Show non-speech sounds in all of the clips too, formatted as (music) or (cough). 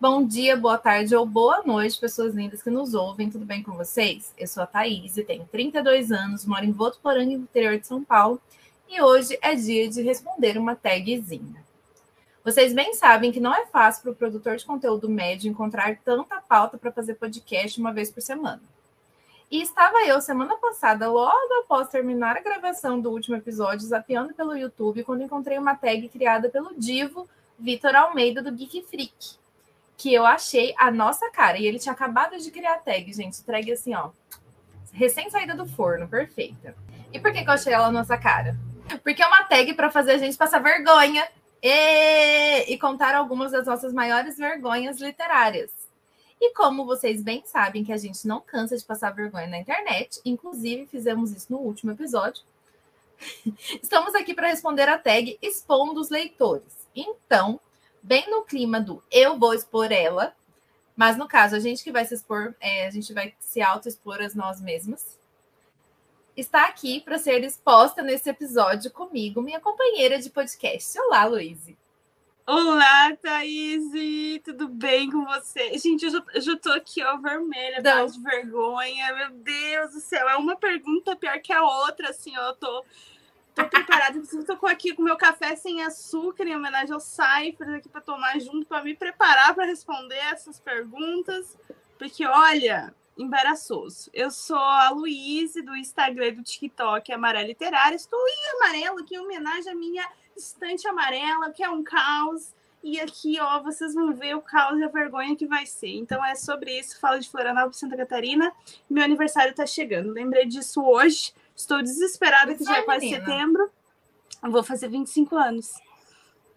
Bom dia, boa tarde ou boa noite, pessoas lindas que nos ouvem, tudo bem com vocês? Eu sou a Thaís e tenho 32 anos, moro em Votuporanga, interior de São Paulo, e hoje é dia de responder uma tagzinha. Vocês bem sabem que não é fácil para o produtor de conteúdo médio encontrar tanta pauta para fazer podcast uma vez por semana. E estava eu semana passada, logo após terminar a gravação do último episódio, zapeando pelo YouTube, quando encontrei uma tag criada pelo divo Vitor Almeida do Geek Freak que eu achei a nossa cara. E ele tinha acabado de criar a tag, gente. Tag assim, ó. Recém saída do forno, perfeita. E por que, que eu achei ela a nossa cara? Porque é uma tag para fazer a gente passar vergonha e... e contar algumas das nossas maiores vergonhas literárias. E como vocês bem sabem que a gente não cansa de passar vergonha na internet, inclusive fizemos isso no último episódio, (laughs) estamos aqui para responder a tag expondo os leitores. Então, bem no clima do eu vou expor ela, mas no caso, a gente que vai se expor, é, a gente vai se auto-expor a nós mesmas. Está aqui para ser exposta nesse episódio comigo, minha companheira de podcast. Olá, Luíse. Olá, Thaís! Tudo bem com você? Gente, eu já, eu já tô aqui, ó, vermelha, tá de vergonha. Meu Deus do céu, é uma pergunta pior que a outra, assim, ó, eu tô Tô preparada, estou aqui com meu café sem açúcar em homenagem ao Cypher aqui para tomar junto, para me preparar para responder essas perguntas, porque olha, embaraçoso. Eu sou a Luíse do Instagram e do TikTok Amarela Literária. Estou em amarelo aqui em homenagem à minha estante amarela, que é um caos. E aqui, ó, vocês vão ver o caos e a vergonha que vai ser. Então é sobre isso. Falo de Florianópolis, Santa Catarina. Meu aniversário está chegando. Lembrei disso hoje. Estou desesperada que já é quase setembro. Eu vou fazer 25 anos.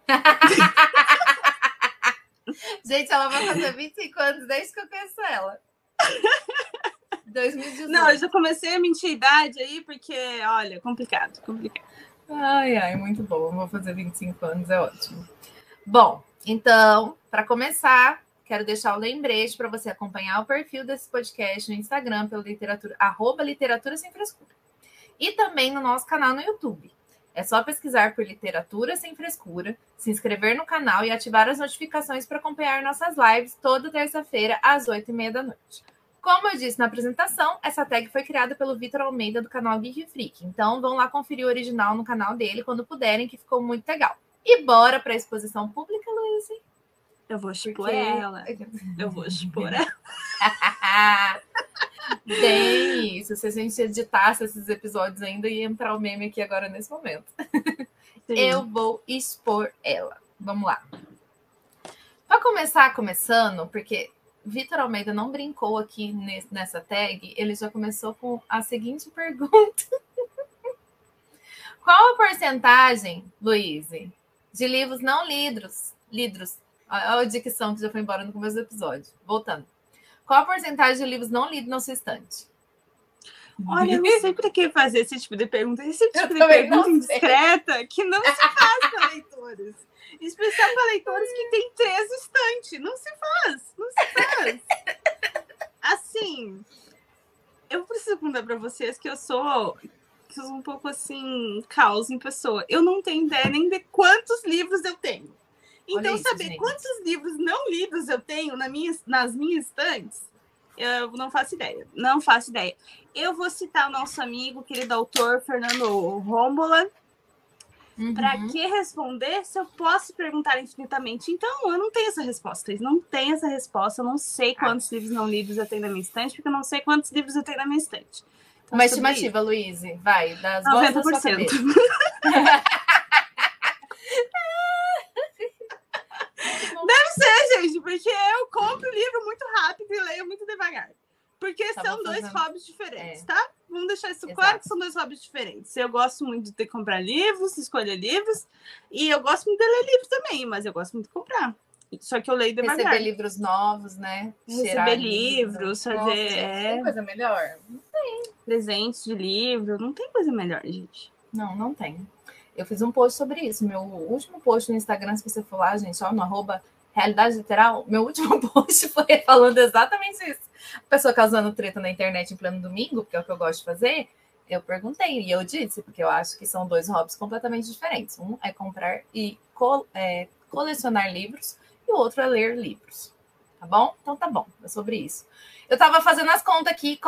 (laughs) Gente, ela vai fazer 25 anos desde que eu conheço ela. (laughs) 2018. Não, eu já comecei a mentir a idade aí, porque, olha, complicado, complicado. Ai, ai, muito bom. vou fazer 25 anos, é ótimo. Bom, então, para começar, quero deixar o lembrete para você acompanhar o perfil desse podcast no Instagram pelo literatura, arroba literatura sem frescura e também no nosso canal no YouTube. É só pesquisar por Literatura Sem Frescura, se inscrever no canal e ativar as notificações para acompanhar nossas lives toda terça-feira às oito e meia da noite. Como eu disse na apresentação, essa tag foi criada pelo Vitor Almeida do canal Geek Freak. Então vão lá conferir o original no canal dele quando puderem, que ficou muito legal. E bora para a exposição pública, Luiz? Eu vou expor Porque... ela. (laughs) Eu vou expor (laughs) ela. (laughs) Bem isso. Se a gente editasse esses episódios ainda, ia entrar o meme aqui agora nesse momento. Sim. Eu vou expor ela. Vamos lá. Para começar começando, porque Vitor Almeida não brincou aqui nessa tag, ele já começou com a seguinte pergunta. Qual a porcentagem, Luiz, de livros não lidos, lidos, olha a dicção que já foi embora no começo do episódio, voltando, qual a porcentagem de livros não lidos na sua estante? Olha, eu não sei para que fazer esse tipo de pergunta. Esse tipo eu de pergunta indiscreta que não se (laughs) faz para leitores. Especial para leitores que têm três estantes. Não se faz, não se faz. Assim, eu preciso contar para vocês que eu sou um pouco assim, caos em pessoa. Eu não tenho ideia nem de quantos livros eu tenho. Então, isso, saber gente. quantos livros não lidos eu tenho na minha, nas minhas estantes, eu não faço ideia. Não faço ideia. Eu vou citar o nosso amigo, querido autor Fernando Rombola. Uhum. Para que responder se eu posso perguntar infinitamente? Então, eu não tenho essa resposta. Eu não tenho essa resposta. Eu não sei ah. quantos ah. livros não lidos eu tenho na minha estante, porque eu não sei quantos livros eu tenho na minha estante. Então, Uma estimativa, Luiz. Vai, das 90%. Deve (laughs) porque eu compro o livro muito rápido e leio muito devagar. Porque Tava são dois fazendo... hobbies diferentes, é. tá? Vamos deixar isso Exato. claro que são dois hobbies diferentes. Eu gosto muito de comprar livros, escolher livros, e eu gosto muito de ler livros também, mas eu gosto muito de comprar. Só que eu leio devagar. Receber livros novos, né? Receber livros, fazer. Nossa, é... Tem coisa melhor? Não tem. Presentes de livro, não tem coisa melhor, gente. Não, não tem. Eu fiz um post sobre isso. Meu último post no Instagram, se você for lá, gente, só no arroba realidade literal, meu último (laughs) post foi falando exatamente isso. A pessoa causando treta na internet em pleno domingo, porque é o que eu gosto de fazer, eu perguntei e eu disse, porque eu acho que são dois hobbies completamente diferentes. Um é comprar e co é, colecionar livros, e o outro é ler livros. Tá bom? Então tá bom, é sobre isso. Eu tava fazendo as contas aqui,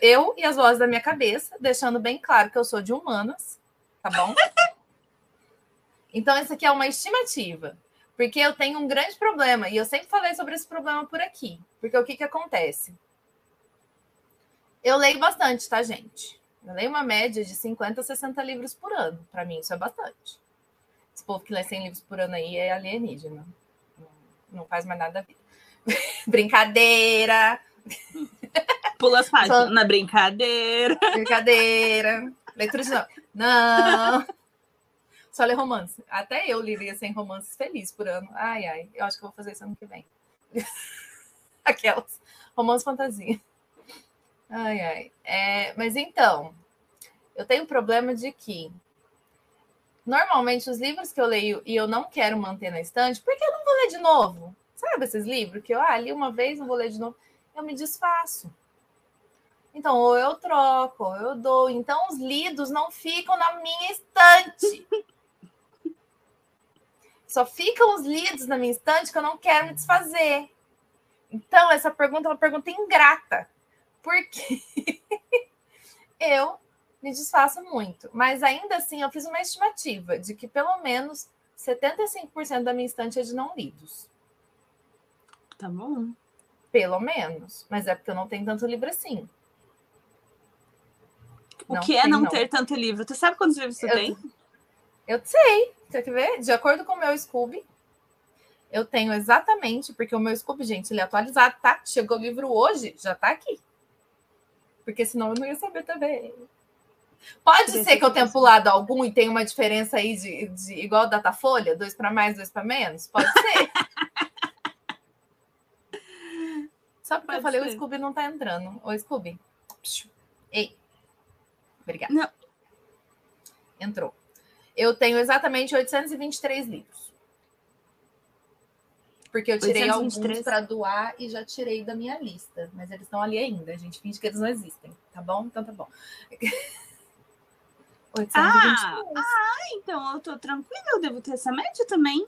eu e as vozes da minha cabeça, deixando bem claro que eu sou de humanas, tá bom? (laughs) Então, isso aqui é uma estimativa, porque eu tenho um grande problema, e eu sempre falei sobre esse problema por aqui. Porque o que, que acontece? Eu leio bastante, tá, gente? Eu leio uma média de 50 a 60 livros por ano. Para mim, isso é bastante. Esse povo que lê 100 livros por ano aí é alienígena. Não faz mais nada da vida. (laughs) Brincadeira! Pula as páginas Só... na brincadeira. Brincadeira. Leitura de não. Não só ler romance. Até eu liria sem romances feliz por ano. Ai, ai, eu acho que vou fazer isso ano que vem. (laughs) Aquelas. Romance fantasia. Ai, ai. É, mas então, eu tenho um problema de que normalmente os livros que eu leio e eu não quero manter na estante, porque eu não vou ler de novo. Sabe esses livros que eu ah, li uma vez, não vou ler de novo? Eu me desfaço. Então, ou eu troco, ou eu dou. Então, os lidos não ficam na minha estante. Só ficam os lidos na minha estante que eu não quero me desfazer. Então, essa pergunta é uma pergunta ingrata, porque (laughs) eu me desfaço muito. Mas ainda assim, eu fiz uma estimativa de que pelo menos 75% da minha estante é de não lidos. Tá bom. Pelo menos. Mas é porque eu não tenho tanto livro assim. O não que é não, não, ter tanto livro? Tu sabe quantos livros tu eu, tem? Eu sei. Você quer ver? De acordo com o meu Scooby, eu tenho exatamente, porque o meu Scooby, gente, ele é atualizado, tá? Chegou o livro hoje, já tá aqui. Porque senão eu não ia saber também. Pode ser que eu tenha pulado algum e tenha uma diferença aí de, de igual Datafolha, dois para mais, dois para menos? Pode ser. (laughs) Só porque Pode eu falei, ser. o Scooby não tá entrando. Ô, Scooby. Ei. Obrigada. Não. Entrou. Eu tenho exatamente 823 livros. Porque eu tirei 823. alguns para doar e já tirei da minha lista. Mas eles estão ali ainda. A gente finge que eles não existem. Tá bom? Então tá bom. (laughs) 823. Ah, ah, então eu tô tranquila. Eu devo ter essa média também.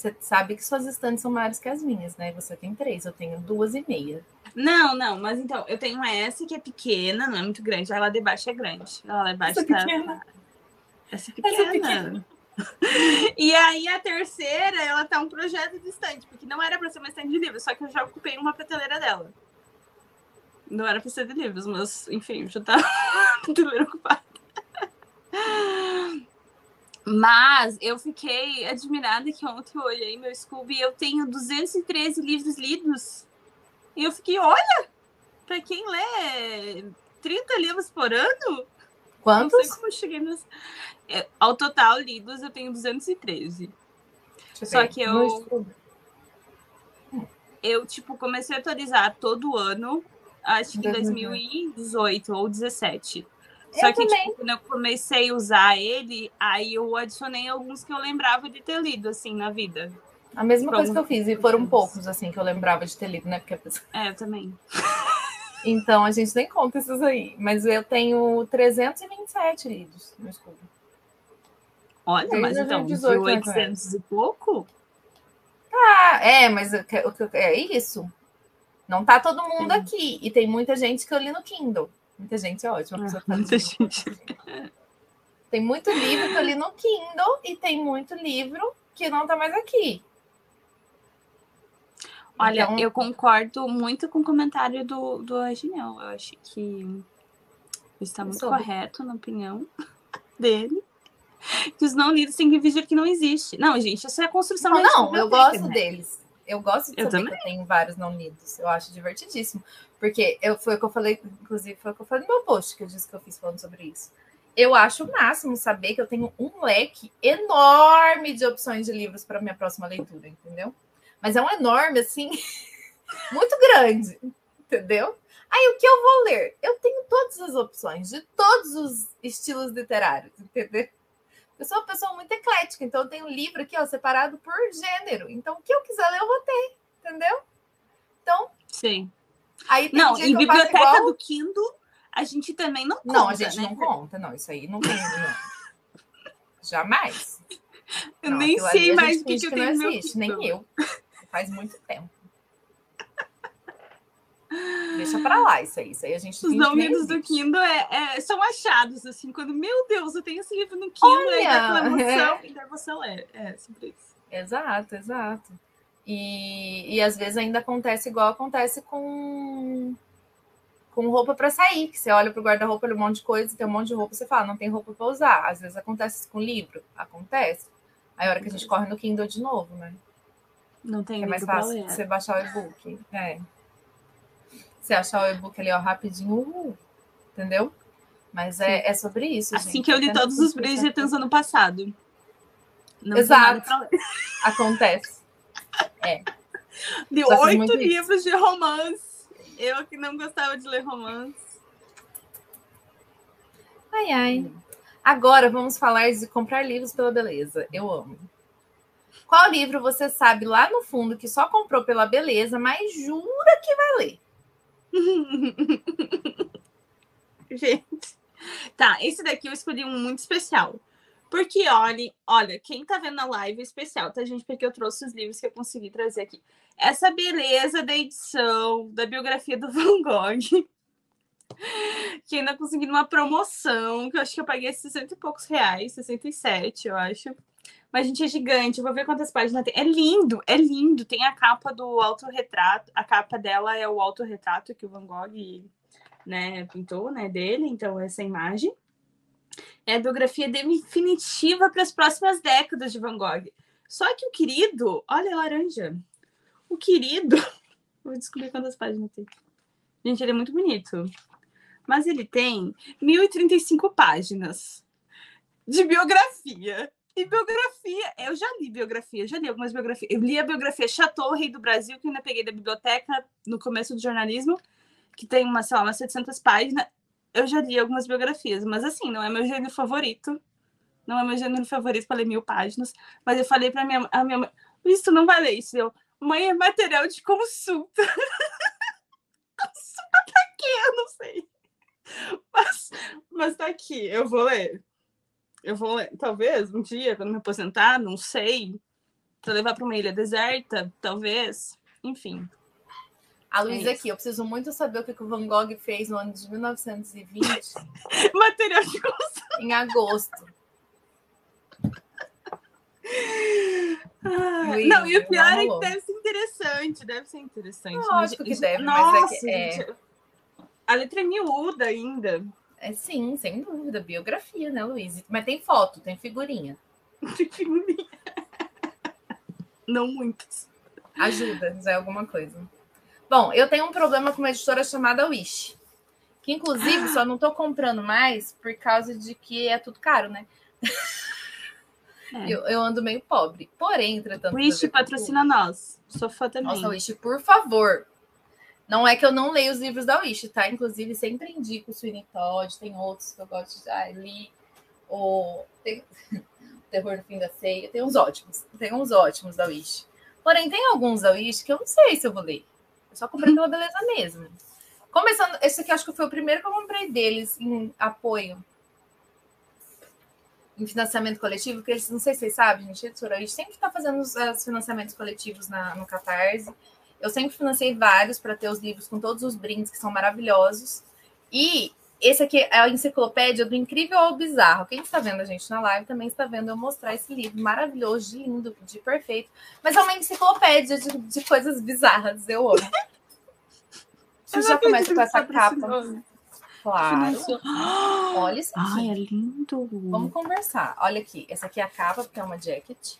Você sabe que suas estantes são maiores que as minhas, né? Você tem três, eu tenho duas e meia. Não, não, mas então, eu tenho essa que é pequena, não é muito grande. Ela de baixo é grande. Ela lá de baixo essa tá. Pequena. Essa é pequena. Essa é pequena. (laughs) e aí a terceira, ela tá um projeto de estante, porque não era para ser uma estante de livros, só que eu já ocupei uma prateleira dela. Não era para ser de livros, mas enfim, já tá (laughs) prateleira ocupada. Mas eu fiquei admirada que ontem eu olhei meu Scooby e eu tenho 213 livros lidos. E eu fiquei, olha, para quem lê 30 livros por ano. Quantos? Não sei como eu cheguei nos. É, ao total, lidos, eu tenho 213. Só que eu. Eu, tipo, comecei a atualizar todo ano, acho que em 2018 ou 2017. Só eu que, tipo, quando eu comecei a usar ele, aí eu adicionei alguns que eu lembrava de ter lido, assim, na vida. A mesma coisa que eu fiz, e foram poucos, assim, que eu lembrava de ter lido, né? Porque É, eu também. (laughs) Então, a gente nem conta esses aí. Mas eu tenho 327 lidos no escudo. Olha, mas então, 18, 800 e pouco? Ah, é, mas é isso. Não tá todo mundo Sim. aqui. E tem muita gente que eu li no Kindle. Muita gente é ótima. Ah, muita gente. Tem muito livro que eu li no Kindle e tem muito livro que não tá mais aqui. Olha, então... eu concordo muito com o comentário do, do Aginel. Eu acho que está muito correto na opinião (laughs) dele. Que os não lidos têm que fingir que não existe. Não, gente, isso é construção. Não, não eu gosto né? deles. Eu gosto de eu saber também. que eu tenho vários não lidos. Eu acho divertidíssimo. Porque eu, foi o que eu falei, inclusive, foi o que eu falei no meu post, que eu disse que eu fiz falando sobre isso. eu acho o máximo saber que eu tenho um leque enorme de opções de livros para minha próxima leitura, entendeu? Mas é um enorme, assim, (laughs) muito grande, entendeu? Aí o que eu vou ler? Eu tenho todas as opções de todos os estilos literários, entendeu? Eu sou uma pessoa muito eclética, então eu tenho livro aqui, ó, separado por gênero. Então, o que eu quiser ler, eu vou ter, entendeu? Então. Sim. Aí não, em biblioteca igual... do Kindle, a gente também não conta. Não, a gente né? não conta, não. Isso aí não tem. Não. Jamais. Eu não, nem sei mais o que, que eu tenho. Não existe, nem eu. Faz muito tempo. Deixa pra lá isso aí. Isso aí a gente Os não lidos do Kindle é, é, são achados, assim, quando, meu Deus, eu tenho esse livro no Kindle, Olha, aí dá aquela emoção, é. e daí você lê. É, sempre isso. Exato, exato. E, e às vezes ainda acontece igual acontece com com roupa para sair, que você olha pro guarda-roupa, um monte de coisa, tem um monte de roupa, você fala, não tem roupa para usar. Às vezes acontece com livro, acontece. Aí a hora que a gente corre no Kindle de novo, né? Não tem É mais fácil você baixar o e-book. É. Você achar o e-book ali, ó, rapidinho, entendeu? Mas é, é sobre isso. Assim gente. que eu li todos os Bridgertons ano passado. Não Exato. Acontece. É. De oito livros isso. de romance. Eu que não gostava de ler romance. Ai, ai. Agora vamos falar de comprar livros pela beleza. Eu amo. Qual livro você sabe lá no fundo que só comprou pela beleza, mas jura que vai ler? (laughs) Gente. Tá, esse daqui eu escolhi um muito especial. Porque, olha, olha, quem tá vendo a live é especial, tá, gente? Porque eu trouxe os livros que eu consegui trazer aqui. Essa beleza da edição, da biografia do (laughs) Van Gogh, que ainda consegui numa promoção, que eu acho que eu paguei 60 e poucos reais, 67, eu acho. Mas, gente, é gigante. Eu vou ver quantas páginas tem. É lindo, é lindo. Tem a capa do autorretrato. A capa dela é o autorretrato que o Van Gogh né, pintou, né, dele. Então, essa imagem. É a biografia definitiva para as próximas décadas de Van Gogh. Só que o querido, olha a laranja. O querido, (laughs) vou descobrir quantas páginas tem. Gente, ele é muito bonito. Mas ele tem 1035 páginas de biografia. E biografia, eu já li biografia, já li algumas biografias. Eu li a biografia Chateau, Rei do Brasil, que ainda peguei da biblioteca no começo do jornalismo, que tem uma, sei lá, umas 700 páginas. Eu já li algumas biografias, mas assim, não é meu gênero favorito. Não é meu gênero favorito para ler mil páginas. Mas eu falei para minha, a minha mãe, isso não vai ler isso. Eu, mãe, é material de consulta. (laughs) consulta pra quê? Eu não sei. Mas, mas tá aqui, eu vou ler. Eu vou, talvez, um dia, quando me aposentar, não sei. Para levar para uma ilha deserta, talvez. Enfim. A Luísa é aqui, eu preciso muito saber o que o Van Gogh fez no ano de 1920. (laughs) Material de construção. Em agosto. Ah, não, e o pior é que deve ser interessante, deve ser interessante. Lógico mas, que deve, Nossa, mas é que é... Gente, a letra é miúda ainda. É, sim, sem dúvida. Biografia, né, Luiz? Mas tem foto, tem figurinha. (laughs) Tem figurinha. Não muitas. Ajuda, já é alguma coisa. Bom, eu tenho um problema com uma editora chamada Wish. Que, inclusive, só não estou comprando mais por causa de que é tudo caro, né? É. Eu, eu, ando meio pobre. Porém, entretanto. Wish patrocina nós. Sou fã também. Nossa, Wish, por favor. Não é que eu não leio os livros da Wish, tá? Inclusive, sempre indico o Sweeney Todd, tem outros que eu gosto de já li. O tem... (laughs) Terror no Fim da Ceia, tem uns ótimos. Tem uns ótimos da Wish. Porém, tem alguns da Wish que eu não sei se eu vou ler. Eu só comprei pela beleza mesmo. Começando, esse aqui acho que foi o primeiro que eu comprei deles em apoio. Em financiamento coletivo, porque eles, não sei se vocês sabem, gente, a editora Wish sempre está fazendo os, os financiamentos coletivos na, no Catarse. Eu sempre financei vários para ter os livros com todos os brindes que são maravilhosos. E esse aqui é a enciclopédia do incrível ao bizarro. Quem está vendo a gente na live também está vendo eu mostrar esse livro maravilhoso, de lindo, de perfeito. Mas é uma enciclopédia de, de coisas bizarras. Eu amo. (laughs) Você já começa com essa capa. Claro. Olha isso aqui. Ai, é lindo. Vamos conversar. Olha aqui. Essa aqui é a capa, porque é uma jacket.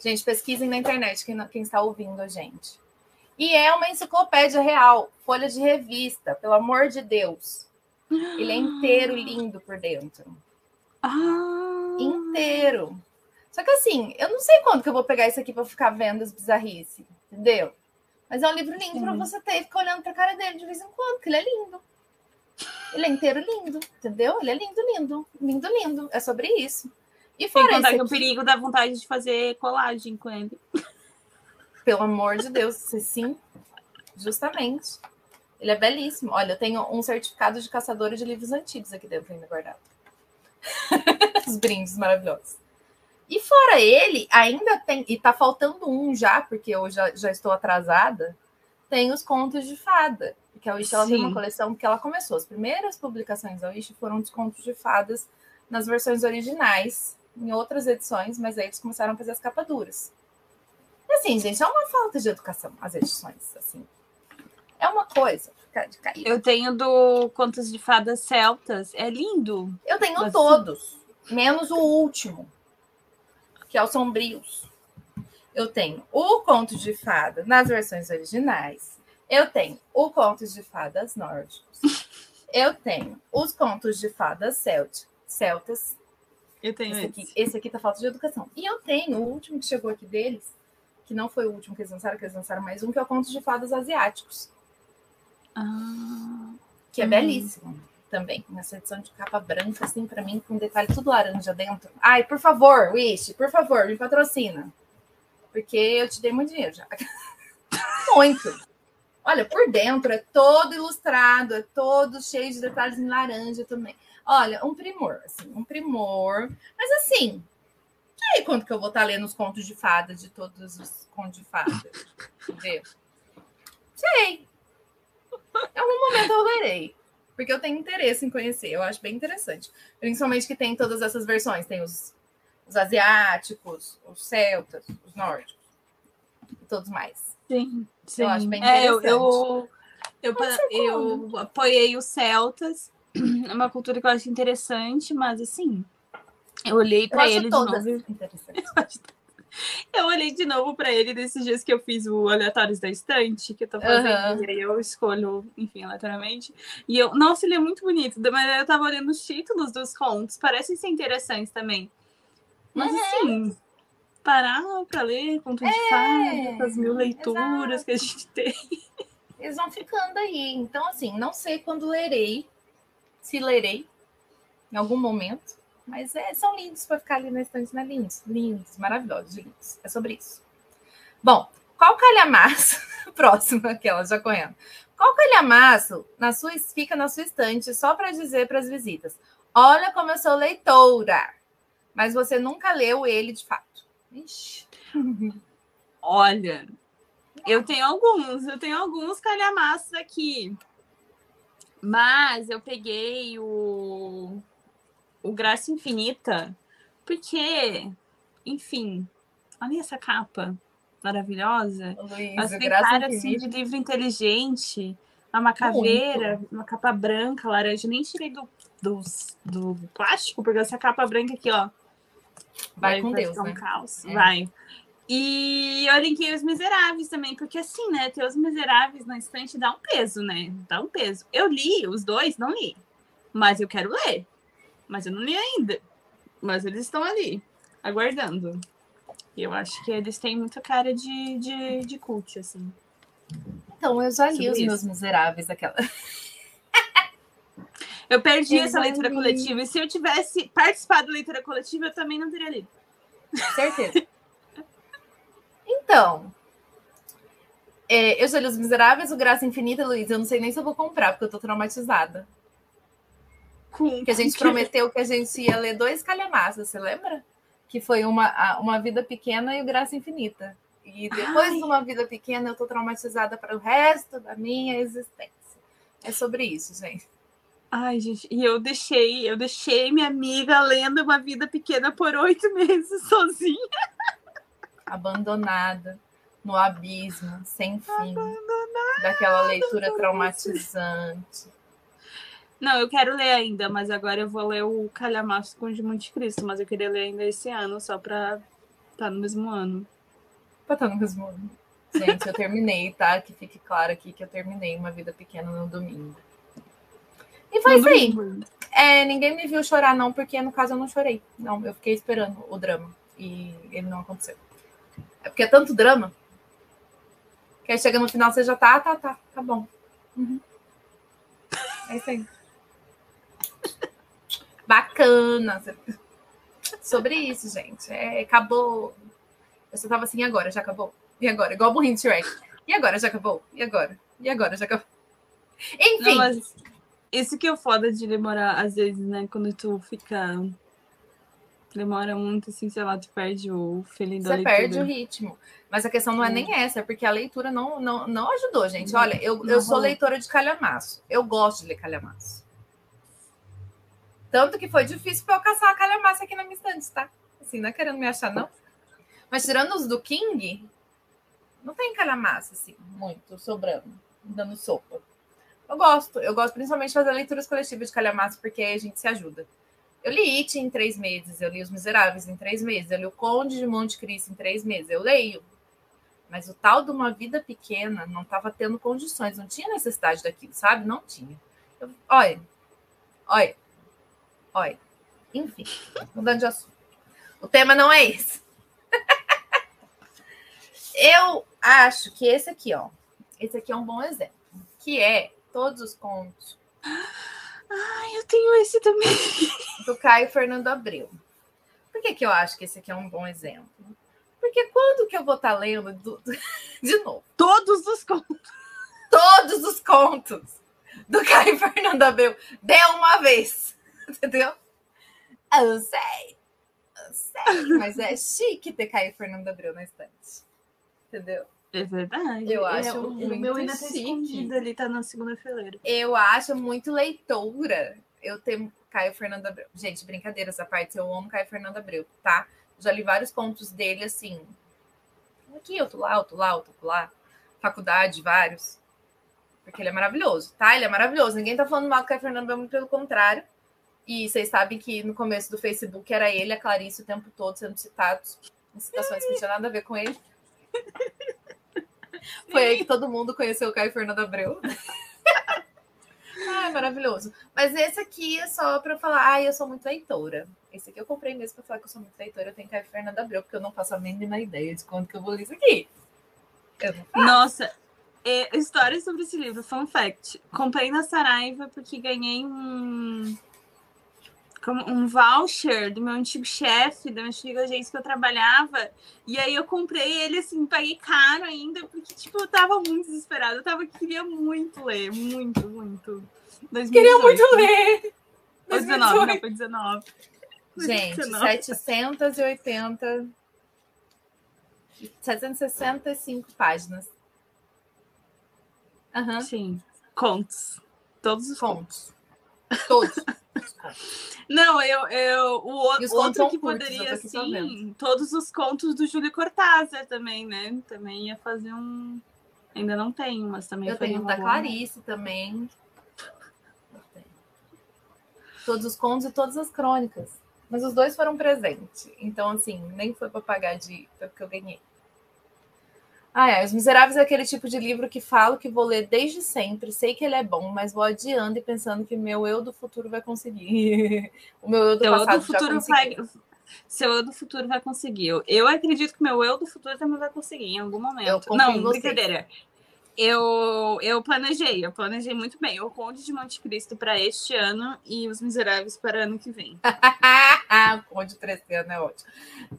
Gente, pesquisem na internet quem, quem está ouvindo a gente. E é uma enciclopédia real, folha de revista, pelo amor de Deus. Ele é inteiro lindo por dentro. Ah. Inteiro. Só que assim, eu não sei quando que eu vou pegar isso aqui para ficar vendo as bizarrices, entendeu? Mas é um livro lindo para você ter e ficar olhando pra cara dele de vez em quando, porque ele é lindo. Ele é inteiro lindo, entendeu? Ele é lindo, lindo. Lindo, lindo. É sobre isso. E fora Sem contar que o perigo dá vontade de fazer colagem com ele. Pelo amor de Deus, sim. Justamente. Ele é belíssimo. Olha, eu tenho um certificado de caçadora de livros antigos aqui dentro ainda guardado. (laughs) Os brindes maravilhosos. E fora ele, ainda tem, e tá faltando um já, porque eu já, já estou atrasada, tem os contos de fada. Que a Wish ela tem uma coleção que ela começou. As primeiras publicações da Wish foram dos contos de fadas nas versões originais, em outras edições, mas aí eles começaram a fazer as capaduras. Assim, gente, é uma falta de educação as edições, assim. É uma coisa de cair. Eu tenho do Contos de Fadas Celtas, é lindo. Eu tenho assim. todos, menos o último, que é o Sombrios. Eu tenho o Conto de Fada nas versões originais. Eu tenho o Contos de Fadas Nórdicos. (laughs) Eu tenho os Contos de Fadas Celtas. Eu tenho esse. Aqui, esse aqui tá falta de educação. E eu tenho o último que chegou aqui deles, que não foi o último que eles lançaram, que eles lançaram mais um, que é o Contos de Fadas Asiáticos. Ah, que é hum. belíssimo também. Nessa edição de capa branca, assim, para mim, com detalhe tudo laranja dentro. Ai, por favor, Wish, por favor, me patrocina. Porque eu te dei muito dinheiro já. (laughs) muito. Olha, por dentro é todo ilustrado, é todo cheio de detalhes em laranja também. Olha, um primor, assim, um primor. Mas assim, sei quanto que eu vou estar lendo os contos de fada de todos os contos de fada. Entendeu? Sei. Em algum momento eu lerei. Porque eu tenho interesse em conhecer, eu acho bem interessante. Principalmente que tem todas essas versões. Tem os, os asiáticos, os celtas, os nórdicos e todos mais. Sim, sim. Eu acho bem interessante. É, eu, eu, eu, eu apoiei os celtas. (clears throat) É uma cultura que eu acho interessante, mas assim, eu olhei para ele de novo. (laughs) Eu olhei de novo para ele nesses dias que eu fiz o Aleatórios da Estante, que eu tô fazendo, uhum. e aí eu escolho, enfim, aleatoriamente. E eu, nossa, ele é muito bonito, mas eu tava olhando os títulos dos contos, parecem ser interessantes também. Mas uhum. assim, parar para ler conto de é, fadas, as mil leituras exato. que a gente (laughs) tem. Eles vão ficando aí. Então, assim, não sei quando lerei, se lerei, em algum momento. Mas é, são lindos para ficar ali na estante, né? Lindos, lindos, maravilhosos, lindos. É sobre isso. Bom, qual calhamaço? (laughs) Próximo, aquela, já conhece. Qual calhamaço na sua, fica na sua estante só para dizer para as visitas: Olha como eu sou leitora, mas você nunca leu ele de fato. Ixi. Olha, eu tenho alguns, eu tenho alguns calhamaços aqui. Mas eu peguei o o Graça Infinita, porque, enfim, olha essa capa maravilhosa. Luiz, tem cara assim, de livro inteligente, é uma caveira, Muito. uma capa branca, laranja. Nem tirei do, do, do plástico, porque essa capa branca aqui, ó. Vai, vai com Deus, um né? caos. É. Vai. E eu linkei os miseráveis também, porque assim, né? Ter os miseráveis na estante dá um peso, né? Dá um peso. Eu li os dois, não li. Mas eu quero ler. Mas eu não li ainda. Mas eles estão ali, aguardando. E eu acho que eles têm muita cara de, de, de cult, assim. Então, eu já li Sobre os isso. meus miseráveis, aquela. (laughs) eu perdi eu essa leitura li. coletiva. E se eu tivesse participado da leitura coletiva, eu também não teria lido. Certeza. então, é, eu já li Os Miseráveis, o Graça Infinita, Luiz. Eu não sei nem se eu vou comprar, porque eu tô traumatizada. Com, que a gente (laughs) prometeu que a gente ia ler dois calhamaços, você lembra? Que foi uma, uma vida pequena e o Graça Infinita. E depois Ai. de uma vida pequena, eu tô traumatizada para o resto da minha existência. É sobre isso, gente. Ai, gente, e eu deixei, eu deixei minha amiga lendo uma vida pequena por oito meses (laughs) sozinha. Abandonada, no abismo, sem fim. Abandonada, daquela leitura traumatizante. Não, eu quero ler ainda, mas agora eu vou ler o Calhamaço com o de Monte Cristo, mas eu queria ler ainda esse ano, só pra estar tá no mesmo ano. Pra estar tá no mesmo ano. Gente, eu terminei, tá? Que fique claro aqui que eu terminei Uma Vida Pequena no domingo. E foi isso aí. É, ninguém me viu chorar, não, porque no caso eu não chorei. Não, eu fiquei esperando o drama. E ele não aconteceu. É porque é tanto drama. Que aí chega no final, você já tá, tá, tá, tá bom. Uhum. É isso aí. Bacana. Sobre isso, gente. É, acabou. Eu só tava assim, e agora? Já acabou? E agora? Igual o burrinho de Shrek. E agora? Já acabou? E agora? E agora? Já acabou? Enfim. Não, isso que é o foda de demorar, às vezes, né? Quando tu fica. Demora muito, assim, sei lá, tu perde o feeling da Você perde o ritmo. Mas a questão não é nem essa, é porque a leitura não, não, não ajudou, gente. Olha, eu, eu sou leitora de calhamaço. Eu gosto de ler calhamaço. Tanto que foi difícil para eu caçar a calhamaço aqui na minha estante, tá? Assim, não é querendo me achar, não. Mas tirando os do King, não tem calhamaço, assim, muito, sobrando, dando sopa. Eu gosto, eu gosto principalmente de fazer leituras coletivas de calhamaço, porque aí a gente se ajuda. Eu li It em três meses, eu li Os Miseráveis em três meses, eu li O Conde de Monte Cristo em três meses, eu leio. Mas o tal de uma vida pequena não estava tendo condições, não tinha necessidade daquilo, sabe? Não tinha. Eu, olha, olha, olha. Enfim, mudando de assunto. O tema não é esse. (laughs) eu acho que esse aqui, ó, esse aqui é um bom exemplo, que é todos os contos. Ai, eu tenho esse também. (laughs) Do Caio Fernando Abreu. Por que, que eu acho que esse aqui é um bom exemplo? Porque quando que eu vou estar tá lendo do... (laughs) de novo? Todos os contos. Todos os contos do Caio Fernando Abreu de uma vez. (laughs) Entendeu? Eu sei. Eu sei. Mas é chique ter Caio Fernando Abreu na estante. Entendeu? É verdade. Eu é, acho o, muito o meu ainda tá escondido ali, tá na segunda fileira. Eu acho muito leitora eu ter Caio Fernando Abreu. Gente, brincadeira essa parte, eu amo Caio Fernando Abreu, tá? Já li vários contos dele, assim. Aqui, outro lá, outro lá, outro lá. Faculdade, vários. Porque ele é maravilhoso, tá? Ele é maravilhoso. Ninguém tá falando mal do Caio Fernando Abreu, muito pelo contrário. E vocês sabem que no começo do Facebook era ele a Clarice o tempo todo sendo citados em situações que não tinha nada a ver com ele. (laughs) Foi aí que todo mundo conheceu o Caio Fernando Abreu. ah, maravilhoso. Mas esse aqui é só para falar, ah, eu sou muito leitora. Esse aqui eu comprei mesmo para falar que eu sou muito leitora. Eu tenho Caio Fernando Abreu, porque eu não faço a mínima ideia de quando que eu vou ler isso aqui. Nossa, é, história sobre esse livro, fun fact. Comprei na Saraiva porque ganhei um um voucher do meu antigo chefe, da minha antiga agência que eu trabalhava. E aí eu comprei ele assim, paguei caro ainda, porque tipo, eu tava muito desesperada. Eu tava, queria muito ler, muito, muito. 2018. Queria muito ler! 2019, não, foi 19. Gente, 19. 780. 765 páginas. Uhum. Sim. Contos. Todos os contos. Todos. Não, eu, eu o, o outro que poderia, sim, todos os contos do Júlio Cortázar também, né? Também ia fazer um. Ainda não tenho, mas também Eu tenho da Clarice também. Todos os contos e todas as crônicas. Mas os dois foram presentes. Então, assim, nem foi para pagar de. Foi porque eu ganhei. Ah, é. Os Miseráveis é aquele tipo de livro que falo que vou ler desde sempre, sei que ele é bom, mas vou adiando e pensando que meu eu do futuro vai conseguir. (laughs) o meu eu do Seu passado eu do futuro vai Seu eu do futuro vai conseguir. Eu, eu acredito que meu eu do futuro também vai conseguir em algum momento. Não, brincadeira eu, eu planejei, eu planejei muito bem. O Conde de Monte Cristo para este ano e Os Miseráveis para ano que vem. (laughs) o Conde de esse ano é ótimo.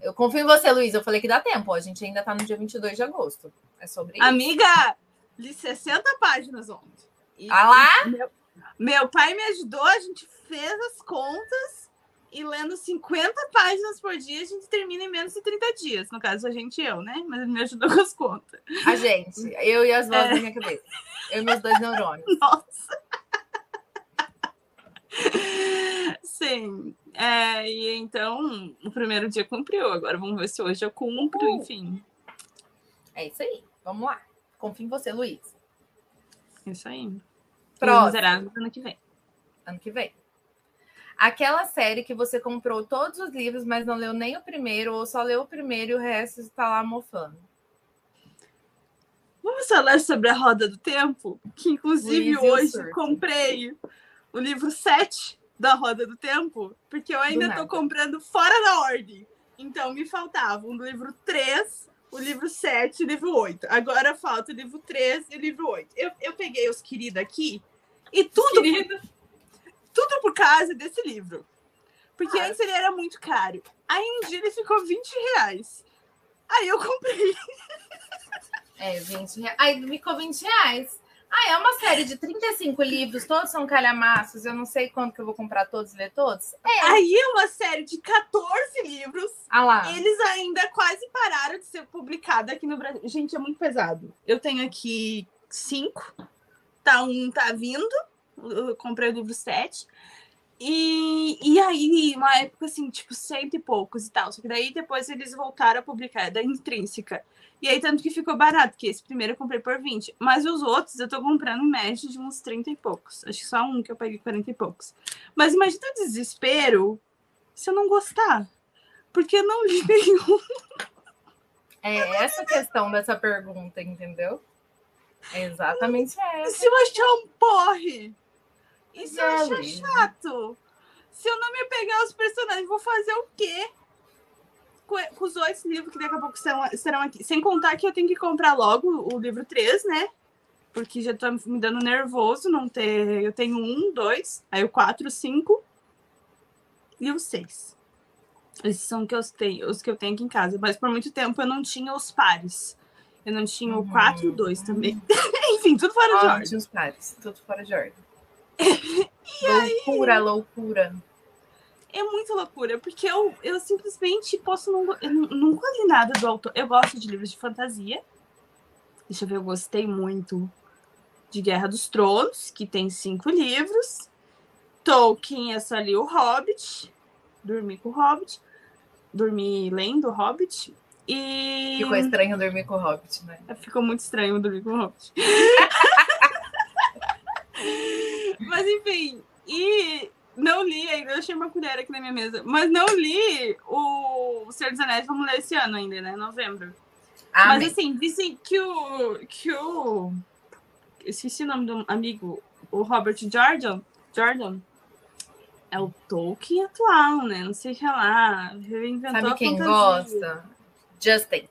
Eu confio em você, Luiz. Eu falei que dá tempo. A gente ainda está no dia 22 de agosto. É sobre Amiga, li 60 páginas ontem. E, ah lá? Meu, meu pai me ajudou, a gente fez as contas e lendo 50 páginas por dia, a gente termina em menos de 30 dias. No caso, a gente e eu, né? Mas ele me ajudou (laughs) com as contas. A gente, eu e as vozes é. da minha cabeça. Eu e meus dois neurônios. Nossa! Sim. É, e então, o primeiro dia cumpriu. Agora vamos ver se hoje eu cumpro, enfim. É isso aí. Vamos lá. Confio em você, Luiz. Isso aí. Próximo. Miserável ano que vem. Ano que vem. Aquela série que você comprou todos os livros, mas não leu nem o primeiro, ou só leu o primeiro e o resto está lá mofando. Vamos falar sobre a Roda do Tempo? Que inclusive Luiz hoje comprei o livro 7 da Roda do Tempo, porque eu ainda tô comprando fora da ordem. Então, me faltava o livro 3, o livro 7 e o livro 8. Agora falta o livro 3 e o livro 8. Eu, eu peguei os queridos aqui e tudo, por, tudo por causa desse livro. Porque ah. antes ele era muito caro. Aí um dia ele ficou 20 reais. Aí eu comprei. (laughs) É, 20 reais. Aí ficou 20 reais. Ah, é uma série de 35 livros, todos são calhamaços. Eu não sei quando que eu vou comprar todos e ler todos. É. Aí é uma série de 14 livros. Ah lá. Eles ainda quase pararam de ser publicados aqui no Brasil. Gente, é muito pesado. Eu tenho aqui cinco. Tá um tá vindo. Eu comprei o livro 7. E, e aí, uma época assim, tipo, cento e poucos e tal. Só que daí depois eles voltaram a publicar, é da intrínseca. E aí, tanto que ficou barato, que esse primeiro eu comprei por 20. Mas os outros eu tô comprando em média de uns 30 e poucos. Acho que só um que eu peguei 40 e poucos. Mas imagina o desespero se eu não gostar. Porque eu não li (laughs) nenhum. É essa questão dessa pergunta, entendeu? É exatamente essa. Se eu achar um porre se eu achar chato? Se eu não me apegar aos personagens, vou fazer o quê? Com, os oito livros que daqui a pouco serão, serão aqui. Sem contar que eu tenho que comprar logo o livro 3, né? Porque já tá me dando nervoso não ter. Eu tenho um, dois, aí o quatro, cinco e o seis. Esses são que eu tenho, os que eu tenho aqui em casa. Mas por muito tempo eu não tinha os pares. Eu não tinha o 4 e o 2 também. (laughs) Enfim, tudo fora de ordem. os pares, tudo fora de ordem. Loucura, (laughs) aí... loucura. É muito loucura, porque eu, eu simplesmente posso não. Eu nunca li nada do autor. Eu gosto de livros de fantasia. Deixa eu ver, eu gostei muito de Guerra dos Tronos, que tem cinco livros. Tolkien, eu só li o Hobbit. Dormi com o Hobbit. Dormi lendo o Hobbit. E. Ficou estranho dormir com o Hobbit, né? Ficou muito estranho dormir com o Hobbit. (laughs) Mas enfim, e não li ainda, eu achei uma colher aqui na minha mesa, mas não li o Senhor dos Anéis, vamos ler esse ano ainda, né? Novembro. Amém. Mas assim, dizem que o. que o. Esqueci o nome do amigo, o Robert Jordan. Jordan é o Tolkien atual, né? Não sei o que lá. Reinventou Sabe quem gosta? Justin.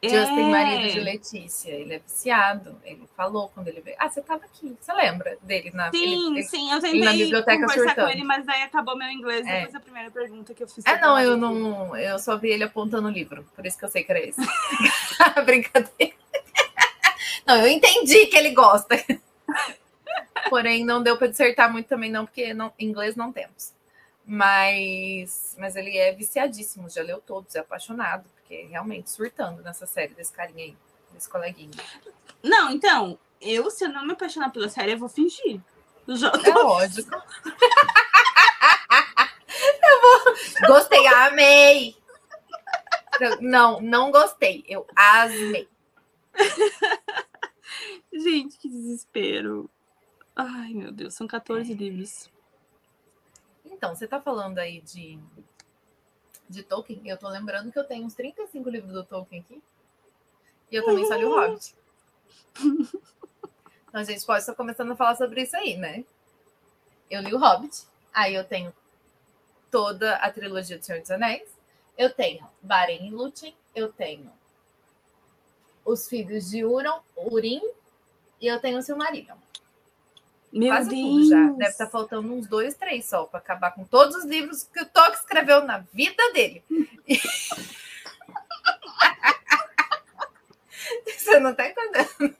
É. Justin, marido de Letícia, ele é viciado. Ele falou quando ele veio. Ah, você estava aqui. Você lembra dele na Sim, ele, sim, eu tentei na biblioteca conversar surtando. com ele, mas daí acabou meu inglês é. depois da primeira pergunta que eu fiz. É, não, eu não. Eu só vi ele apontando o livro, por isso que eu sei que era esse. (laughs) Brincadeira. Não, eu entendi que ele gosta. Porém, não deu para dissertar muito também, não, porque não, inglês não temos. Mas, mas ele é viciadíssimo, já leu todos, é apaixonado porque realmente surtando nessa série desse carinha aí, desse coleguinha. Não, então, eu, se eu não me apaixonar pela série, eu vou fingir. Já é lógico. (laughs) eu vou. Gostei, amei. Não, não gostei. Eu asmei. (laughs) Gente, que desespero. Ai, meu Deus, são 14 é. livros. Então, você tá falando aí de de Tolkien, eu tô lembrando que eu tenho uns 35 livros do Tolkien aqui. E eu também só li o Hobbit. (laughs) Então a gente pode estar começando a falar sobre isso aí, né? Eu li o Hobbit, aí eu tenho toda a trilogia do Senhor dos Anéis, eu tenho Baren e Lúthien, eu tenho Os Filhos de Uron, Urim, e eu tenho o Silmarillion. Meu Quase Deus. tudo já. Deve estar tá faltando uns dois, três só para acabar com todos os livros que o Tolkien escreveu na vida dele. (laughs) você não está entendendo.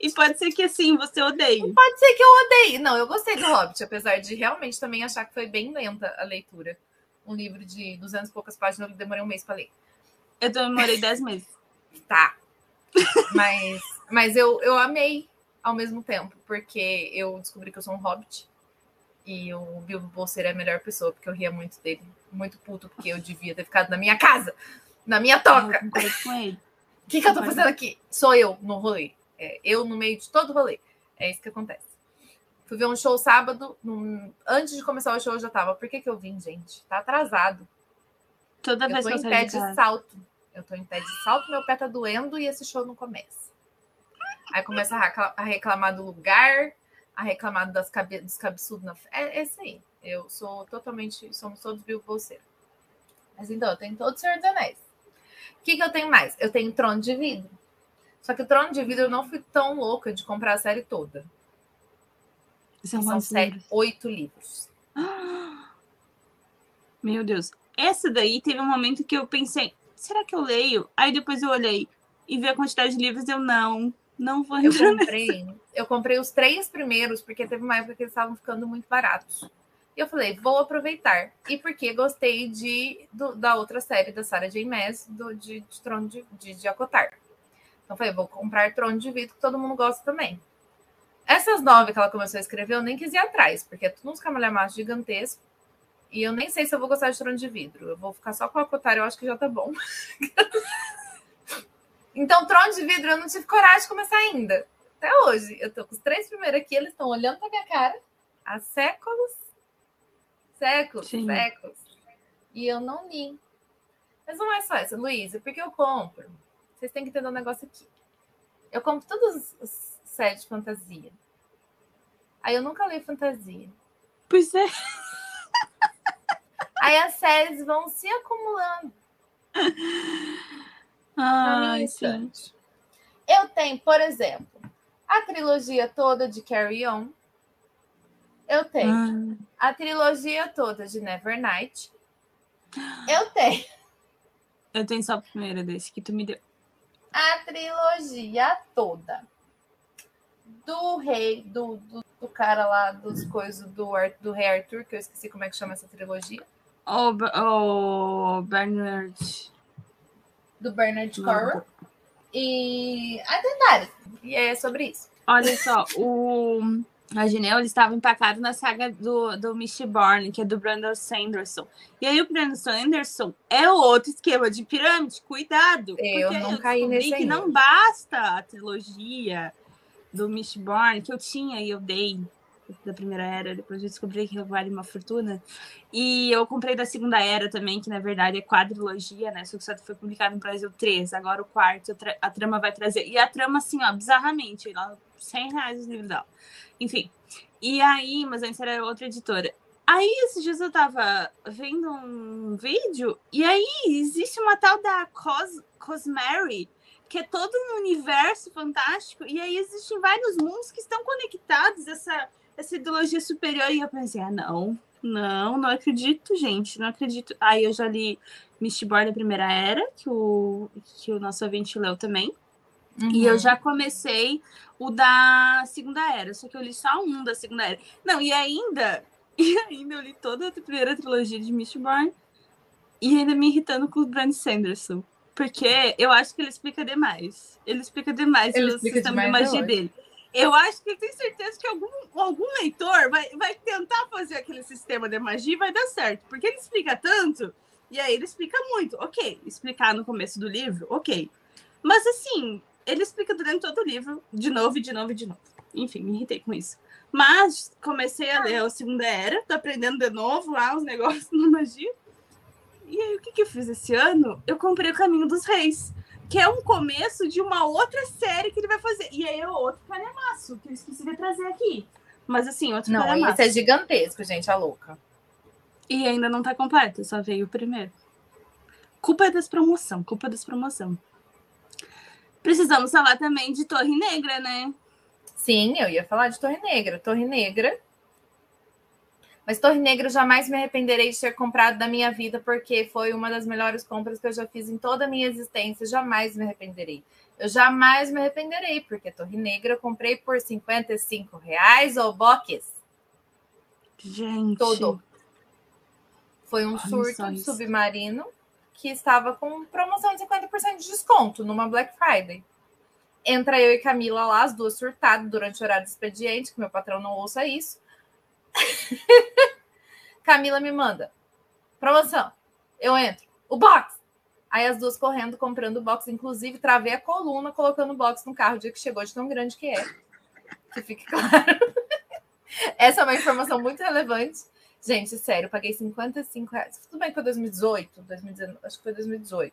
E pode ser que assim, você odeie. Pode ser que eu odeie. Não, eu gostei do Hobbit, apesar de realmente também achar que foi bem lenta a leitura. Um livro de 200 e poucas páginas, eu demorei um mês para ler. Eu demorei 10 meses. Tá. Mas, mas eu, eu amei ao mesmo tempo, porque eu descobri que eu sou um hobbit. E o Bilbo Bolseiro é a melhor pessoa, porque eu ria muito dele. Muito puto, porque eu devia ter ficado na minha casa, na minha toca. O (laughs) que, que eu tô fazendo aqui? Sou eu no rolê. É, eu no meio de todo rolê. É isso que acontece. Fui ver um show sábado. Num... Antes de começar o show, eu já tava. Por que, que eu vim, gente? Tá atrasado. Toda eu vez tô que em pé de, de salto. Eu tô em pé de salto, meu pé tá doendo e esse show não começa. Aí começa a reclamar do lugar, a reclamar das cabe, dos cabeçudos na É esse aí. Eu sou totalmente. Somos todos Bill Bolseiro. Mas então, eu tenho todo o Senhor dos Anéis. O que, que eu tenho mais? Eu tenho Trono de Vidro. Só que o Trono de Vidro eu não fui tão louca de comprar a série toda. São, São sete, oito livros. (gasps) Meu Deus. Essa daí teve um momento que eu pensei, será que eu leio? Aí depois eu olhei e vi a quantidade de livros, eu não, não vou eu comprei, eu comprei os três primeiros, porque teve uma época que eles estavam ficando muito baratos. E eu falei, vou aproveitar. E porque gostei de, do, da outra série da Sarah J. Maas, do, de, de Trono de, de, de Acotar. Então eu falei, vou comprar Trono de Vidro, que todo mundo gosta também. Essas nove que ela começou a escrever, eu nem quis ir atrás, porque é tudo uns camalhamaços gigantescos. E eu nem sei se eu vou gostar de Trono de Vidro. Eu vou ficar só com Acotar, eu acho que já tá bom. (laughs) então, Trono de Vidro, eu não tive coragem de começar ainda. Até hoje. Eu tô com os três primeiros aqui, eles estão olhando pra minha cara há séculos. Séculos, Sim. séculos. E eu não li. Mas não é só essa, Luísa, porque eu compro. Vocês têm que entender um negócio aqui. Eu compro todos os séries de fantasia. Aí eu nunca li fantasia. Pois é. Aí as séries vão se acumulando. (laughs) Ah, sim. Eu tenho, por exemplo, a trilogia toda de Carry On. Eu tenho ah. a trilogia toda de Nevernight. Eu tenho. Eu tenho só a primeira desse que tu me deu. A trilogia toda do rei, do, do, do cara lá dos coisas do, do rei Arthur, que eu esqueci como é que chama essa trilogia. O, o Bernard. Do Bernard Corwell. E a Dendaris. E é sobre isso. Olha só, o. A Ginel estava empacado na saga do, do Mistborn, que é do Brandon Sanderson. E aí o Brandon Sanderson é outro esquema de pirâmide. Cuidado! Eu não eu caí nesse que não basta a trilogia do Mistborn, que eu tinha e eu dei da primeira era, depois eu descobri que vale uma fortuna. E eu comprei da segunda era também, que na verdade é quadrilogia, né? Só que só foi publicado no Brasil três, agora o quarto, a trama vai trazer. E a trama, assim, ó, bizarramente, lá, 100 reais o livro dela. Enfim. E aí, mas antes era outra editora. Aí, esses dias eu tava vendo um vídeo, e aí existe uma tal da Cos Cosmary, que é todo um universo fantástico, e aí existem vários mundos que estão conectados, essa essa ideologia superior. E eu pensei, ah, não, não, não acredito, gente, não acredito. Aí eu já li Mistborn da Primeira Era, que o, que o nosso ouvinte leu também. Uhum. E eu uhum. já comecei o da Segunda Era, só que eu li só um da Segunda Era. Não, e ainda, (laughs) e ainda eu li toda a primeira trilogia de Mistborn e ainda me irritando com o Brand Sanderson. Porque eu acho que ele explica demais. Ele explica demais ele o sistema de magia dele. Eu acho que eu tenho certeza que algum, algum leitor vai, vai tentar fazer aquele sistema de magia e vai dar certo. Porque ele explica tanto, e aí ele explica muito. Ok, explicar no começo do livro, ok. Mas assim, ele explica durante todo o livro, de novo, de novo, de novo. Enfim, me irritei com isso. Mas comecei a ler a Segunda Era, tô aprendendo de novo lá os negócios (laughs) na magia. E aí, o que, que eu fiz esse ano? Eu comprei o Caminho dos Reis que é um começo de uma outra série que ele vai fazer. E aí é outro calhamaço, que eu esqueci de trazer aqui. Mas assim, outro Não, calhamaço. esse é gigantesco, gente, a louca. E ainda não tá completo, só veio o primeiro. Culpa é das promoção, culpa das promoção. Precisamos falar também de Torre Negra, né? Sim, eu ia falar de Torre Negra. Torre Negra mas Torre Negra jamais me arrependerei de ter comprado da minha vida, porque foi uma das melhores compras que eu já fiz em toda a minha existência. Jamais me arrependerei. Eu jamais me arrependerei, porque Torre Negra eu comprei por 55 reais ou boques. Gente. Todo. Foi um surto submarino que estava com promoção de 50% de desconto numa Black Friday. Entra eu e Camila lá, as duas surtadas durante o horário do expediente, que meu patrão não ouça isso. (laughs) Camila me manda. Promoção. Eu entro. O box. Aí as duas correndo, comprando o box. Inclusive, travei a coluna colocando o box no carro o dia que chegou, de tão grande que é. Que fique (laughs) claro. Essa é uma informação muito relevante. Gente, sério, eu paguei 55 reais. Tudo bem que foi 2018, 2019, acho que foi 2018.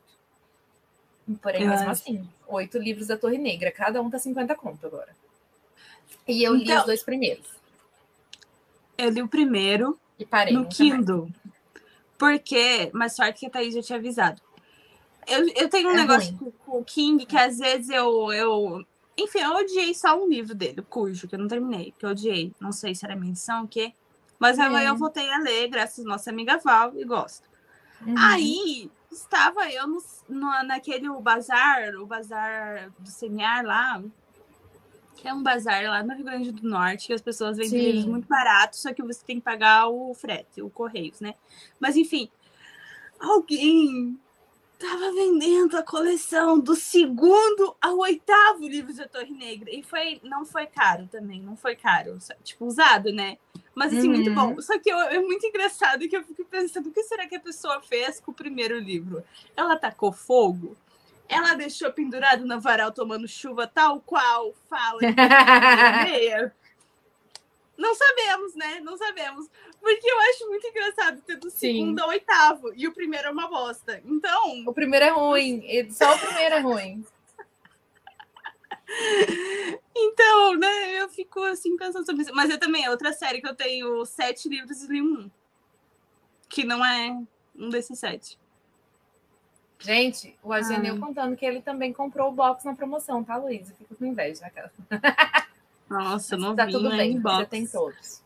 Porém, eu mesmo assim, oito livros da Torre Negra. Cada um tá 50 conto agora. E eu li Então- os dois primeiros. Eu li o primeiro E parei. no mais. Kindle. Porque, mas sorte que a Thaís já tinha avisado. Eu, eu tenho um É negócio ruim. com, o King que às vezes eu, eu. Enfim, eu odiei só um livro dele, Cujo, que eu não terminei, que eu odiei. Não sei se era edição, o quê. Mas agora É. eu voltei a ler, graças à nossa amiga Val, e gosto. Uhum. Aí estava eu no, no- naquele bazar, o bazar do Semear lá, que é um bazar lá no Rio Grande do Norte, que as pessoas vendem Sim. livros muito baratos, só que você tem que pagar o frete, o Correios, né? Mas enfim, alguém tava vendendo a coleção do segundo ao oitavo livro da Torre Negra. E foi, não foi caro também, não foi caro. só- Tipo, usado, né? Mas assim, muito Uhum. bom. Só que eu- é muito engraçado que eu fico pensando, o que será que a pessoa fez com o primeiro livro? Ela tacou fogo? Ela deixou pendurado no varal tomando chuva, tal qual fala (laughs) meia? Não sabemos, né? Não sabemos. Porque eu acho muito engraçado ter do Sim. segundo ao oitavo. E o primeiro é uma bosta. Então, O primeiro é ruim. Só o primeiro é ruim. (laughs) Então, né, eu fico assim pensando sobre isso. Mas eu também, é outra série que eu tenho sete livros e li um. Que não é um desses sete. Gente, o Ageneu Ai. contando que ele também comprou o box na promoção, tá, Luiz? Eu fico com inveja, cara. Nossa, (laughs) não tá tudo bem, inbox. você tem todos.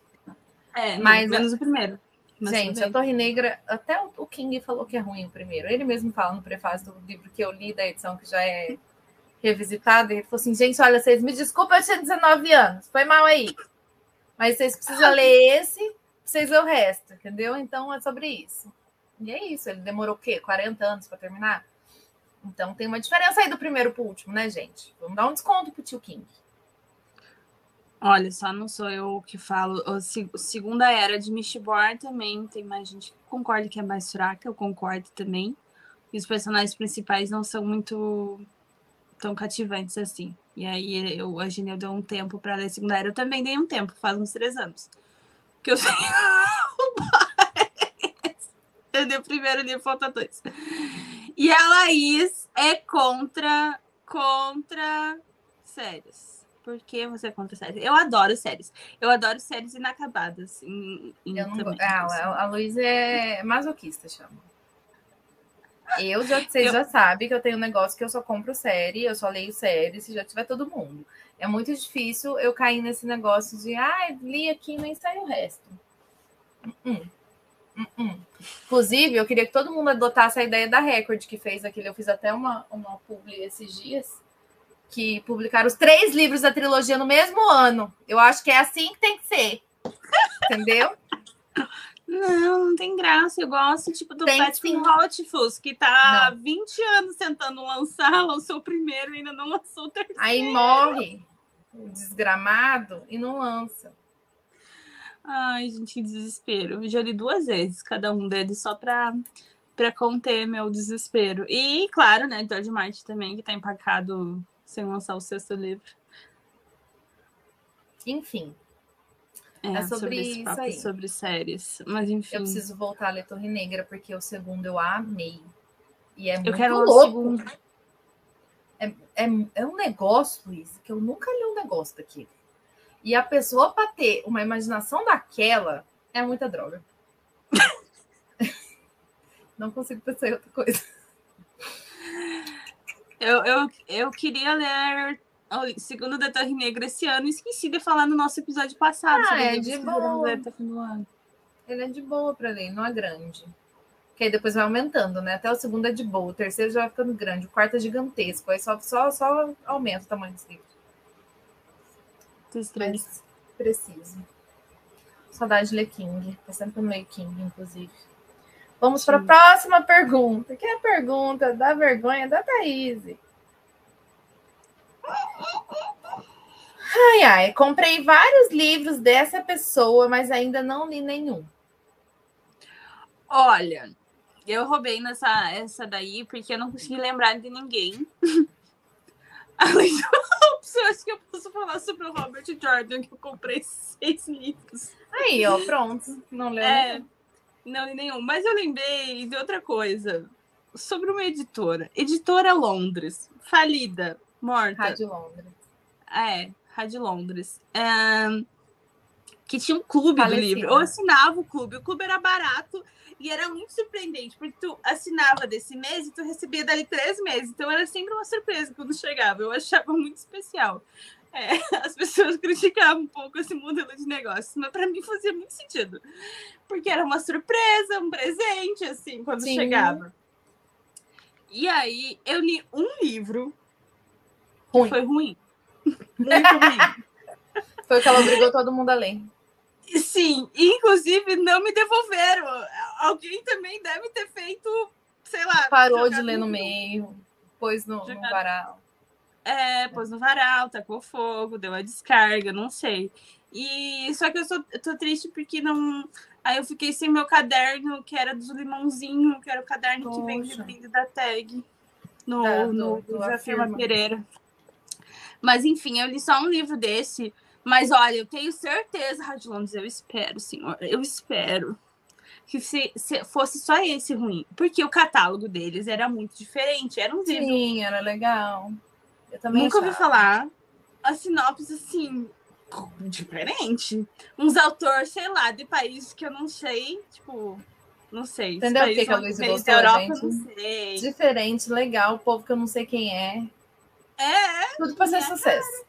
É, Mas- menos o primeiro. Mas Gente, a Torre Negra, até o- King falou que é ruim o primeiro. Ele mesmo fala no prefácio do livro que eu li, da edição que já é revisitada, ele falou assim: gente, olha, vocês me desculpem, eu tinha 19 anos, foi mal aí. Mas vocês precisam (laughs) ler esse, vocês ler o resto, entendeu? Então é sobre isso. E é isso, ele demorou o quê? 40 anos para terminar? Então tem uma diferença aí do primeiro pro último, né, gente? Vamos dar um desconto pro tio King. Olha, só não sou eu que falo. O se- segunda era de Mistborn também. Tem mais gente que concorda que é mais fraca, eu concordo também. E os personagens principais não são muito tão cativantes assim. E aí eu, a Gineu deu um tempo para ler a segunda era. Eu também dei um tempo, faz uns três anos. Que eu (laughs) sei. Dei o primeiro livro, falta dois. E a Laís é contra, contra séries. Por que você é contra séries? Eu adoro séries. Eu adoro séries inacabadas. Em, em Eu não também. ah, a, a Luísa é masoquista, chama. Eu já, vocês Eu- já sabem que eu tenho um negócio que eu só compro série, eu só leio série se já tiver todo mundo. É muito difícil eu cair nesse negócio de, ah, li aqui e nem sai o resto. Uh-uh. Uh-uh. Inclusive, eu queria que todo mundo adotasse a ideia da Record, que fez aquele. Eu fiz até uma, uma publi esses dias, que publicaram os três livros da trilogia no mesmo ano. Eu acho que é assim que tem que ser. Entendeu? Não, não tem graça. Eu gosto, tipo, do Tem Patrick. Rothfuss, que tá há 20 anos tentando lançar, (laughs) lançou o primeiro e ainda não lançou o terceiro. Aí morre o desgramado e não lança. Ai, gente, que desespero. Eu já li duas vezes cada um deles só pra, pra conter meu desespero. E, claro, né, George Martin também, que tá empacado sem lançar o sexto livro. Enfim, É, É sobre isso papo aí. sobre séries. Mas enfim. eu preciso voltar a ler Torre Negra, porque o segundo eu amei. E é Eu muito quero ler o louco. segundo. É, é um negócio, Luiz, que eu nunca li um negócio daquele. E a pessoa, para ter uma imaginação daquela, é muita droga. (laughs) não consigo pensar em outra coisa. Eu, eu, eu queria ler o segundo da Torre Negra esse ano e esqueci de falar no nosso episódio passado. Ah, é de boa. Ele é de boa para ler, não é grande. Que aí depois vai aumentando, né? Até o segundo é de boa, o terceiro já vai ficando grande, o quarto é gigantesco, aí só, só, só aumenta o tamanho dos livros. Estranho. Mas preciso. Saudade de ler King. Tá sempre no meio King, inclusive. Vamos para a próxima pergunta, que é a pergunta da vergonha da Thaís. Ai, ai, comprei vários livros dessa pessoa, mas ainda não li nenhum. Olha, eu roubei nessa essa daí porque eu não consegui lembrar de ninguém. (laughs) Além de opções que eu posso falar sobre o Robert Jordan, que eu comprei seis livros. Aí, ó, pronto. Não leu É, nenhum. não li nenhum. Mas eu lembrei de outra coisa. Sobre uma editora. Editora Londres. Falida. Morta. Rádio Londres. É, Rádio Londres. É, que tinha um clube Falecida. do livro. Eu assinava o clube. O clube era barato e era muito surpreendente, porque tu assinava desse mês e tu recebia dali três meses. Então era sempre uma surpresa quando chegava. Eu achava muito especial. É, (laughs) as pessoas criticavam um pouco esse modelo de negócio, mas para mim fazia muito sentido. Porque era uma surpresa, um presente, assim, quando Sim. chegava. E aí eu li um livro ruim. foi ruim. (laughs) Muito ruim. Foi o que ela obrigou todo mundo a ler. Sim, inclusive não me devolveram. Alguém também deve ter feito, sei lá. Parou de ler no meio, pôs no, no varal. É, pôs no varal, tacou fogo, deu a descarga, não sei. E só que eu, sou, eu tô triste porque não. Aí eu fiquei sem meu caderno, que era do limãozinho, que era o caderno Poxa. que vem de da tag no, tá, no, Pereira. Mas enfim, eu li só um livro desse. Mas olha, eu tenho certeza, Rádio Londres, eu espero, senhor, eu espero que se, se, fosse só esse ruim. Porque o catálogo deles era muito diferente. Era um livro. Sim, era legal. Eu também Nunca achava. ouvi falar. A sinopse, assim, diferente. Uns autores, sei lá, de países que eu não sei, tipo, não sei. Entendeu o que, que a Luísa gostou, Europa, gente? Não sei. Diferente, legal, o povo que eu não sei quem é. É. Tudo para ser sucesso. Cara.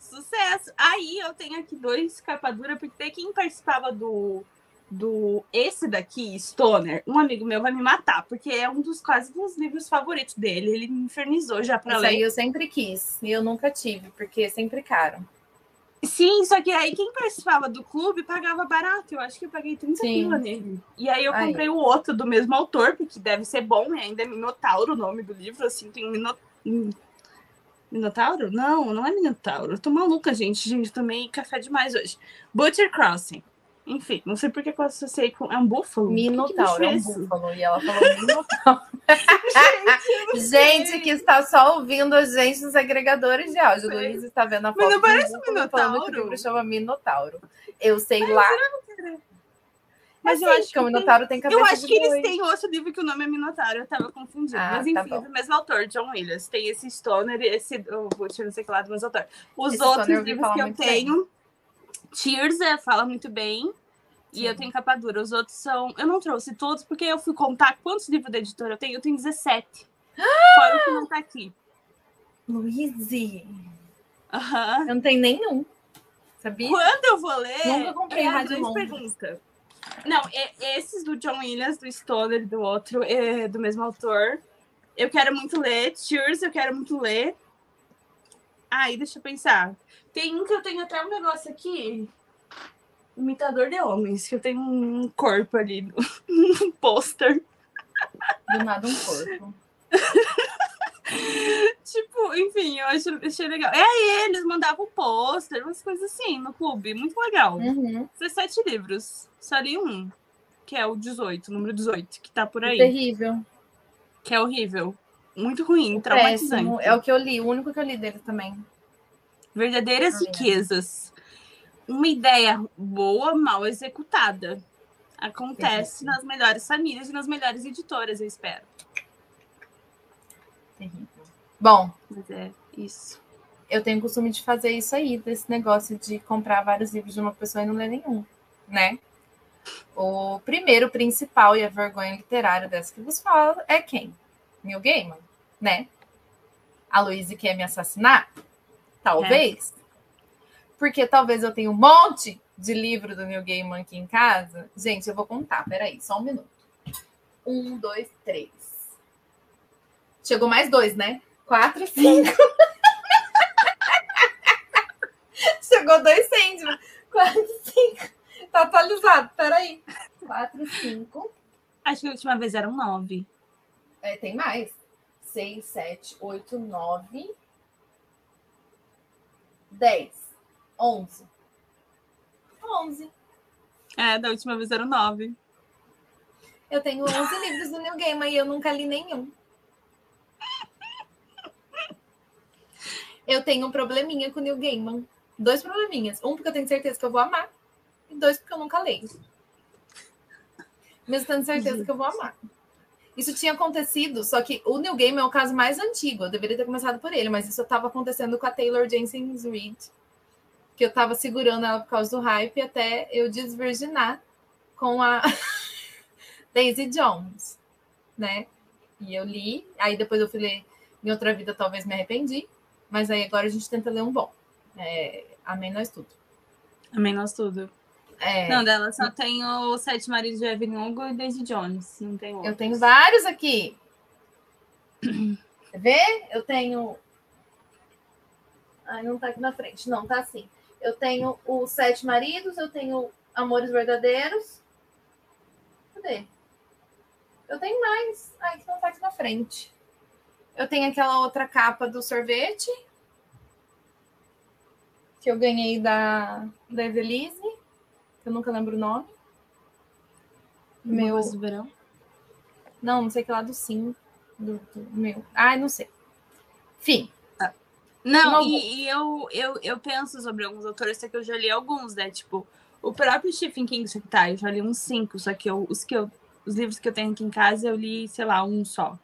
Sucesso. Aí eu tenho aqui dois capa dura, porque tem quem participava do do esse daqui, Stoner, um amigo meu vai me matar, porque é um dos quase dos livros favoritos dele. Ele me infernizou já para ler. Isso aí eu sempre quis, e eu nunca tive, porque é sempre caro. Sim, só que aí quem participava do clube pagava barato. Eu acho que eu paguei 30 pila nele. E aí eu comprei aí. o outro do mesmo autor, porque deve ser bom, né? Ainda é Minotauro o nome do livro, assim, tem um Minotauro? Não, não é Minotauro. Eu tô maluca, gente. Gente, eu tomei café demais hoje. Butcher Crossing. Enfim, não sei porque eu associei com. É um búfalo? Minotauro, que é um búfalo. E ela falou Minotauro. gente, (laughs) (laughs) gente que está só ouvindo a gente nos agregadores de áudio. O Luiz está vendo a foto. Mas não parece um Minotauro. Que o livro chama Minotauro. Eu sei Mas lá. Mas eu acho que o Minotauro tem cabeça Eu acho que eles têm outro livro que o nome é Minotauro, eu tava confundindo. Ah, Mas tá enfim, tá do mesmo autor, John Williams. Tem esse Stoner e esse. Butcher, não sei que lá, do mesmo autor. Os esse outros livros que eu tenho. Bem. Tears é, fala muito bem. Sim. E eu tenho capa dura. Os outros são. Eu não trouxe todos, porque eu fui contar quantos livros da editora eu tenho. Eu tenho 17. Fora o que não tá aqui. Luíse! Uhum. Eu não tenho nenhum. Sabia? Quando eu vou ler. Nunca comprei é, Rádio pergunta. Não, é, esses do John Williams, do Stoner, do outro, é, do mesmo autor. Eu quero muito ler. Tears, eu quero muito ler. Aí, deixa eu pensar. Tem um que eu tenho até um negócio aqui. Imitador de homens, que eu tenho um corpo ali, um (laughs) pôster. Do nada um corpo. (laughs) tipo, enfim, eu acho, achei legal. É aí, eles mandavam pôster, umas coisas assim, no clube. Muito legal. Uhum. 17 livros. Só li um, que é o 18, número 18, que tá por aí. Terrível. Que é horrível. Muito ruim, traumatizante. Péssimo. É o que eu li, o único que eu li dele também. Verdadeiras riquezas. Uma ideia boa, mal executada. Acontece nas melhores famílias e nas melhores editoras, eu espero. Terrível. Bom. Mas é isso. Eu tenho o costume de fazer isso aí, desse negócio de comprar vários livros de uma pessoa e não ler nenhum, né? O primeiro, principal e a vergonha literária dessa que vos falo é quem? Neil Gaiman, né? A Luísa quer me assassinar? Talvez. É. Porque talvez eu tenha um monte de livro do Neil Gaiman aqui em casa. Gente, eu vou contar, peraí, só um minuto. Um, dois, três. Chegou mais dois, né? Quatro, cinco. (laughs) Chegou dois centímetros. Quatro, cinco. Tá atualizado, peraí. Quatro, cinco. Acho que a última vez eram nove. É, tem mais. Seis, sete, oito, nove. Dez. Onze. Onze. É, da última vez eram nove. Eu tenho onze livros do New Game e eu nunca li nenhum. Eu tenho um probleminha com o Neil Gaiman. Dois probleminhas. Um, porque eu tenho certeza que eu vou amar e dois, porque eu nunca leio. Mesmo tendo certeza que eu vou amar. Isso tinha acontecido, só que o New Game é o caso mais antigo. Eu deveria ter começado por ele, mas isso estava acontecendo com a Taylor Jenkins Reid porque eu tava segurando ela por causa do hype até eu desvirginar com a (laughs) Daisy Jones, né? E eu li, aí depois eu fui ler em outra vida, talvez me arrependi, mas aí agora a gente tenta ler um bom. É, amém nós tudo. Amém nós tudo. É, não, dela só tem o Sete Maridos de Evelyn Hugo e Daisy Jones. Não tem outros. Eu tenho vários aqui. (clears throat) Quer ver? Eu tenho. Ai, não tá aqui na frente. Não, tá assim. Eu tenho os Sete Maridos, eu tenho Amores Verdadeiros. Cadê? Eu tenho mais. Ai, que não tá aqui na frente. Eu tenho aquela outra capa do sorvete. Que eu ganhei da, da Evelise. Que eu nunca lembro o nome. Meu. do verão? Não, não sei que lá do sim. Do, do meu. Ai, não sei. Enfim. Ah. Não, e, e, eu, eu, eu penso sobre alguns autores, só que eu já li alguns, né? Tipo, o próprio Stephen King, só que tá, eu já li uns cinco, só que eu, os, que eu, os livros que eu tenho aqui em casa, eu li, sei lá, um só.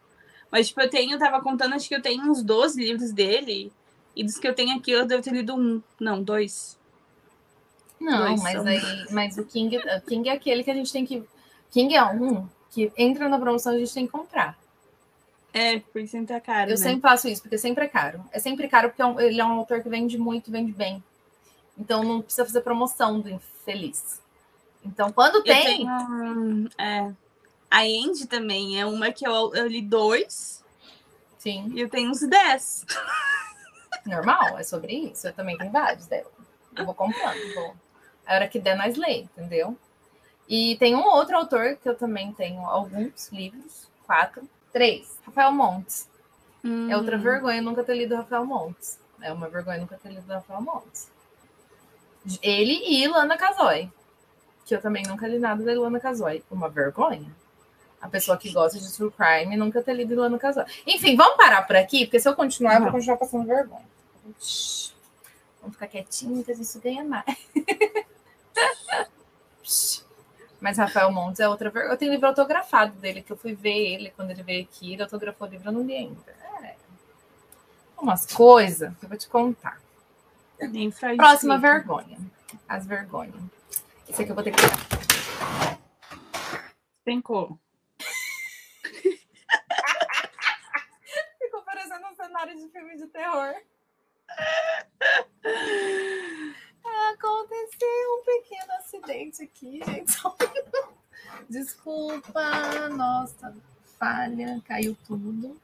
Mas, tipo, eu tenho, eu tava contando, acho que eu tenho uns 12 livros dele, e dos que eu tenho aqui, eu devo ter lido um. Não, dois. Não, dois mas são... aí, mas o King, o King é aquele que a gente tem que. King é um que entra na promoção a gente tem que comprar. É, porque sempre é caro. Eu né? sempre faço isso, porque sempre é caro. É sempre caro porque é ele é um autor que vende muito, vende bem. Então não precisa fazer promoção do infeliz. Então, quando tem. Tenho, é. A Andy também é uma que eu, eu li dois. Sim. E eu tenho uns dez. (laughs) Normal, é sobre isso. Eu também tenho vários dela. Eu vou comprando. Vou. A hora que der, nós lê, entendeu? E tem um outro autor que eu também tenho alguns livros. Quatro. Três. Rafael Montes. Hum. É outra hum. vergonha nunca ter lido Rafael Montes. É uma vergonha nunca ter lido Rafael Montes. Ele e Lana Casoy. Que eu também nunca li nada da Ilana Casoy. Uma vergonha. A pessoa que gosta de true crime nunca ter lido Ilana Casoy. Enfim, vamos parar por aqui, porque se eu continuar, eu vou continuar passando vergonha. Vamos ficar quietinho, que isso ganha mais. (laughs) Mas Rafael Montes é outra vergonha. Eu tenho livro autografado dele, que eu fui ver ele quando ele veio aqui. Ele autografou o livro, eu não li ainda. É. Umas coisas que eu vou te contar. Próxima vergonha. As vergonhas. Esse aqui eu vou ter que. Pencou. Ficou parecendo um cenário de filme de terror. (laughs) Aconteceu um pequeno acidente aqui, gente. (laughs) Desculpa, nossa, falha, caiu tudo.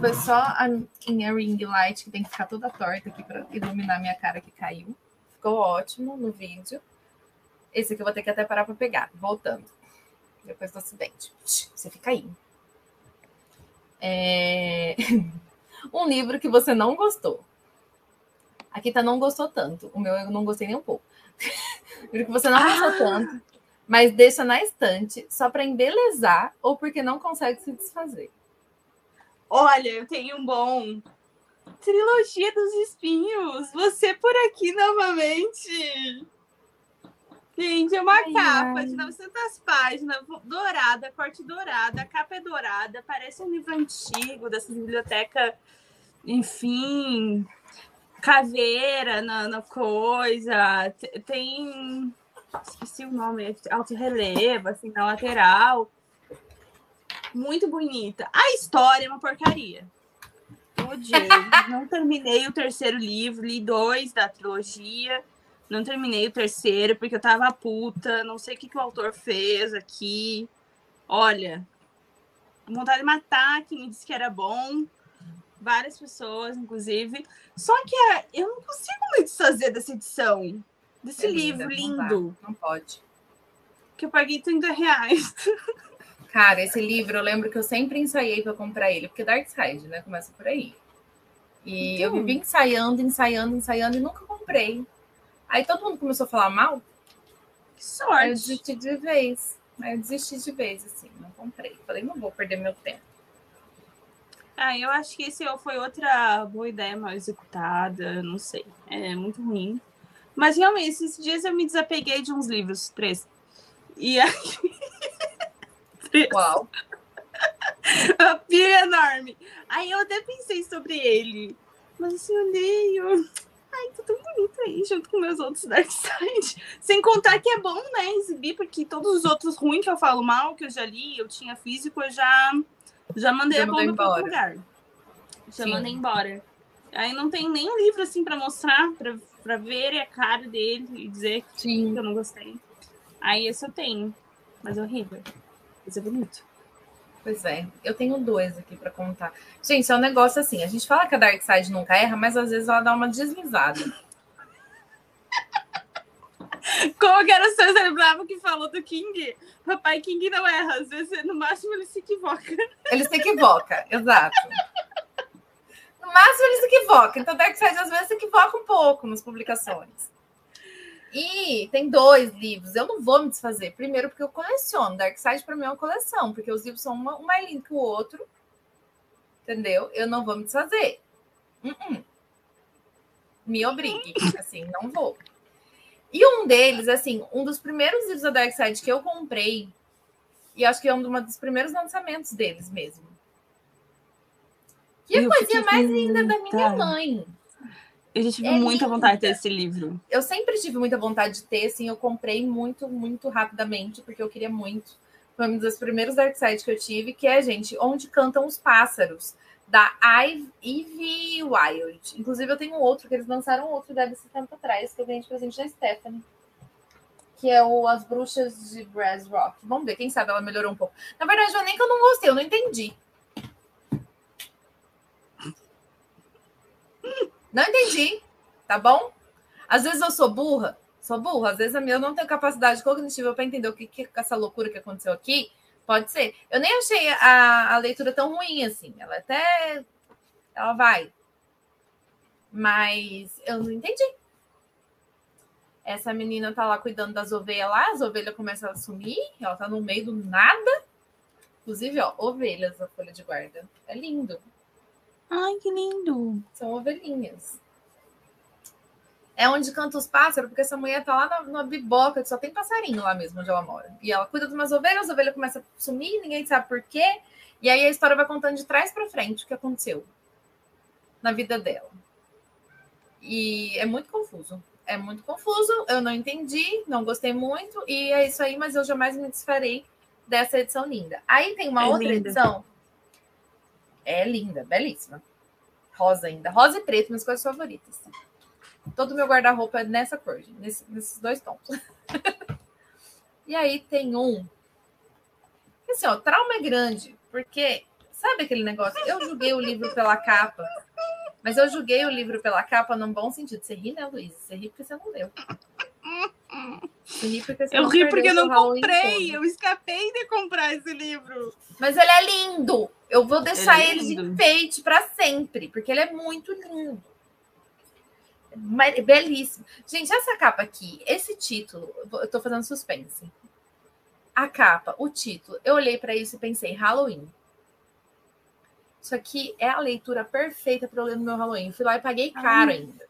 Foi só a minha ring light que tem que ficar toda torta aqui para iluminar minha cara que caiu. Ficou ótimo no vídeo. Esse aqui eu vou ter que até parar para pegar. Voltando. Depois do acidente. Você fica aí. É... (laughs) Um livro que você não gostou. Aqui tá não gostou tanto. O meu eu não gostei nem um pouco. (laughs) livro que você não gostou ah! tanto, mas deixa na estante só para embelezar ou porque não consegue se desfazer. Olha, eu tenho um bom. Trilogia dos Espinhos. Você por aqui novamente. Gente, é uma ai, capa ai. de 900 páginas, dourada, corte dourada, a capa é dourada, parece um livro antigo dessa biblioteca, enfim, caveira na, na coisa, tem, esqueci o nome, alto relevo, assim, na lateral, muito bonita. A história é uma porcaria. Odiei. (laughs) Não terminei o terceiro livro, li dois da trilogia. Não terminei o terceiro porque eu tava puta. Não sei o que, que o autor fez aqui. Olha, vontade de matar quem me disse que era bom. Várias pessoas, inclusive. Só que é, eu não consigo me desfazer dessa edição. Desse é livro lindo. Não, não pode. Que eu paguei 30 reais. Cara, esse livro eu lembro que eu sempre ensaiei para comprar ele, porque Dark Side, né? Começa por aí. E então... eu vivi ensaiando, ensaiando, ensaiando e nunca comprei. Aí todo mundo começou a falar mal. Que sorte. Aí eu desisti de vez. Aí eu desisti de vez, assim, não comprei. Falei, não vou perder meu tempo. Ah, eu acho que esse foi outra boa ideia mal executada, não sei. É muito ruim. Mas realmente, esses dias eu me desapeguei de uns livros, três. E aí. Uau! (laughs) A pilha enorme. Aí eu até pensei sobre ele. Mas assim, eu leio. Ai, tô tão bonita aí, junto com meus outros Dark Side. Sem contar que é bom, né, exibir, porque todos os outros ruins que eu falo mal, que eu já li, eu tinha físico, eu já, já mandei já a bomba para outro lugar. Já Sim. mandei embora. Aí não tem nem livro assim para mostrar, para ver a cara dele e dizer Sim. que eu não gostei. Aí esse eu tenho, mas é horrível. Mas é bonito. Pois é, eu tenho dois aqui para contar. Gente, é um negócio assim, a gente fala que a Dark Side nunca erra, mas às vezes ela dá uma deslizada. Como que era o seu Bravo que falou do King? Papai King não erra, às vezes no máximo ele se equivoca. Ele se equivoca, (laughs) exato. No máximo ele se equivoca. Então, Dark Side às vezes se equivoca um pouco nas publicações. E tem dois livros. Eu não vou me desfazer. Primeiro, porque eu coleciono. Dark Side para mim é uma coleção, porque os livros são um mais lindo que o outro. Entendeu? Eu não vou me desfazer. Uh -uh. Me obrigue. Assim, não vou. E um deles, assim, um dos primeiros livros da Dark Side que eu comprei, e acho que é um dos primeiros lançamentos deles mesmo. Que a coisinha mais linda da minha mãe. Eu já tive é muita linda. vontade de ter esse livro. Eu sempre tive muita vontade de ter, assim, eu comprei muito, muito rapidamente, porque eu queria muito. Foi um dos primeiros Dark Side que eu tive, que é, gente, Onde Cantam os Pássaros, da Ivy Wild. Inclusive, eu tenho outro, que eles lançaram outro, deve ser tempo atrás, que eu ganhei de presente da Stephanie. Que é o As Bruxas de Brass Rock. Vamos ver, quem sabe ela melhorou um pouco. Na verdade, não é nem que eu não gostei, eu não entendi. Não entendi, tá bom? Às vezes eu sou burra, sou burra, às vezes eu não tenho capacidade cognitiva para entender o que, que essa loucura que aconteceu aqui. Pode ser. Eu nem achei a, a leitura tão ruim assim. Ela até. Ela vai. Mas eu não entendi. Essa menina tá lá cuidando das ovelhas lá, as ovelhas começam a sumir, ela tá no meio do nada. Inclusive, ó, ovelhas a folha de guarda. É lindo. Ai, que lindo! São ovelhinhas. É onde canta os pássaros, porque essa mulher tá lá na, na biboca, que só tem passarinho lá mesmo onde ela mora. E ela cuida de umas ovelhas, as ovelhas começam a sumir, ninguém sabe por quê. E aí a história vai contando de trás para frente o que aconteceu na vida dela. E é muito confuso. É muito confuso, eu não entendi, não gostei muito, e é isso aí, mas eu jamais me desfarei dessa edição linda. Aí tem uma é outra linda. edição é linda, belíssima. Rosa ainda. Rosa e preto, minhas coisas favoritas. Todo o meu guarda-roupa é nessa cor, nesse, nesses dois tons. (laughs) e aí tem um. Assim, ó, trauma é grande, porque sabe aquele negócio? Eu julguei o livro pela capa, mas eu julguei o livro pela capa num bom sentido. Você ri, né, Luiz? Você ri porque você não leu. Você ri porque você eu ri porque eu não comprei. Todo. Eu escapei de comprar esse livro. Mas ele é lindo. Eu vou deixar ele, é ele de enfeite para sempre, porque ele é muito lindo. Belíssimo. Gente, essa capa aqui, esse título, eu tô fazendo suspense. A capa, o título, eu olhei para isso e pensei Halloween. Isso aqui é a leitura perfeita para eu ler no meu Halloween. Fui lá e paguei caro Ai. ainda.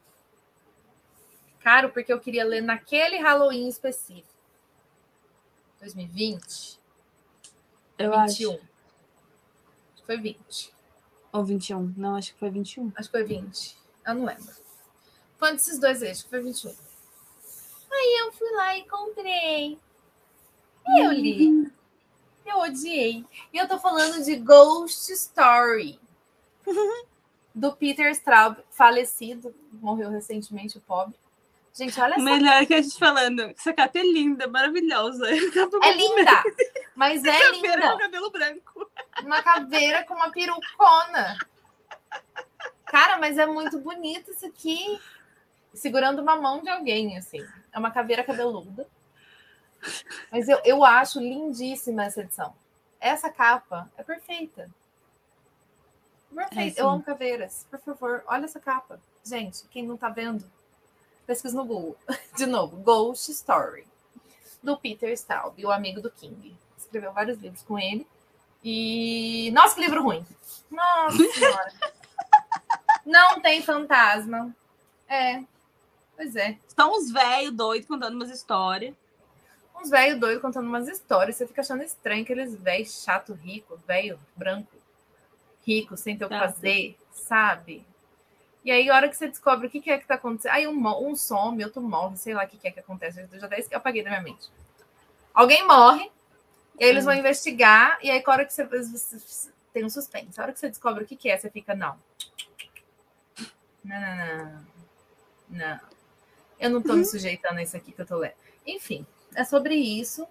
Caro porque eu queria ler naquele Halloween específico. 2020. Eu 21. acho. Foi 20. Ou 21. Não, acho que foi 21. Acho que foi 20. Eu não lembro. Foi um desses dois aí, acho que foi 21. Aí eu fui lá e comprei. E eu li. Eu odiei. E eu tô falando de Ghost Story. (laughs) do Peter Straub, falecido, morreu recentemente, o pobre. Gente, olha só. Melhor que a gente falando. Essa capa é linda, maravilhosa. (laughs) É linda, mas é linda. com cabelo branco. Uma caveira com uma perucona. Cara, mas é muito bonito isso aqui. Segurando uma mão de alguém, assim. É uma caveira cabeluda. Mas eu, eu acho lindíssima essa edição. Essa capa é perfeita. Perfeita. É, eu amo caveiras. Por favor, olha essa capa. Gente, quem não tá vendo, pesquisa no Google. (laughs) De novo, Ghost Story. Do Peter Staub, o amigo do King. Escreveu vários livros com ele. E. Nossa, que livro ruim! Nossa (laughs) Senhora! Não tem fantasma. É. Pois é. São uns velhos doidos contando umas histórias. Uns velhos doidos contando umas histórias. Você fica achando estranho aqueles velhos chato, rico, velho, branco, rico, sem ter o que fazer, sabe? E aí, a hora que você descobre o que, é que tá acontecendo. Aí um, um some, outro morre, sei lá o que, é que acontece. Eu já até apaguei da minha mente. Alguém morre, e aí eles vão hum. investigar, e aí, a hora que você, você, tem um suspense. A hora que você descobre o que, que é, você fica, não. Não, não, não. Não. Eu não tô uhum. me sujeitando a isso aqui que eu tô lendo. Enfim, é sobre isso.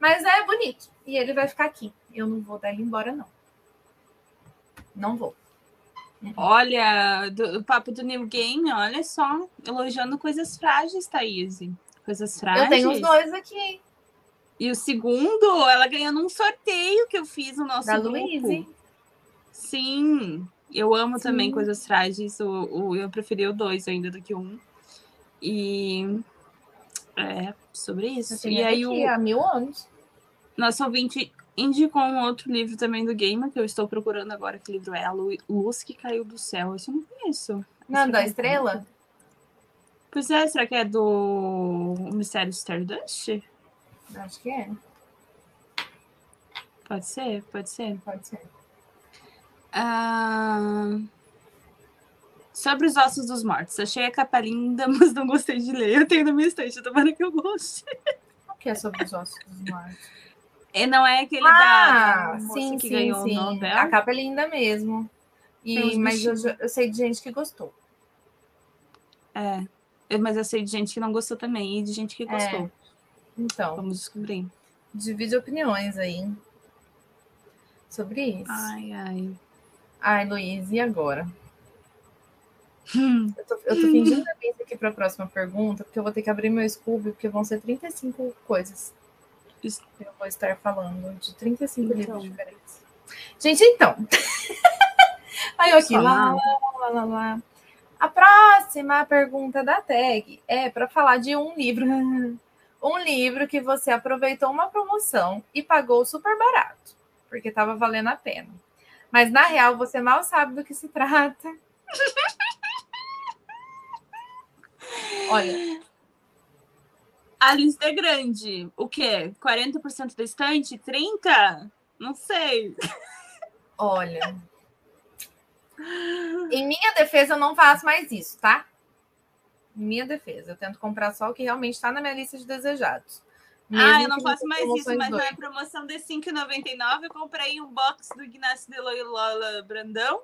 Mas é bonito. E ele vai ficar aqui. Eu não vou dar ele embora, não. Não vou. Uhum. Olha, do, o papo do New Game, olha só, elogiando coisas frágeis, Thaís. Coisas frágeis. Eu tenho os dois aqui. E o segundo, ela ganhou num sorteio que eu fiz no nosso da grupo. Luíse. Sim, eu amo Sim. também coisas frágeis. O, o, eu preferi o dois ainda do que um. E é sobre isso. E aí o há mil anos. Nosso ouvinte indicou um outro livro também do Gamer que eu estou procurando agora. Que livro é? A Luz que Caiu do Céu. Isso eu não conheço. Não, da Estrela? Pois é, será que é do Mistério Stardust? Acho que é. Pode ser, pode ser. Pode ser. Ah, sobre os ossos dos mortos. Achei a capa linda, (laughs) mas não gostei de ler. Eu tenho na minha estante, tomara que eu goste. O que é sobre os ossos dos mortos? E não é aquele ah, da sim, que sim, ganhou sim. o Nobel? A capa é linda mesmo. E, mas eu, eu, sei de gente que gostou. É. Mas eu sei de gente que não gostou também e de gente que gostou. É. Então. Vamos descobrir. Divide opiniões aí sobre isso. Ai, ai. Ai, Luiz, e agora? Hum. Eu, tô, eu tô fingindo a aqui para a próxima pergunta, porque eu vou ter que abrir meu Scooby, porque vão ser 35 coisas que eu vou estar falando, de 35 então. livros diferentes. Gente, então. (laughs) Aí eu aqui, lá, lá, lá, lá, A próxima pergunta da tag é para falar de um livro. (laughs) Um livro que você aproveitou uma promoção e pagou super barato, porque estava valendo a pena. Mas na real você mal sabe do que se trata. (laughs) Olha. A lista é grande. O quê? 40% da estante? 30%? Não sei. Olha. Em minha defesa, eu não faço mais isso, tá? Em minha defesa, eu tento comprar só o que realmente está na minha lista de desejados. ah, eu não faço mais isso, mas na promoção de R$ 5,99 eu comprei um box do Ignacio de Loyola Brandão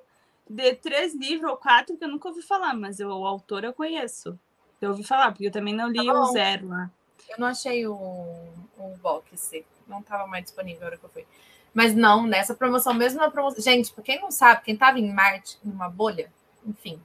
de três livros ou quatro que eu nunca ouvi falar, mas eu, o autor eu conheço. Eu ouvi falar, porque eu também não li tá o zero lá. Eu não achei o, o box, não estava mais disponível na hora que eu fui. Mas não, nessa promoção, mesmo na promoção. Gente, para quem não sabe, quem estava em Marte, numa bolha, enfim.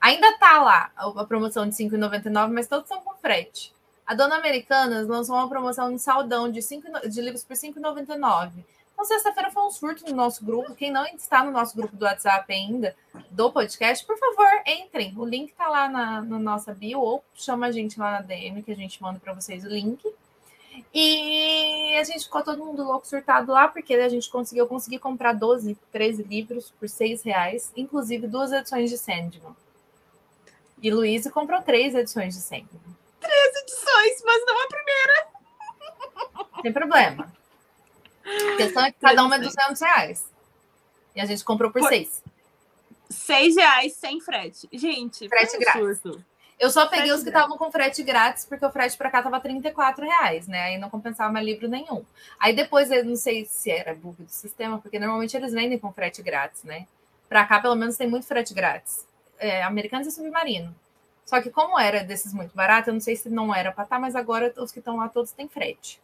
Ainda tá lá a promoção de R$ 5,99, mas todos são com frete. A Dona Americanas lançou uma promoção de saldão de, 5, de livros por R$ 5,99. Então, sexta-feira foi um surto no nosso grupo. Quem não está no nosso grupo do WhatsApp ainda, do podcast, por favor, entrem. O link está lá na, na, nossa bio, ou chama a gente lá na DM, que a gente manda para vocês o link. E a gente ficou todo mundo louco, surtado lá, porque a gente conseguiu conseguir comprar 12, 13 livros por 6 reais, inclusive duas edições de Sandman. E Luiz comprou três edições de Sandman. Três edições, mas não a primeira. Tem problema. A questão é que cada uma é 200 reais. E a gente comprou por, por... seis. Seis reais sem frete. Gente, frete grátis. Surto. Eu só peguei frete os que estavam com frete grátis, porque o frete para cá tava 34 reais, né? Aí não compensava mais livro nenhum. Aí depois, eu não sei se era bug do sistema, porque normalmente eles vendem com frete grátis, né? Para cá, pelo menos, tem muito frete grátis. É, Americanos e Submarino. Só que como era desses muito barato, eu não sei se não era para estar, tá, mas agora os que estão lá todos têm frete.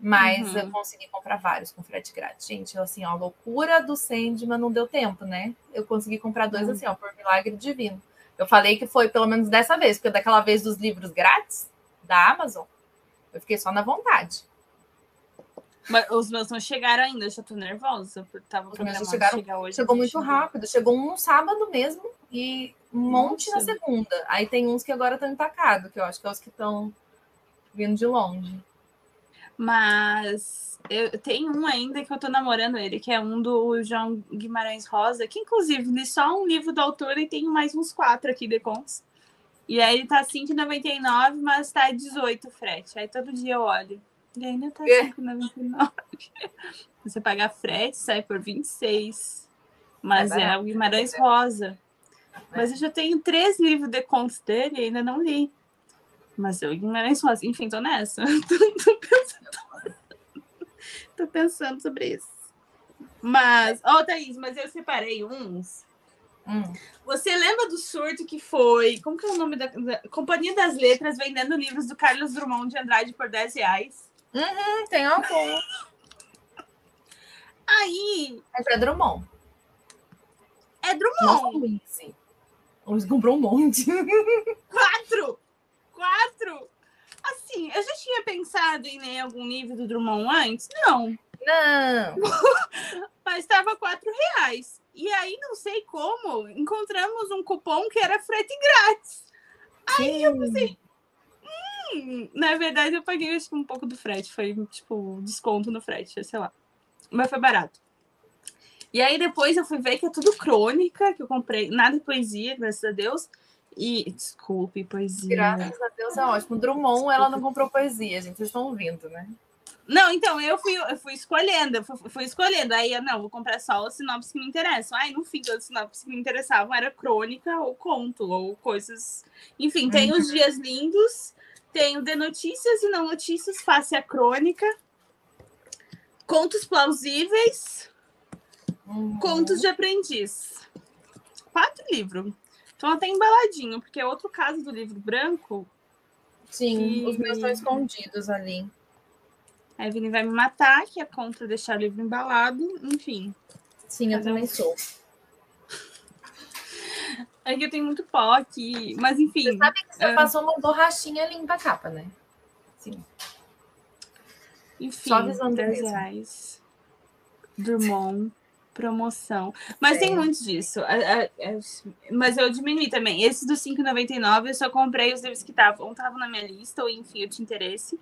Mas uhum. eu consegui comprar vários com frete grátis. Gente, assim, ó, a loucura do Sandman não deu tempo, né? Eu consegui comprar dois uhum. assim, ó, por milagre divino. Eu falei que foi pelo menos dessa vez, porque daquela vez dos livros grátis da Amazon, eu fiquei só na vontade. Mas os meus não chegaram ainda, eu já tô nervosa, porque tava programado chegaram, chegar hoje. Chegou muito chegou. rápido, chegou um no sábado mesmo e um monte na segunda. Aí tem uns que agora estão empacados, que eu acho que é os que estão vindo de longe. Mas eu tenho um ainda que eu tô namorando ele, que é um do João Guimarães Rosa, que inclusive li só um livro do autor e tenho mais uns quatro aqui de contos. E aí ele tá 5,99, mas tá 18 frete. Aí todo dia eu olho. E ainda tá 5,99. (laughs) Você paga frete, sai por 26. Mas é, é o Guimarães Rosa. Mas eu já tenho três livros de contos dele e ainda não li. Mas eu Guimarães Rosa, enfim, tô nessa. (laughs) tô, tô, pensando, tô pensando sobre isso. Mas, ó, oh, Thaís, mas eu separei uns. Hum. Você lembra do surto que foi? Como que é o nome da, da, Companhia das Letras vendendo livros do Carlos Drummond de Andrade por 10 reais? Uhum, tem algum. Aí. Mas é Drummond. É Drummond. Nossa, Luiz comprou um monte. Quatro! Quatro! Assim, eu já tinha pensado em ler algum livro do Drummond antes? Não. Não. (laughs) Mas estava quatro reais. E aí, não sei como, encontramos um cupom que era frete grátis. Aí Sim. eu pensei, hum, na verdade eu paguei acho, um pouco do frete, foi tipo desconto no frete, sei lá. Mas foi barato. E aí depois eu fui ver que é tudo crônica, que eu comprei, nada de poesia, graças a Deus. E desculpe, poesia. Graças a Deus é ótimo. Drummond, ela não comprou poesia, gente. Vocês estão ouvindo, né? Não, então eu fui, eu fui escolhendo, eu fui, fui, escolhendo. Aí eu não, vou comprar só as sinopses que me interessam. Aí no fim, as sinopses que me interessavam era crônica ou conto, ou coisas. Enfim, tem uhum. os dias lindos, tem o de notícias e não notícias, face a crônica, contos plausíveis, Uhum. Contos de Aprendiz. Quatro livros. Então até embaladinho, porque é outro caso do livro branco. Sim, que... os meus estão escondidos ali. A Evelyn vai me matar, que é contra deixar o livro embalado, enfim. Sim, eu também sou. (laughs) É que eu tenho muito pó aqui, mas enfim. Você sabe que você uh... passou uma borrachinha limpa a capa, né? Sim. Enfim, Só 10 reais. Drummond promoção. Mas tem muito disso. Mas eu diminui também. Esses dos 5,99 eu só comprei os livros que estavam estavam na minha lista, ou enfim, eu tinha interesse.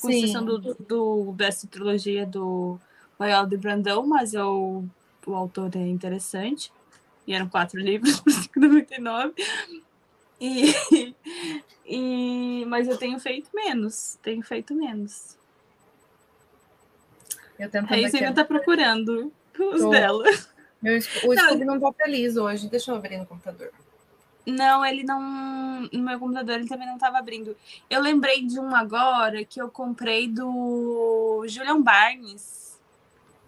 Com exceção do, do dessa trilogia do Loyal de Brandão, mas eu, o autor é interessante. E eram quatro (laughs) livros por 5,99. E, (laughs) e, mas eu tenho feito menos. Tenho feito menos. Eu tento. A ainda está procurando os Tô. dela. Meu, o Scooby não tá feliz hoje. Deixa eu abrir no computador. Não, ele não. No meu computador ele também não estava abrindo. Eu lembrei de um agora que eu comprei do Julian Barnes,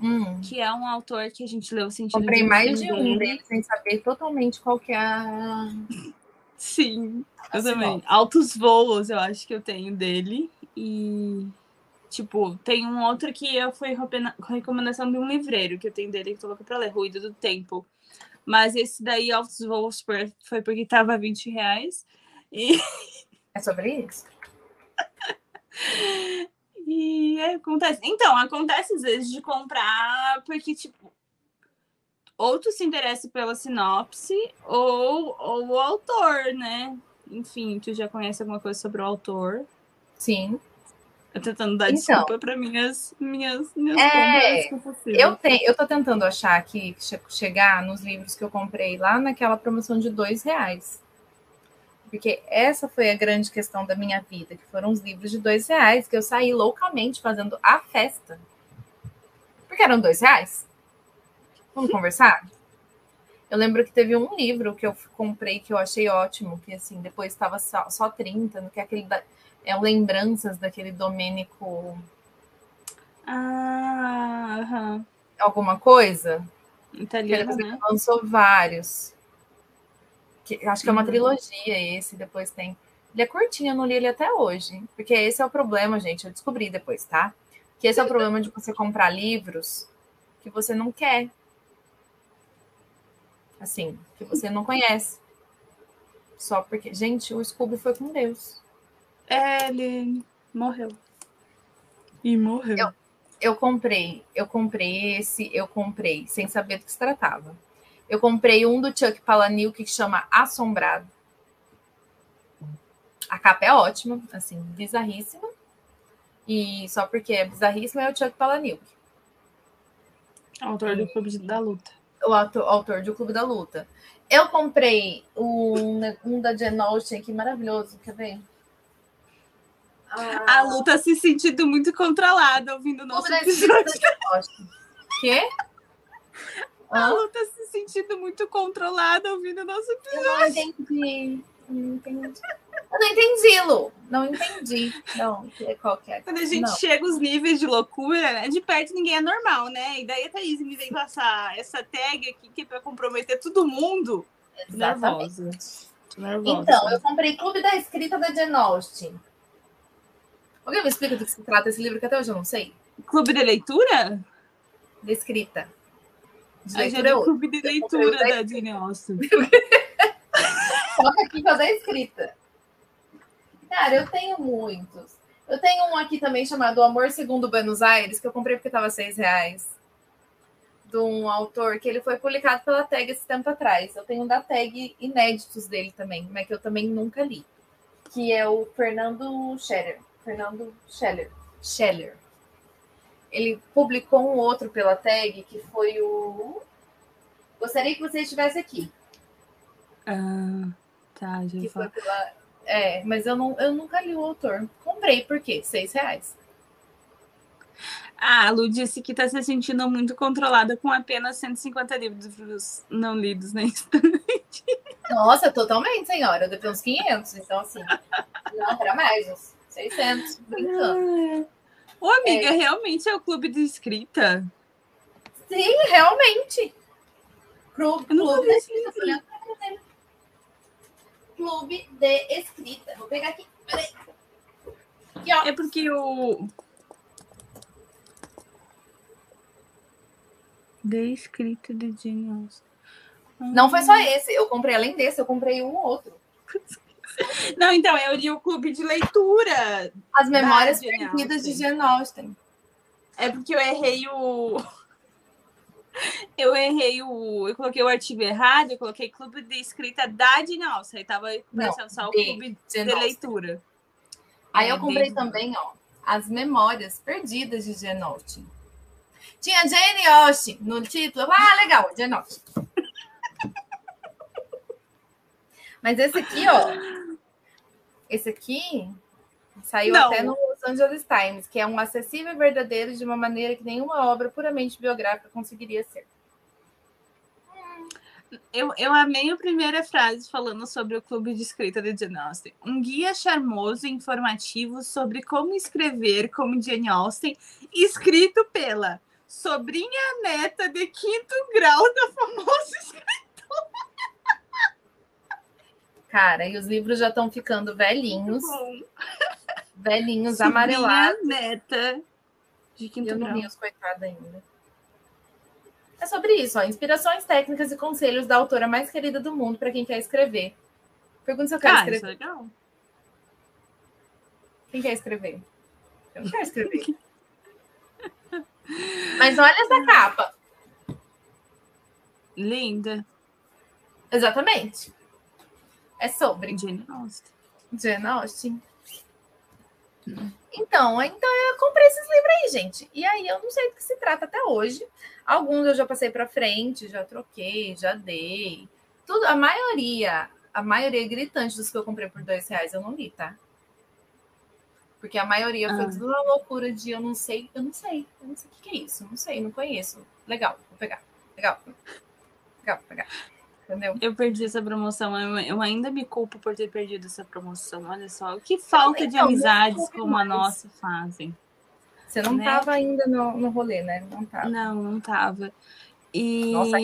hum. que é um autor que a gente leu o sentido. Comprei de mais de um dele sem saber totalmente qual que é a. Sim, eu assim, também. Altos voos, eu acho que eu tenho dele. E Tipo, tem um outro que eu fui recomendação de um livreiro que eu tenho dele que tô louca pra ler, Ruído do Tempo. Mas esse daí, Altos Voos, foi porque tava 20 reais. E... É sobre isso? (laughs) e é, acontece. Então, acontece às vezes de comprar porque, tipo, ou tu se interessa pela sinopse ou, ou o autor, né? Enfim, tu já conhece alguma coisa sobre o autor. Sim. Eu tentando dar então, desculpa para minhas minhas minhas é, eu tenho eu tô tentando achar aqui chegar nos livros que eu comprei lá naquela promoção de dois reais. Porque essa foi a grande questão da minha vida que foram os livros de dois reais que eu saí loucamente fazendo a festa. Porque eram dois reais? Vamos (laughs) conversar? Eu lembro que teve um livro que eu comprei que eu achei ótimo que assim depois estava só, só 30 que é aquele da é lembranças daquele Domênico. Ah, uhum. alguma coisa? Italiano, né? Lançou vários. Que, acho que é uma uhum. trilogia esse, depois tem. Ele é curtinho, eu não li ele até hoje. Porque esse é o problema, gente. Eu descobri depois, tá? Que esse é o problema de você comprar livros que você não quer. Assim, que você não conhece. Só porque. Gente, o Scooby foi com Deus. É, ele morreu. E morreu. Eu, eu comprei, eu comprei esse, eu comprei, sem saber do que se tratava. Eu comprei um do Chuck Palahniuk que chama Assombrado. A capa é ótima, assim, bizarríssima. E só porque é bizarríssima é o Chuck Palahniuk. Autor do Clube da Luta. O autor, autor do Clube da Luta. Eu comprei um, um da Jen Austen aqui, maravilhoso, quer ver? Ah. A Lu tá se sentindo muito controlada ouvindo o nosso episódio. Quê? A Lu tá se sentindo muito controlada ouvindo o nosso episódio. Eu não entendi. Não entendi. Eu não entendi, Lu. Não entendi. Não, qual que é? Quando a gente não. chega aos níveis de loucura, né? De perto ninguém é normal, né? E daí a Thaís me vem passar essa tag aqui que é pra comprometer todo mundo. Exatamente. Nervosa. Nervosa. Então, eu comprei Clube da Escrita da Jane Austen. Alguém me explica do que se trata esse livro que até hoje eu não sei? Clube de leitura? De escrita. De leitura é Clube de leitura da Jane Austen. Foca aqui fazer escrita. Cara, eu tenho muitos. Eu tenho um aqui também chamado Amor Segundo Buenos Aires, que eu comprei porque estava seis reais. De um autor que ele foi publicado pela tag esse tempo atrás. Eu tenho um da tag inéditos dele também, mas que eu também nunca li. Que é o Fernando Scheller. Fernando Scheller. Scheller. Ele publicou um outro pela tag que foi o. Gostaria que você estivesse aqui. Ah, tá, já que foi pela... É, mas eu, não, eu nunca li o autor. Comprei, por quê? Seis reais. Ah, a Lu disse que está se sentindo muito controlada com apenas 150 livros não lidos na estante. Nossa, totalmente, senhora. Eu uns 500, então assim. Não, para mais, 600, brincando. Ô, amiga, é. realmente é o clube de escrita? Sim, realmente. Clube, clube de escrita clube de escrita. Vou pegar aqui. Peraí. Aqui, ó. É porque o. De escrita de Jane Austen. Não foi só esse. Eu comprei além desse, eu comprei um outro. (laughs) Não, então, eu li o clube de leitura. As memórias perdidas de Jane Austen. É porque eu errei o (laughs) eu errei o. Eu coloquei o artigo errado, eu coloquei clube de escrita da Dinalça. Aí tava só o clube de, de leitura. Aí eu comprei de... também, ó, as memórias perdidas de Jane Austen. Tinha Jane Austen no título. Ah, legal, Jane Austen. Mas esse aqui, ó. Esse aqui Saiu Não. até no Los Angeles Times, que é um acessível e verdadeiro de uma maneira que nenhuma obra puramente biográfica conseguiria ser. Eu, eu amei a primeira frase falando sobre o clube de escrita de Jane Austen. Um guia charmoso e informativo sobre como escrever como Jane Austen, escrito pela sobrinha neta de quinto grau da famosa escritora. Cara, e os livros já estão ficando velhinhos velhinhos Sobrinha amarelados. neta de quinto eu não li os coitados ainda. É sobre isso, ó. Inspirações técnicas e conselhos da autora mais querida do mundo para quem quer escrever. Pergunta se eu quero ah, escrever. Isso é legal. Quem quer escrever? Eu não quero escrever. (laughs) Mas olha essa capa. Linda. Exatamente. É sobre. Jane Austen. Jane Austen. Então, então eu comprei esses livros aí, gente. E aí eu não sei do que se trata até hoje. Alguns eu já passei para frente, já troquei, já dei. Tudo, a maioria, a maioria gritante dos que eu comprei por dois reais eu não li, tá? Porque a maioria ah. foi tudo uma loucura de eu não sei, eu não sei, eu não sei o que é isso, não sei, não conheço. Legal, vou pegar. Legal. Legal, vou pegar entendeu? Eu perdi essa promoção, eu ainda me culpo por ter perdido essa promoção. Olha só, que falta então, de amizades como mais. a nossa fazem. Você não estava né? ainda no, no rolê, né? Não estava. Não, não estava. E... Nossa,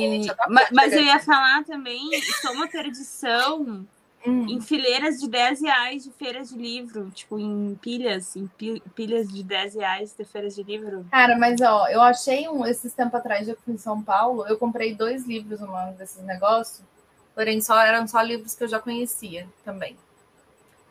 mas, mas eu ia falar também, só uma perdição hum. em fileiras de 10 reais de feiras de livro, tipo, em pilhas, em pilhas de 10 reais de feiras de livro. Cara, mas ó, eu achei um esses tempos atrás, eu fui em São Paulo, eu comprei dois livros num desses negócios, porém só eram só livros que eu já conhecia também.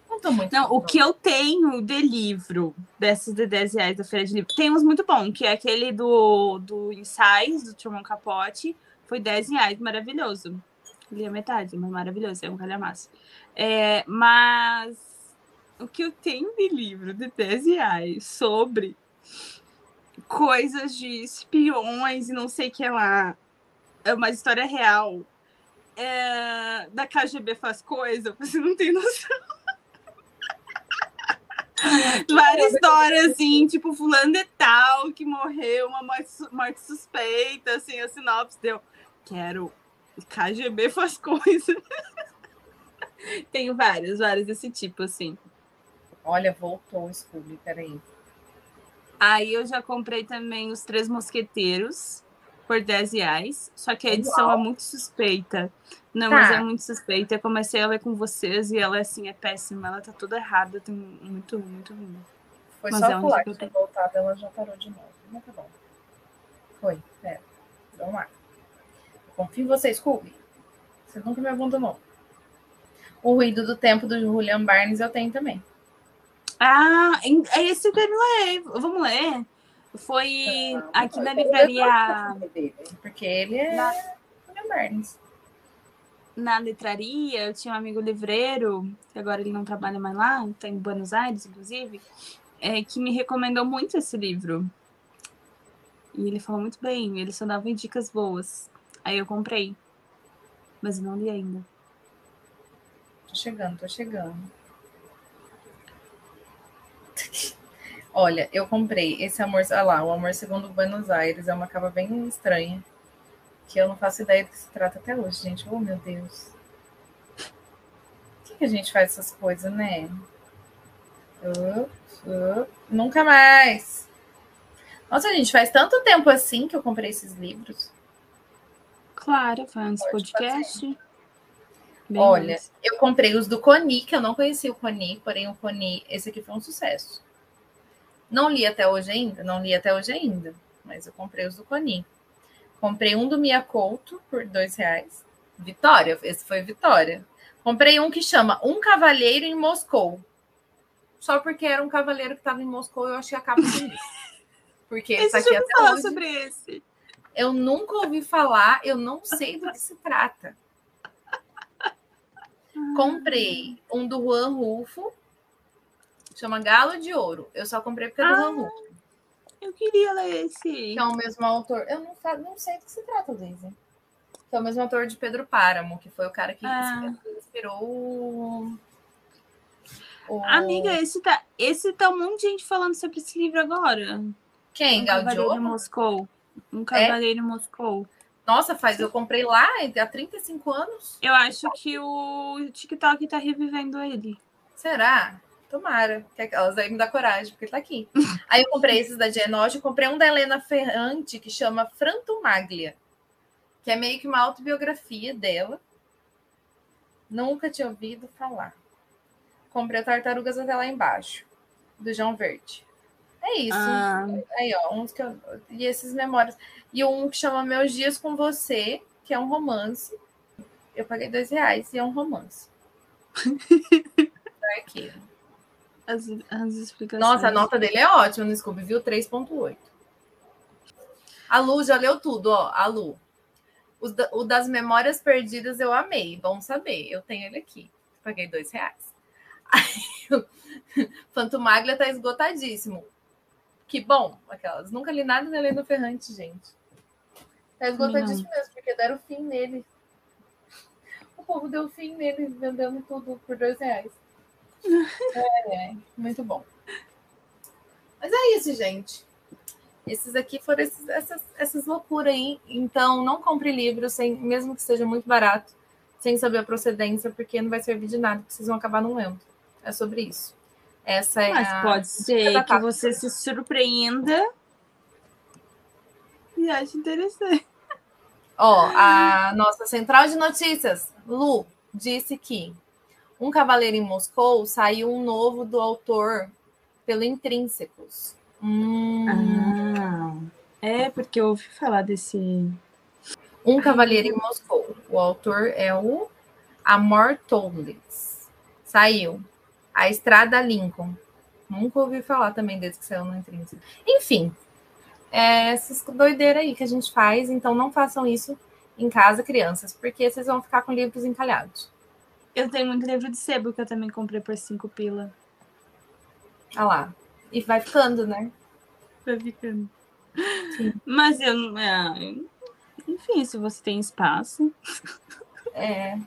Não tô muito. Não, o que eu tenho de livro, desses de 10 reais da feira de livro, tem uns muito bom, que é aquele do, do Ensaios, do Truman Capote, foi 10 reais, maravilhoso li a metade, mas maravilhoso, é um calhamaço. É, mas o que eu tenho de livro de 10 reais sobre coisas de espiões e não sei o que lá, é uma história real. É, da KGB faz coisa, (laughs) você não tem noção. (laughs) Várias histórias, assim, tipo, fulano de tal que morreu, uma morte, morte suspeita, assim, a sinopse deu Quero. KGB faz coisa. (laughs) Tenho vários, vários desse tipo, assim. Olha, voltou o Scooby, peraí. Aí eu já comprei também os Três Mosqueteiros por 10 reais. Só que a edição Uau. é muito suspeita. Não, tá. mas é muito suspeita. Eu comecei a ler com vocês e ela, assim, é péssima. Ela tá toda errada. Tem muito, muito ruim. Foi mas só é pular que eu voltado, ela já parou de novo. Mas tá bom. Foi, pera. Vamos lá. Confio em vocês, Scooby. Você nunca me abandonou. O ruído do tempo do Julian Barnes eu tenho também. Ah, é esse que eu ler. Vamos ler. Foi ah, aqui na livraria. Porque ele é na... Julian Barnes. Na letraria, eu tinha um amigo livreiro, que agora ele não trabalha mais lá, está em Buenos Aires, inclusive, é, que me recomendou muito esse livro. E ele falou muito bem, ele só dava dicas boas. Aí eu comprei. Mas não li ainda. Tô chegando, tô chegando. (laughs) Olha, eu comprei esse amor, olha lá, o Amor Segundo Buenos Aires, é uma capa bem estranha, que eu não faço ideia do que se trata até hoje, gente. Oh, meu Deus. Por que, que a gente faz essas coisas, né? Uh, uh, nunca mais. Nossa, gente, faz tanto tempo assim que eu comprei esses livros. Claro, foi antes do podcast. Olha, mais. eu comprei os do Coni, que eu não conhecia o Coni, porém o Coni, esse aqui foi um sucesso. Não li até hoje ainda, não li até hoje ainda, mas eu comprei os do Coni. Comprei um do Mia Couto por dois reais. Vitória, esse foi Vitória. Comprei um que chama Um Cavalheiro em Moscou. Só porque era um cavaleiro que estava em Moscou, eu achei a capa bonita. (laughs) Porque esse tá aqui até falar hoje. sobre esse. Eu nunca ouvi falar, eu não sei do que se trata. Comprei um do Juan Rufo, chama Galo de Ouro. Eu só comprei porque é do ah, Juan Rufo. Eu queria ler esse. Que é o mesmo autor. Eu não, não sei do que se trata, Lizzie. Que é o mesmo autor de Pedro Páramo, que foi o cara que ah. inspirou o... o... Amiga, esse tá, esse tá um monte de gente falando sobre esse livro agora. Quem? Galo de Ouro? Moscou. Um Cavaleiro é? Moscou. Nossa, faz, eu comprei lá há 35 anos. Eu acho que o TikTok tá revivendo ele. Será? Tomara. Que aquelas aí me dá coragem, porque tá aqui. (laughs) aí eu comprei esses da Genoge, comprei um da Helena Ferrante, que chama Frantumaglia, que é meio que uma autobiografia dela. Nunca tinha ouvido falar. Comprei Tartarugas até lá embaixo, do João Verde. É isso. Ah. Aí, ó, uns que eu... E esses memórias. E um que chama Meus Dias com Você, que é um romance. Eu paguei dois reais e é um romance. (laughs) aqui. As, as explicações. Nossa, a nota dele é ótima no Scooby, viu? 3.8. A Lu já leu tudo, ó. A Lu. O, da, o das memórias perdidas eu amei. Bom saber. Eu tenho ele aqui. Paguei dois reais. (laughs) Fantomaglia tá esgotadíssimo. Que bom, aquelas. Nunca li nada da Helena Ferrante, gente. Tá esgotadíssimo mesmo, porque deram fim nele. O povo deu fim nele, vendendo tudo por dois reais. (laughs) é, é, muito bom. Mas é isso, gente. Esses aqui foram esses, essas, essas loucuras aí. Então, não compre livro, sem, mesmo que seja muito barato, sem saber a procedência, porque não vai servir de nada, vocês vão acabar não lendo. É sobre isso. Essa é Mas a... pode ser que você se surpreenda e ache interessante. Ó, a nossa central de notícias, Lu, disse que Um Cavaleiro em Moscou saiu um novo do autor pelo Intrínsecos. Hum. Ah, é, porque eu ouvi falar desse. Um Cavaleiro em Moscou. O autor é o Amor Tollitz. Saiu. A Estrada Lincoln. Nunca ouvi falar também desde que saiu no Intrínseco. Enfim, é essas doideiras aí que a gente faz, então não façam isso em casa, crianças, porque vocês vão ficar com livros encalhados. Eu tenho muito livro de sebo que eu também comprei por cinco pila. Ah lá. E vai ficando, né? Vai ficando. Sim. Mas eu não. É... Enfim, se você tem espaço. É.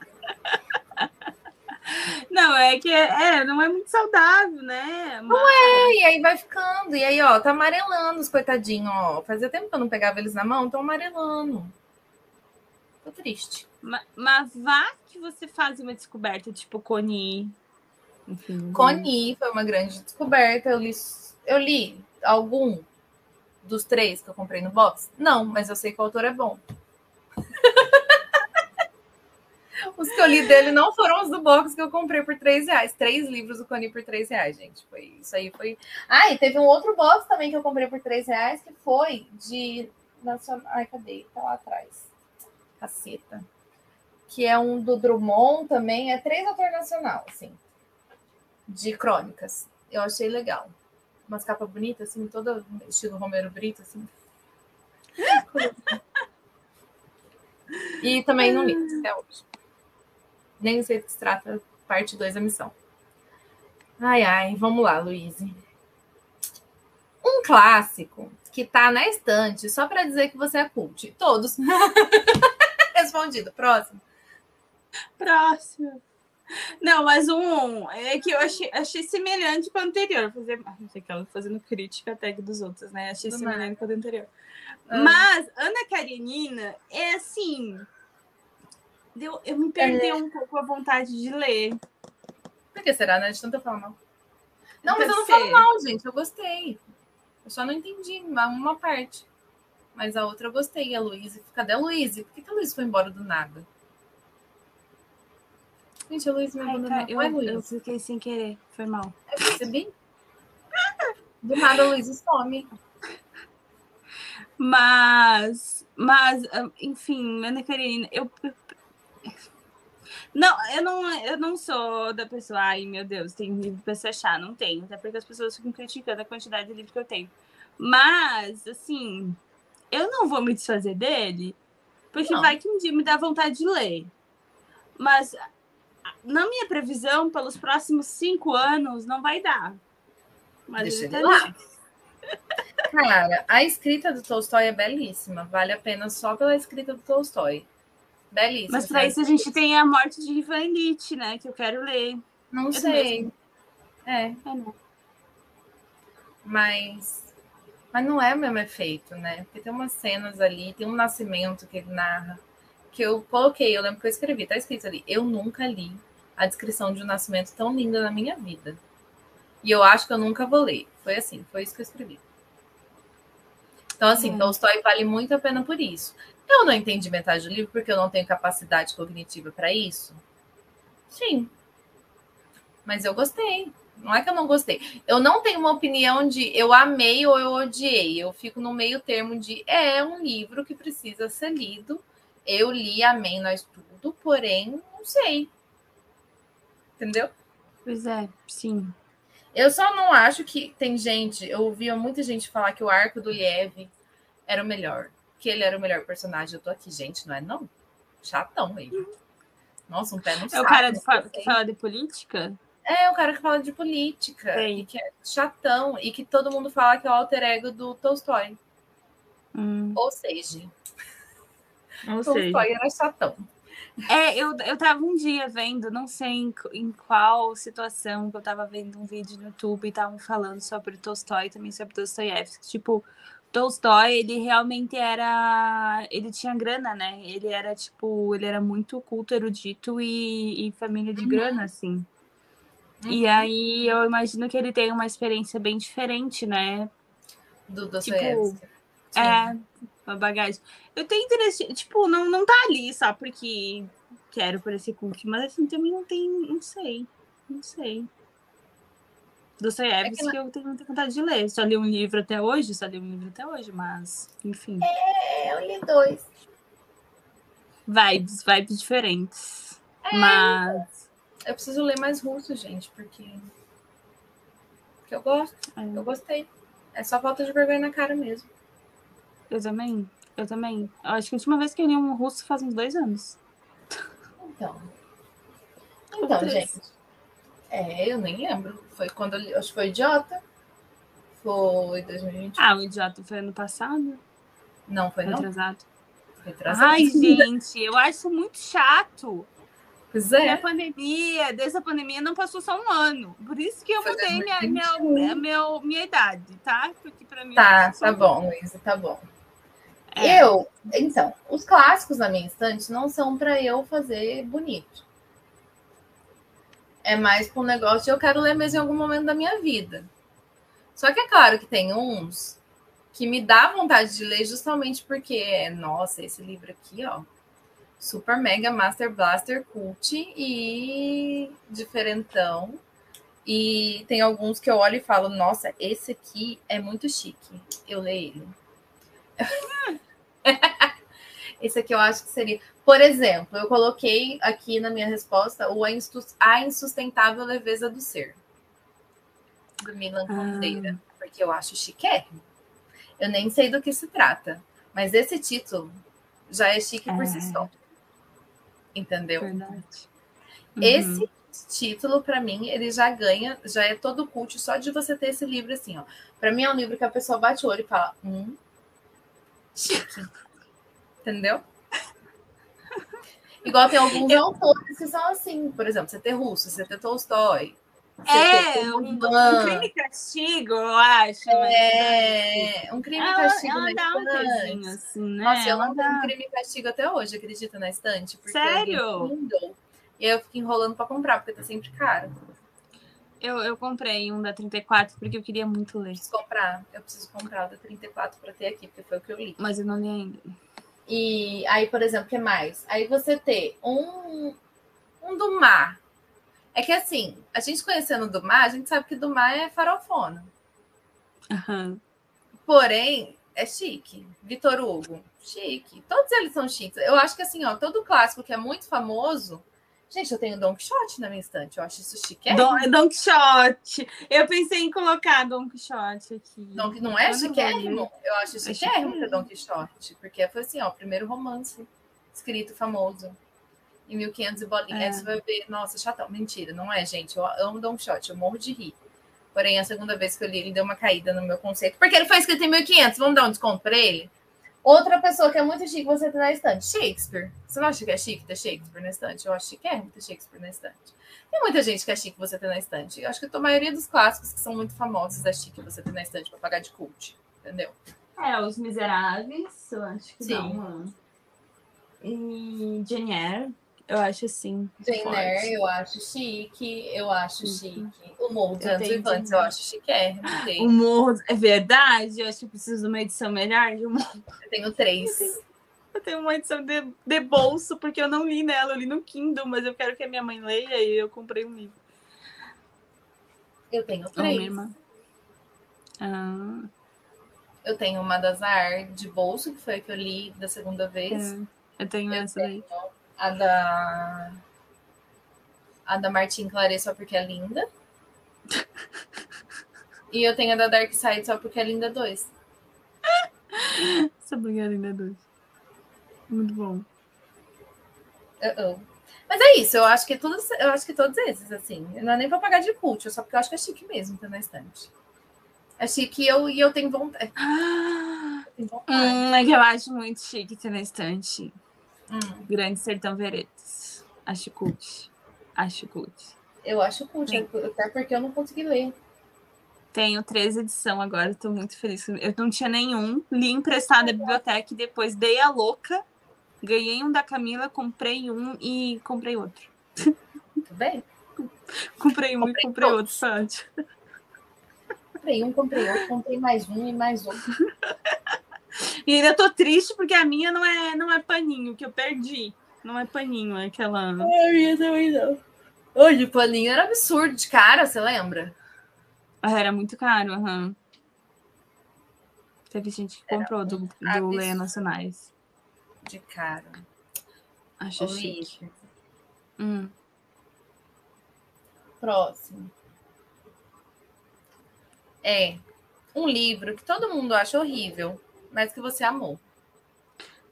Não, é que é, não é muito saudável, né? Mas... Não é, e aí vai ficando. E aí, ó, tá amarelando os coitadinhos, ó. Fazia tempo que eu não pegava eles na mão, estão amarelando. Tô triste. Mas, mas vá que você faz uma descoberta, tipo Coni. Enfim. Coni foi uma grande descoberta. Eu li, eu li algum dos três que eu comprei no box? Não, mas eu sei que o autor é bom. Os que eu li dele não foram os do box que eu comprei por três reais. Três livros do Coni por três reais, gente. Foi isso aí foi. Ah, e teve um outro box também que eu comprei por três reais que foi de nacional. Ai, cadê? Tá lá atrás. Caceta. Que é um do Drummond também. É três autor nacional, assim. De crônicas. Eu achei legal umas capas bonitas, assim, toda estilo Romero Brito, assim. (laughs) e também não li até hoje. Nem sei do que se trata, parte 2 da missão. Ai, ai, vamos lá, Luiz. Um clássico que tá na estante só para dizer que você é cult. Todos. (laughs) Respondido. Próximo. Próximo. Não, mas um é que eu achei, achei semelhante com o anterior. Fazer, ah, não sei que ela fazendo crítica até dos outros, né? Achei semelhante com o anterior. Ah. Mas Ana Karenina é assim. Deu, eu me perdi é. um pouco a vontade de ler. Por que será, né? De tanto eu falar mal. Não, mas eu não falo mal, gente. Eu gostei. Eu só não entendi uma parte. Mas a outra eu gostei, a Luísa. Cadê a Luísa? Por que, que a Luísa foi embora do nada? Gente, a Luísa me abandonou. Eu, eu, eu fiquei sem querer. Foi mal. Eu percebi. Do nada a Luísa some. Mas, mas, enfim, Ana Karenina, eu, não, eu não, eu não sou da pessoa, ai meu Deus, tem livro para se achar, não tenho, até porque as pessoas ficam criticando a quantidade de livros que eu tenho. Mas, assim, eu não vou me desfazer dele, porque não. vai que um dia me dá vontade de ler. Mas na minha previsão, pelos próximos cinco anos, não vai dar. Mas Deixa ele lá. Cara, a escrita do Tolstói é belíssima. Vale a pena só pela escrita do Tolstói. Belíssima. Mas para isso a gente tem a morte de Ivan né? Que eu quero ler. Não eu sei. É. é não. Mas. Mas não é o mesmo efeito, né? Porque tem umas cenas ali, tem um nascimento que ele narra que eu coloquei, eu lembro que eu escrevi, tá escrito ali, eu nunca li a descrição de um nascimento tão linda na minha vida. E eu acho que eu nunca vou ler. Foi assim, foi isso que eu escrevi. Então, assim, é. Tolstói vale muito a pena por isso. Eu não entendi metade do livro porque eu não tenho capacidade cognitiva para isso. Sim. Mas eu gostei. Não é que eu não gostei. Eu não tenho uma opinião de eu amei ou eu odiei. Eu fico no meio termo de é um livro que precisa ser lido eu li Amém Nós Tudo, porém, não sei. Entendeu? Pois é, sim. Eu só não acho que tem gente. Eu ouvia muita gente falar que o arco do Liev era o melhor. Que ele era o melhor personagem. Eu tô aqui, gente, não é não? Chatão ele. Nossa, um pé no saco. É o cara de, que fala de política? É, o cara que fala de política. Sim. E que é chatão. E que todo mundo fala que é o alter ego do Tolstói. Hum. Ou seja. Tolstói era chatão. É, eu, eu tava um dia vendo, não sei em, em qual situação, que eu tava vendo um vídeo no YouTube e estavam falando sobre Tolstói e também sobre Dostoiévski. Tipo, Tolstói, ele realmente era. Ele tinha grana, né? Ele era, tipo, ele era muito culto, erudito e, e família de uhum. grana, assim. Uhum. E aí eu imagino que ele tem uma experiência bem diferente, né? Do Dostoiévski. Tipo, é, uma bagagem. Eu tenho interesse, tipo, não, não tá ali só porque quero por esse cookie, mas assim, também não tem, não sei, não sei. Dostoiévski é que eu tenho muita vontade de ler. Só li um livro até hoje, só li um livro até hoje, mas, enfim. É, eu li dois. Vibes, vibes diferentes. É, mas. Eu preciso ler mais russo, gente, porque. Porque eu gosto. É. Eu gostei. É só falta de vergonha na cara mesmo. Eu também. Eu também. Eu acho que a última vez que eu li um russo faz uns dois anos. Então. Então, gente. É, eu nem lembro. Foi quando eu acho que foi Idiota. Foi 2020. Ah, o Idiota foi ano passado? Não, foi, foi não? Atrasado. Foi atrasado. Ai, gente, eu acho muito chato. Pois é. a pandemia, desde a pandemia, não passou só um ano. Por isso que eu foi mudei minha, minha, minha, minha, minha idade, tá? Porque pra mim. Tá, tá bom, Luísa, tá bom. É. Eu, então, os clássicos na minha estante não são para eu fazer bonito. É mais para um negócio de eu quero ler mesmo em algum momento da minha vida. Só que é claro que tem uns que me dá vontade de ler justamente porque, nossa, esse livro aqui, ó, Super Mega Master Blaster Cult e diferentão. E tem alguns que eu olho e falo, nossa, esse aqui é muito chique. Eu leio ele. (laughs) esse aqui eu acho que seria. Por exemplo, eu coloquei aqui na minha resposta o A Insustentável Leveza do Ser, do Milan Kundera, ah. porque eu acho chiquérrimo. Eu nem sei do que se trata, mas esse título já é chique é. por si é. só. Entendeu? Verdade. Uhum. Esse título, para mim, ele já ganha, já é todo culto só de você ter esse livro assim, ó. Para mim é um livro que a pessoa bate o olho e fala, hum, chique. Entendeu? Igual tem alguns eu... autores que são assim, por exemplo, você ter Russo, você ter Tolstói, é, um, um, crime e castigo, eu acho. É, mas... um crime e castigo ela, ela na estante. Um assim, né? Nossa, eu não tenho um crime e castigo até hoje, acredita, na estante. Sério? E aí eu fico enrolando para comprar, porque tá sempre caro. Eu, eu comprei um da 34 porque eu queria muito ler. Eu preciso comprar, eu preciso comprar o da 34 para ter aqui, porque foi o que eu li. Mas eu não li ainda. E aí, por exemplo, o que mais? Aí você ter um, um do mar, é que assim, a gente conhecendo o Dumas, a gente sabe que Dumas é farofona. Uhum. Porém, é chique. Vitor Hugo, chique. Todos eles são chiques. Eu acho que assim, ó, todo clássico que é muito famoso. Gente, eu tenho Don Quixote na minha estante. Eu acho isso chique. Don, Don Quixote. Eu pensei em colocar Don Quixote aqui. Don, não é chiquérrimo? Eu acho é chiquérrimo ter Don Quixote. Porque foi assim, ó, o primeiro romance escrito famoso em 1500 e bolinha. É. Você vai ver, nossa, chatão. Mentira, não é, gente. Eu amo Don Shot, eu morro de rir. Porém, a segunda vez que eu li, ele deu uma caída no meu conceito. Porque ele foi escrito em 1500, vamos dar um desconto para ele? Outra pessoa que é muito chique você ter na estante, Shakespeare. Você não acha que é chique ter Shakespeare na estante? Eu acho que é ter Shakespeare na estante. Tem muita gente que é chique você ter na estante. Eu acho que a maioria dos clássicos que são muito famosos é chique você ter na estante para pagar de cult. Entendeu? É, Os Miseráveis, eu acho que Sim. dá uma... E Jane Eyre, eu acho assim. Jane Eyre, eu acho chique, eu acho chique. O Morro dos Anos Vivantes, eu acho chique. O Morro, é verdade? Eu acho que preciso de uma edição melhor de um. Eu tenho três. Eu tenho, uma edição de, de bolso, porque eu não li nela, eu li no Kindle, mas eu quero que a minha mãe leia e eu comprei um livro. Eu tenho três. Ah. Eu tenho uma das AR de bolso, que foi a que eu li da segunda vez. É, eu tenho eu essa tenho... daí a da. A da Martin Claret só porque é linda. e eu tenho a da Dark Side só porque é linda 2. Só porque é linda 2. Muito bom. Uh -oh. Mas é isso, eu acho que todos, eu acho que todos esses, assim, não é nem pra pagar de cult, é só porque eu acho que é chique mesmo ter na estante. É chique e eu, e eu tenho vontade. Ah, eu tenho vontade. Hum, é que eu acho muito chique ter na estante. Hum. Grande Sertão Veredas. Acho cult. Acho cult. Eu acho cult, Sim. até porque eu não consegui ler. Tenho três edições agora, estou muito feliz. Eu não tinha nenhum, li emprestado da biblioteca e depois dei a louca. Ganhei um da Camila, comprei um e comprei outro. Muito bem. comprei um comprei e comprei todos. outro, Sádio. Comprei um, comprei outro, comprei mais um e mais outro. (laughs) E ainda tô triste porque a minha não é, não é paninho, que eu perdi. Não é paninho, é aquela. A minha também não. Hoje, o paninho era absurdo de cara, você lembra? Ah, era muito caro, aham. Uhum. Teve gente que comprou do, do Leia Nacionais. De cara. Acho chique. Hum. Próximo. É um livro que todo mundo acha horrível, mas que você amou?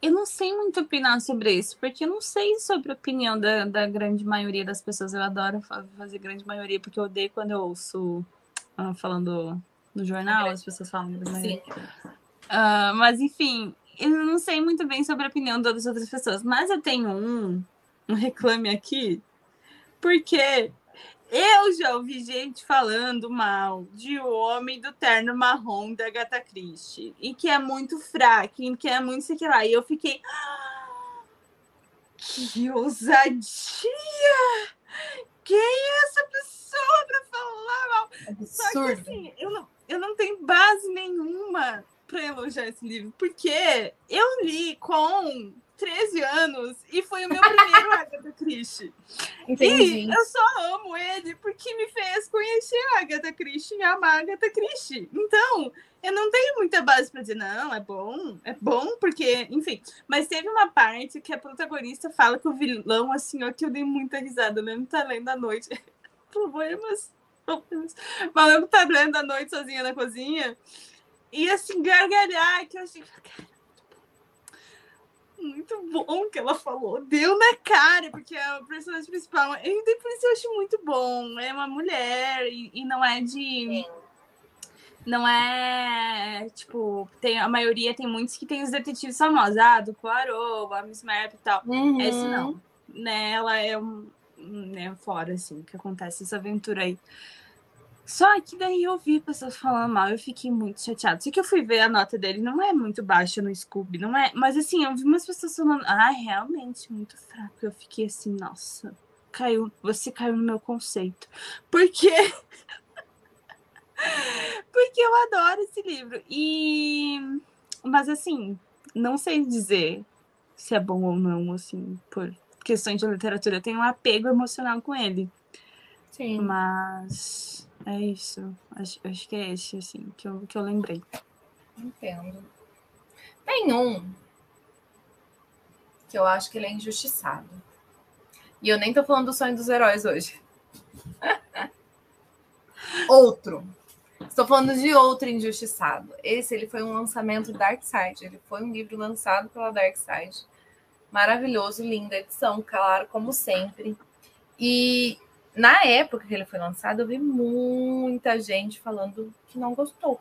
Eu não sei muito opinar sobre isso, porque eu não sei sobre a opinião da, da grande maioria das pessoas. Eu adoro fazer grande maioria, porque eu odeio quando eu ouço uh, falando no jornal, as pessoas falam grande maioria. Uh, mas, enfim, eu não sei muito bem sobre a opinião das outras pessoas. Mas eu tenho um, um reclame aqui, porque Eu já ouvi gente falando mal de O Homem do Terno Marrom da Gata Christie. E que é muito fraco, que é muito sei que lá. E eu fiquei. Ah, que ousadia! Quem é essa pessoa para falar mal? Absurdo. Só que assim, eu não, eu não tenho base nenhuma para elogiar esse livro, porque eu li com 13 anos e foi o meu primeiro Agatha Christie. Entendi. E eu só amo ele porque me fez conhecer a Agatha Christie e amar a Agatha Christie. Então, eu não tenho muita base para dizer, não, é bom, é bom, porque, enfim. Mas teve uma parte que a protagonista fala que o vilão, assim, ó, que eu dei muita risada, lendo tá lendo à noite. (laughs) Problemas. Falando que tá lendo à noite sozinha na cozinha. E assim, gargalhar, que eu achei, cara, muito bom que ela falou. Deu na cara, porque é o personagem principal. E por isso eu acho muito bom. É uma mulher e, e não é de. Não é tipo, tem, a maioria tem muitos que tem os detetives famosos, ah, do Poirot, a Miss Marple e tal. Uhum. Esse não. Né, ela é um. Né, fora, assim, que acontece essa aventura aí. Só que daí eu vi pessoas falando mal, eu fiquei muito chateada. Só que eu fui ver a nota dele, não é muito baixa no Scooby, não é? Mas assim, eu vi umas pessoas falando, ah, realmente, muito fraco. Eu fiquei assim, nossa, caiu, você caiu no meu conceito. Por quê? (laughs) Porque eu adoro esse livro. E. Mas assim, não sei dizer se é bom ou não, assim, por questões de literatura. Eu tenho um apego emocional com ele. Sim. Mas é isso. Acho, acho que é esse, assim, que eu, que eu lembrei. Entendo. Tem um que eu acho que ele é injustiçado. E eu nem tô falando do sonho dos heróis hoje. (laughs) outro. Estou falando de outro injustiçado. Esse ele foi um lançamento Dark Side. Ele foi um livro lançado pela Dark Side. Maravilhoso, linda edição, claro, como sempre. E na época que ele foi lançado, eu vi muita gente falando que não gostou.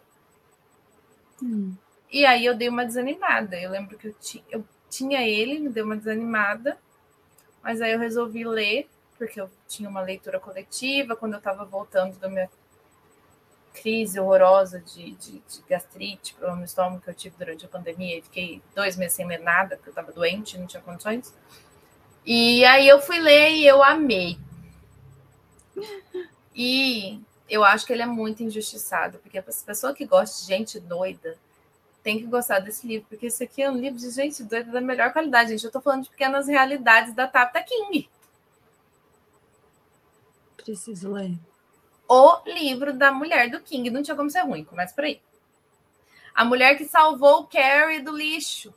Hum. E aí eu dei uma desanimada. Eu lembro que eu, ti, eu tinha ele, me deu uma desanimada, mas aí eu resolvi ler, porque eu tinha uma leitura coletiva quando eu estava voltando da minha crise horrorosa de, de, de gastrite, problema no estômago que eu tive durante a pandemia. E fiquei dois meses sem ler nada, porque eu estava doente, não tinha condições. E aí eu fui ler e eu amei. E eu acho que ele é muito injustiçado, porque a pessoa que gosta de gente doida tem que gostar desse livro, porque esse aqui é um livro de gente doida da melhor qualidade, gente. Eu tô falando de pequenas realidades da Tata King. Preciso ler. O livro da mulher do King. Não tinha como ser ruim, começa por aí. A mulher que salvou o Carrie do lixo.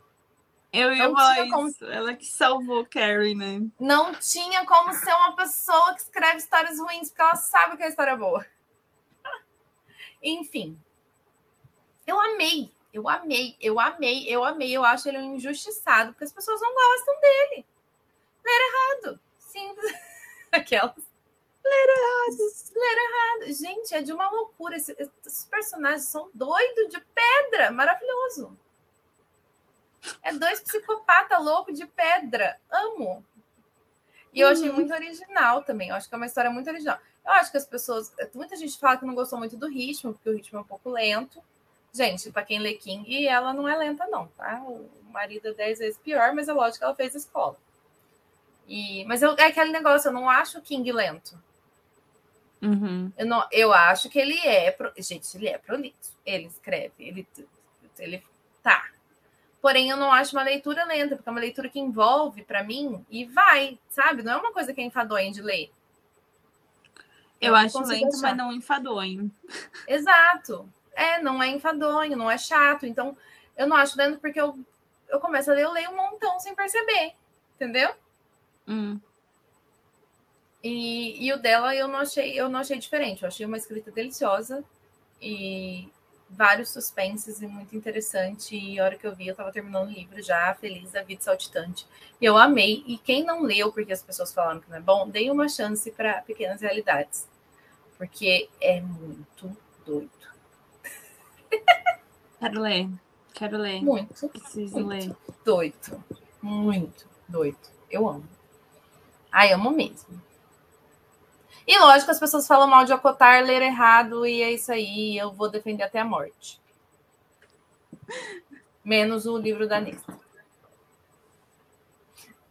Eu ia falar como... Ela que salvou Carrie, né? Não tinha como ser uma pessoa que escreve histórias ruins, porque ela sabe que a história é boa. (laughs) Enfim. Eu amei. Eu amei, eu amei, eu amei. Eu acho ele um injustiçado, porque as pessoas não gostam dele. Ler errado. Simples. (laughs) Aquelas. Ler errado. Ler errado. Gente, é de uma loucura. Esses, esses personagens são doidos de pedra. Maravilhoso. É dois psicopatas loucos de pedra. Amo. E eu achei muito original também. Eu acho que é uma história muito original. Eu acho que as pessoas. Muita gente fala que não gostou muito do ritmo, porque o ritmo é um pouco lento. Gente, para quem lê King, ela não é lenta, não, tá? O marido é dez vezes pior, mas é lógico que ela fez escola. E, mas eu, é aquele negócio, eu não acho o King lento. Uhum. Eu, não, eu acho que ele é. Pro, gente, ele é prolixo. Ele escreve, ele, ele tá. Porém, eu não acho uma leitura lenta, porque é uma leitura que envolve para mim e vai, sabe? Não é uma coisa que é enfadonha de ler. Eu, eu acho lento, achar. mas não enfadonho. Exato. É, não é enfadonho, não é chato. Então, eu não acho lento porque eu, eu começo a ler, eu leio um montão sem perceber. Entendeu? Hum. E, e o dela eu não achei, eu não achei diferente. Eu achei uma escrita deliciosa e vários suspenses e muito interessante. E a hora que eu vi, eu estava terminando o livro já, feliz da vida saltitante. Eu amei. E quem não leu, porque as pessoas falaram que não é bom, dei uma chance para Pequenas Realidades. Porque é muito doido. (laughs) Quero ler. Quero ler. Muito. Preciso muito ler. Doido. Muito doido. Eu amo. Ai, amo mesmo. E lógico, as pessoas falam mal de acotar, ler errado, e é isso aí, eu vou defender até a morte. Menos o livro da Nista.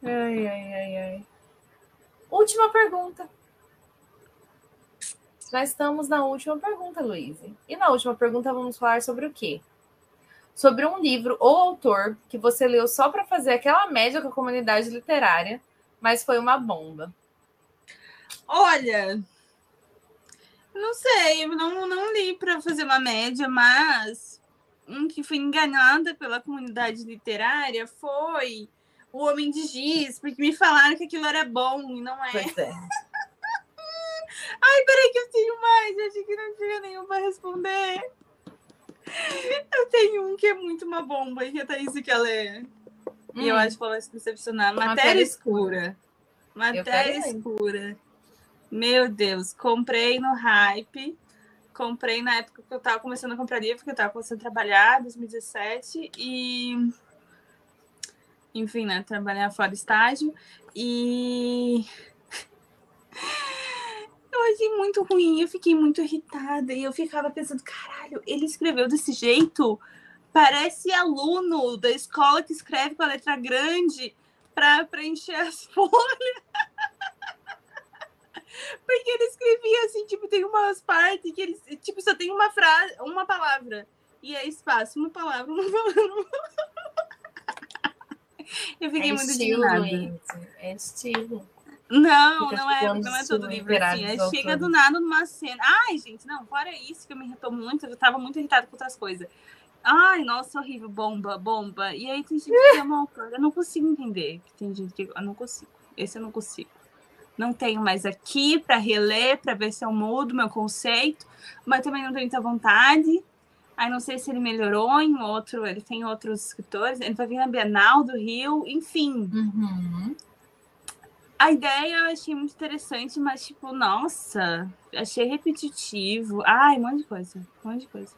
Ai, ai, ai, ai. Última pergunta. Já estamos na última pergunta, Luiz. E na última pergunta vamos falar sobre o quê? Sobre um livro ou autor que você leu só para fazer aquela média com a comunidade literária, mas foi uma bomba. Olha, não sei, não, não li para fazer uma média, mas um que fui enganada pela comunidade literária foi O Homem de Giz, porque me falaram que aquilo era bom e não é. Pois é. (laughs) Ai, peraí que eu tenho mais. Eu achei que não tinha nenhum para responder. Eu tenho um que é muito uma bomba e que a Thaís quer ler. Hum. E eu hum. acho que ela vai se decepcionar. Matéria, Matéria escura. Matéria escura. Meu Deus, comprei no hype. Comprei na época que eu tava começando a comprar livro, porque eu tava começando a trabalhar, 2017, e. Enfim, né? Trabalhar fora estágio. E (laughs) eu achei muito ruim, eu fiquei muito irritada e eu ficava pensando, caralho, ele escreveu desse jeito? Parece aluno da escola que escreve com a letra grande para preencher as (laughs) folhas. Porque ele escrevia assim, tipo, tem umas partes que ele, tipo, só tem uma frase, uma palavra. E é espaço, uma palavra, uma palavra. Eu fiquei é muito estilo, indignada. É estilo. Não, não é, não é todo livro assim. É, chega do nada numa cena. Ai, gente, não, fora isso que eu me irritou muito, eu tava muito irritada com outras coisas. Ai, nossa, horrível, bomba, bomba. E aí tem gente que é uma autora. Eu não consigo entender. Tem gente que eu não consigo. Esse eu não consigo. Não tenho mais aqui para reler, para ver se eu mudo meu conceito, mas também não tenho muita vontade. Aí não sei se ele melhorou em outro, ele tem outros escritores, ele vai vir na Bienal do Rio, enfim. Uhum. A ideia eu achei muito interessante, mas, tipo, nossa, achei repetitivo. Ai, um monte de coisa, um monte de coisa.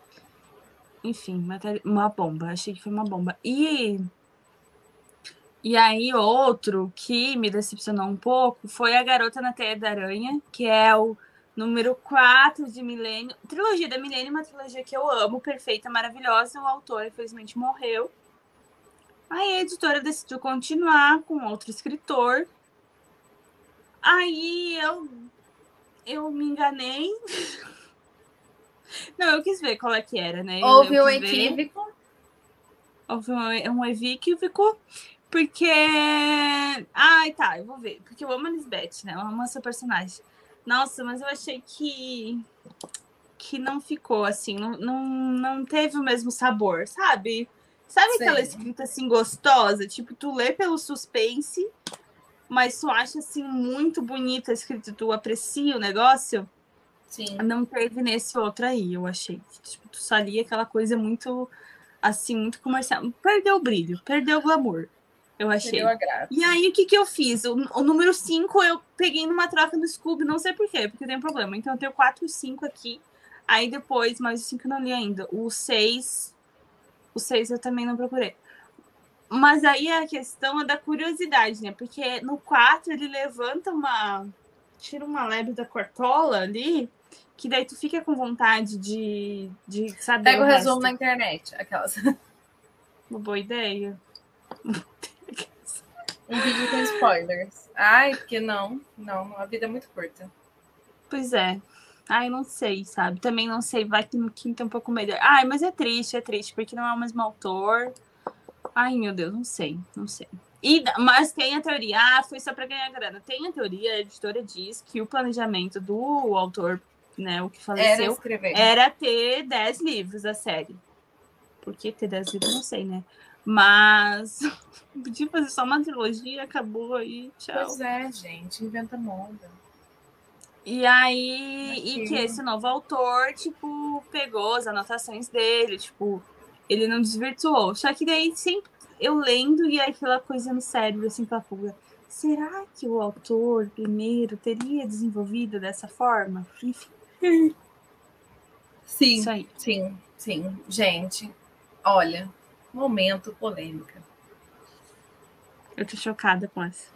Enfim, uma bomba, achei que foi uma bomba. E. E aí, outro que me decepcionou um pouco foi A Garota na Teia da Aranha, que é o número 4 de Milênio. Trilogia da Milênio, uma trilogia que eu amo, perfeita, maravilhosa. O autor, infelizmente, morreu. Aí a editora decidiu continuar com outro escritor, Aí eu, eu me enganei. (laughs) Não, eu quis ver qual é que era, né? Houve um equívoco. Houve um, um equívoco, porque. Ai, tá, eu vou ver. Porque eu amo a Lisbeth, né? Eu amo essa personagem. Nossa, mas eu achei que. que não ficou assim, não, não, não teve o mesmo sabor, sabe? Sabe Sei. aquela escrita assim gostosa? Tipo, tu lê pelo suspense mas tu acha assim muito bonita a escrita, tu aprecia o negócio. Sim. Não teve nesse outro aí, eu achei. Tipo, tu só aquela coisa muito assim, muito comercial. Perdeu o brilho, perdeu o glamour. Eu achei. E aí, o que, que eu fiz? O, o número 5 eu peguei numa troca do Scooby, não sei porquê, porque tem problema. Então, eu tenho 4 e 5 aqui. Aí depois, mais o 5 eu não li ainda. O 6. O 6 eu também não procurei. Mas aí a questão é da curiosidade, né? Porque no 4 ele levanta uma. tira uma lebre da cortola ali, que daí tu fica com vontade de, de saber. Pega o, o resumo na internet, aquelas. Uma boa ideia. (laughs) Um vídeo com spoilers. Ai, porque não, não, a vida é muito curta. Pois é. Ai, não sei, sabe? Também não sei, vai que no quinto é um pouco melhor. Ai, mas é triste, é triste, porque não é o mesmo autor. Ai, meu Deus, não sei, não sei. E, mas tem a teoria, ah, foi só para ganhar grana. Tem a teoria, a editora diz que o planejamento do autor, né, o que faleceu, era, era ter 10 livros da série. Por que ter 10 livros, não sei, né? Mas (laughs) podia fazer só uma trilogia, acabou aí, tchau. Pois é, gente, inventa moda. E aí, e que esse novo autor, tipo, pegou as anotações dele, tipo, ele não desvirtuou. Só que daí sempre eu lendo e aquela coisa no cérebro, assim, a fuga. Será que o autor primeiro teria desenvolvido dessa forma? Enfim. (laughs) Sim, sim, sim. Gente, olha, momento polêmica. Eu tô chocada com essa.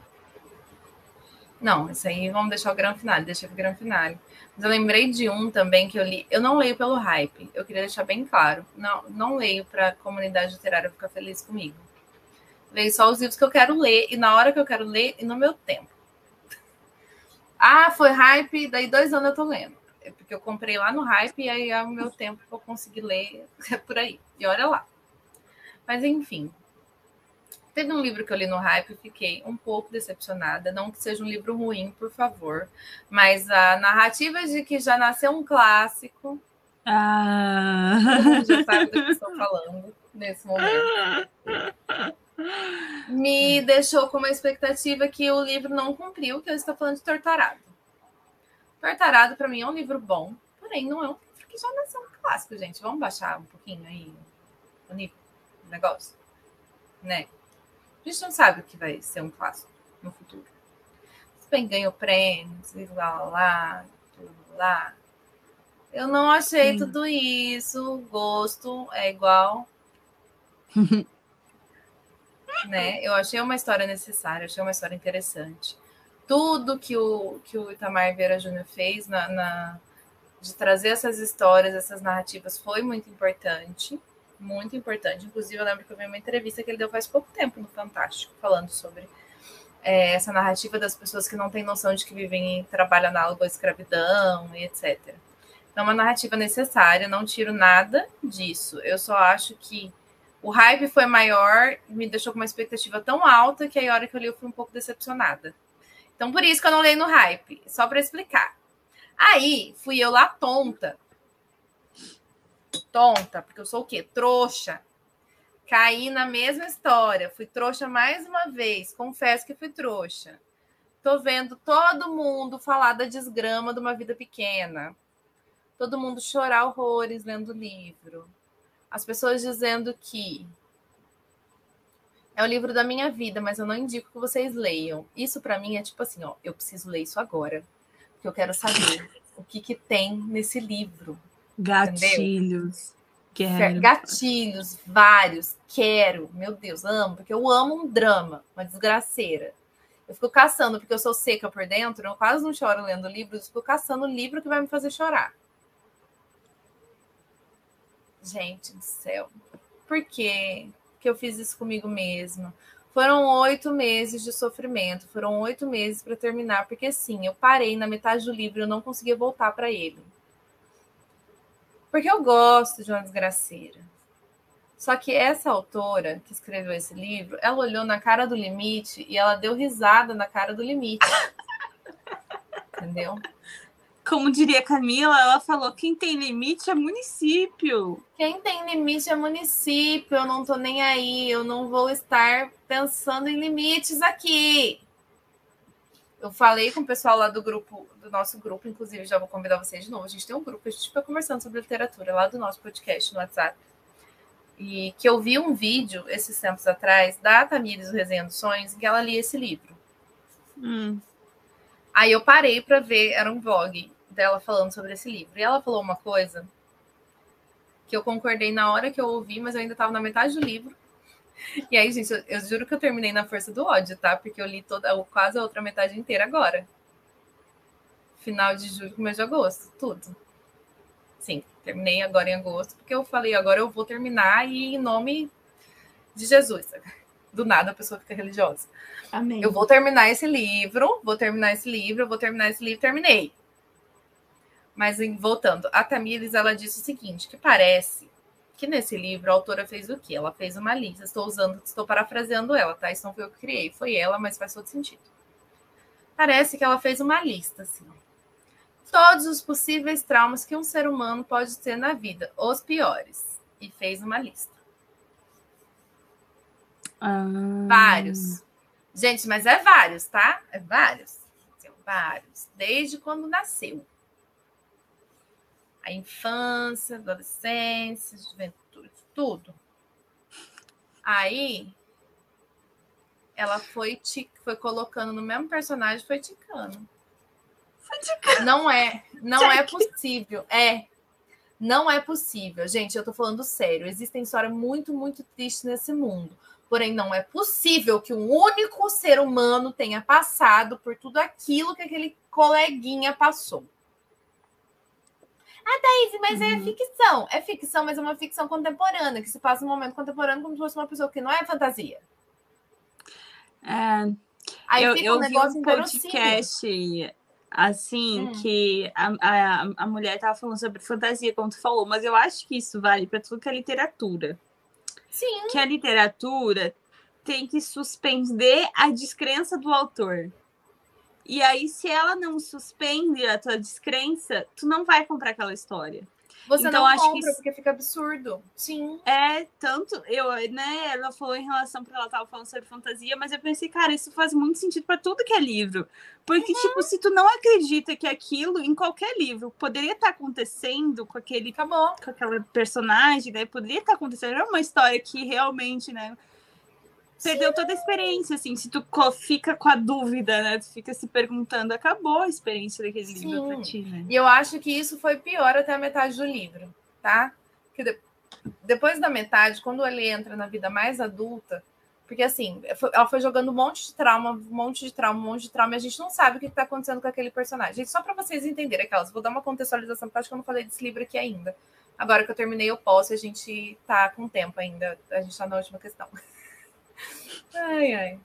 Não, isso aí vamos deixar o grande finale, deixa o grande finale. Mas eu lembrei de um também que eu li. Eu não leio pelo hype, eu queria deixar bem claro. Não, não leio para a comunidade literária ficar feliz comigo. Leio só os livros que eu quero ler e na hora que eu quero ler e no meu tempo. Ah, foi hype, daí dois anos eu tô lendo. É porque eu comprei lá no hype e aí é o meu tempo que eu consegui ler (laughs) é por aí. E olha lá. Mas enfim. Teve um livro que eu li no hype e fiquei um pouco decepcionada. Não que seja um livro ruim, por favor. Mas a narrativa de que já nasceu um clássico. Ah. já sabe do que estou falando nesse momento. Me deixou com uma expectativa que o livro não cumpriu, que eu estou falando de Tortarado. Tortarado, para mim, é um livro bom, porém, não é um livro que já nasceu um clássico, gente. Vamos baixar um pouquinho aí o nível negócio, né? A gente não sabe o que vai ser um clássico no futuro. Se bem ganhou prêmios e lá, lá, lá, tudo lá. Eu não achei Sim. tudo isso. O gosto é igual. (laughs) né? Eu achei uma história necessária, achei uma história interessante. Tudo que o, que o Itamar Vieira Júnior fez na, na, de trazer essas histórias, essas narrativas, foi muito importante. Muito importante. Inclusive, eu lembro que eu vi uma entrevista que ele deu faz pouco tempo no Fantástico, falando sobre é, essa narrativa das pessoas que não têm noção de que vivem em trabalho análogo à escravidão e etc. Então, é uma narrativa necessária, não tiro nada disso. Eu só acho que o hype foi maior, me deixou com uma expectativa tão alta que aí a hora que eu li eu fui um pouco decepcionada. Então por isso que eu não leio no hype, só para explicar. Aí fui eu lá tonta. Tonta, porque eu sou o quê? Trouxa. Caí na mesma história, fui trouxa mais uma vez, confesso que fui trouxa. Tô vendo todo mundo falar da desgrama de uma vida pequena. Todo mundo chorar horrores lendo o livro as pessoas dizendo que é o livro da minha vida, mas eu não indico que vocês leiam. Isso para mim é tipo assim, ó, eu preciso ler isso agora, porque eu quero saber o que que tem nesse livro. Gatilhos. Quero. Gatilhos, vários. Quero. Meu Deus, amo, porque eu amo um drama, uma desgraceira. Eu fico caçando, porque eu sou seca por dentro, eu quase não choro lendo livros, eu fico caçando o livro que vai me fazer chorar. Gente do céu, por que, que eu fiz isso comigo mesma? Foram oito meses de sofrimento, foram oito meses para terminar, porque sim, eu parei na metade do livro e eu não conseguia voltar para ele. Porque eu gosto de uma desgraceira. Só que essa autora que escreveu esse livro, ela olhou na cara do limite e ela deu risada na cara do limite. Entendeu? como diria Camila, ela falou: quem tem limite é município. Quem tem limite é município. Eu não tô nem aí. Eu não vou estar pensando em limites aqui. Eu falei com o pessoal lá do grupo, do nosso grupo, inclusive já vou convidar vocês de novo. A gente tem um grupo, a gente fica conversando sobre literatura lá do nosso podcast no WhatsApp. E que eu vi um vídeo esses tempos atrás da Tamires, o Resenha dos Sonhos, em que ela lia esse livro. Hum. Aí eu parei para ver, era um vlog dela falando sobre esse livro. E ela falou uma coisa que eu concordei na hora que eu ouvi, mas eu ainda estava na metade do livro. E aí, gente, eu, eu, juro que eu terminei na força do ódio, tá? Porque eu li toda, quase a outra metade inteira agora. Final de julho, começo de agosto, tudo. Sim, terminei agora em agosto, porque eu falei, agora eu vou terminar e em nome de Jesus. Do nada a pessoa fica religiosa. Amém. Eu vou terminar esse livro, vou terminar esse livro, vou terminar esse livro, terminei. Mas voltando, a Tamires ela disse o seguinte, que parece que nesse livro a autora fez o quê? Ela fez uma lista. Estou usando, estou parafraseando ela, tá? Isso não foi eu que criei, foi ela, mas faz todo sentido. Parece que ela fez uma lista, assim. Todos os possíveis traumas que um ser humano pode ter na vida, os piores. E fez uma lista. Ah. Vários. Gente, mas é vários, tá? É vários. São vários. Desde quando nasceu a infância, adolescência, juventude, tudo. Aí ela foi, foi colocando no mesmo personagem, foi ticando. Foi ticando. Não é, não é possível. É, não é possível. Gente, eu tô falando sério. Existem histórias muito, muito tristes nesse mundo. Porém, não é possível que um único ser humano tenha passado por tudo aquilo que aquele coleguinha passou. Ah, Thaís, mas é uhum. é ficção. É ficção, mas é uma ficção contemporânea, que se passa um momento contemporâneo como se fosse uma pessoa que não é fantasia. É, Aí eu, eu um vi um podcast assim hum. que a, a, a mulher estava falando sobre fantasia, como tu falou, mas eu acho que isso vale para tudo que é literatura. Sim. Que a literatura tem que suspender a descrença do autor. E aí, se ela não suspende a tua descrença, tu não vai comprar aquela história. Você então, não acho compra que porque fica absurdo. Sim. É, tanto eu, né, ela falou em relação para ela tava falando sobre fantasia, mas eu pensei, cara, isso faz muito sentido para tudo que é livro. Porque uhum. tipo, se tu não acredita que aquilo em qualquer livro poderia estar tá acontecendo com aquele Acabou. com aquela personagem, né? Poderia estar tá acontecendo, é uma história que realmente, né, perdeu toda a experiência, assim, se tu fica com a dúvida, né? Tu fica se perguntando, acabou a experiência daquele Sim. livro pra ti, né? E eu acho que isso foi pior até a metade do livro, tá? Que de... depois da metade, quando ele entra na vida mais adulta, porque assim, ela foi jogando um monte de trauma, um monte de trauma, um monte de trauma, e a gente não sabe o que está acontecendo com aquele personagem. Gente, só para vocês entenderem aquelas, vou dar uma contextualização, porque acho que eu não falei desse livro aqui ainda. Agora que eu terminei, eu posso, a gente tá com tempo ainda, a gente tá na última questão. (laughs) Ai, ai.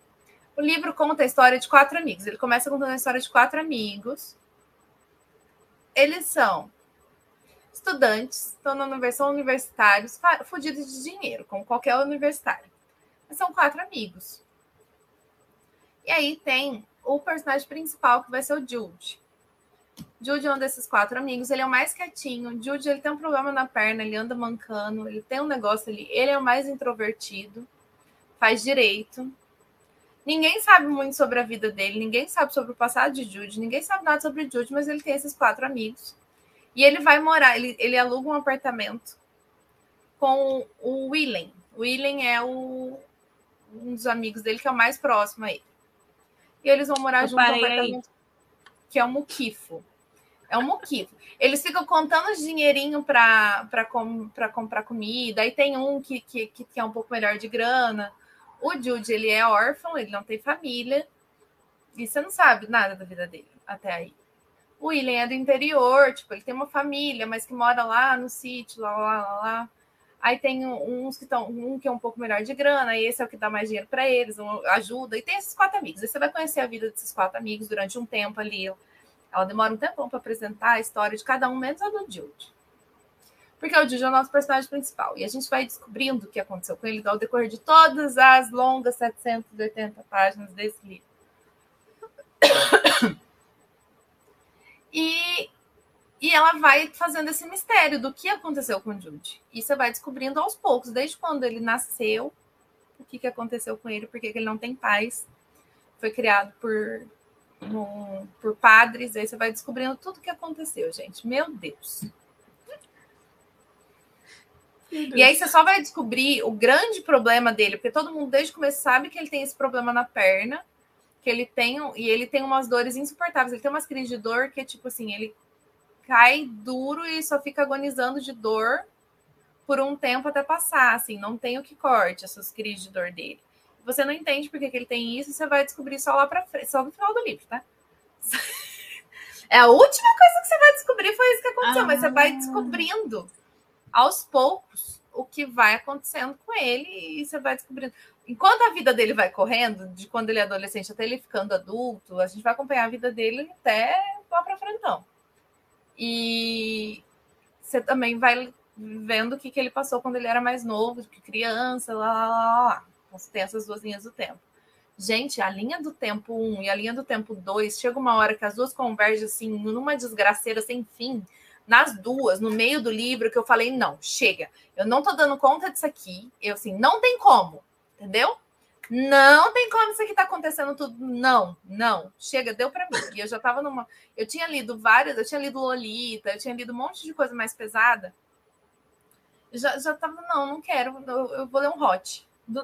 O livro conta a história de quatro amigos. Ele começa contando a história de quatro amigos. Eles são estudantes, estão na universidade, são universitários, fugidos de dinheiro, como qualquer universitário. Mas são quatro amigos. E aí tem o personagem principal, que vai ser o Jude. Jude é um desses quatro amigos, ele é o mais quietinho. Jude, ele tem um problema na perna, ele anda mancando, ele tem um negócio ali. Ele é o mais introvertido faz direito. Ninguém sabe muito sobre a vida dele, ninguém sabe sobre o passado de Jude, ninguém sabe nada sobre Jude, mas ele tem esses quatro amigos. E ele vai morar, ele, ele aluga um apartamento com o Willen. O Willen é o, um dos amigos dele que é o mais próximo a ele. E eles vão morar Eu junto no apartamento, aí. que é o Muquifo. É um muquifo. Eles ficam contando dinheirinho para com, comprar comida. Aí tem um que, que, que é um pouco melhor de grana. O Jude, ele é órfão, ele não tem família. E você não sabe nada da vida dele até aí. O William é do interior, tipo, ele tem uma família, mas que mora lá no sítio, lá, lá, lá, lá. Aí tem uns que estão, um que é um pouco melhor de grana, esse é o que dá mais dinheiro para eles, ajuda. E tem esses quatro amigos. Aí você vai conhecer a vida desses quatro amigos durante um tempo ali. Ela demora um tempão para apresentar a história de cada um, menos a do Jude. Porque o Jude é o nosso personagem principal. E a gente vai descobrindo o que aconteceu com ele ao decorrer de todas as longas 780 páginas desse livro. (coughs) E, e ela vai fazendo esse mistério do que aconteceu com o Jude. E você vai descobrindo aos poucos, desde quando ele nasceu, o que, que aconteceu com ele, porque ele não tem pais. Foi criado por, no, por padres, aí você vai descobrindo tudo o que aconteceu, gente. Meu Deus. E aí você só vai descobrir o grande problema dele, porque todo mundo desde o começo sabe que ele tem esse problema na perna, que ele tem e ele tem umas dores insuportáveis. Ele tem umas crises de dor que é tipo assim, ele cai duro e só fica agonizando de dor por um tempo até passar, assim, não tem o que corte essas crises de dor dele. Você não entende porque que ele tem isso, você vai descobrir só lá para frente, só no final do livro, tá? (laughs) É a última coisa que você vai descobrir foi isso que aconteceu, ah. mas você vai ah. descobrindo aos poucos o que vai acontecendo com ele e você vai descobrindo. Enquanto a vida dele vai correndo, de quando ele é adolescente até ele ficando adulto, a gente vai acompanhar a vida dele até lá para frentão. E você também vai vendo o que, que ele passou quando ele era mais novo, criança, lá, lá, lá, lá. Então, você tem essas duas linhas do tempo. Gente, a linha do tempo 1 e a linha do tempo 2, chega uma hora que as duas convergem assim, numa desgraceira sem fim nas duas, no meio do livro, que eu falei: não, chega, eu não tô dando conta disso aqui. Eu assim, não tem como, entendeu? Não tem como isso aqui tá acontecendo tudo. Não, não, chega, deu para mim. E eu já tava numa. Eu tinha lido várias, eu tinha lido Lolita, eu tinha lido um monte de coisa mais pesada. Já, já tava, não, não quero, eu, eu vou ler um hot. (laughs)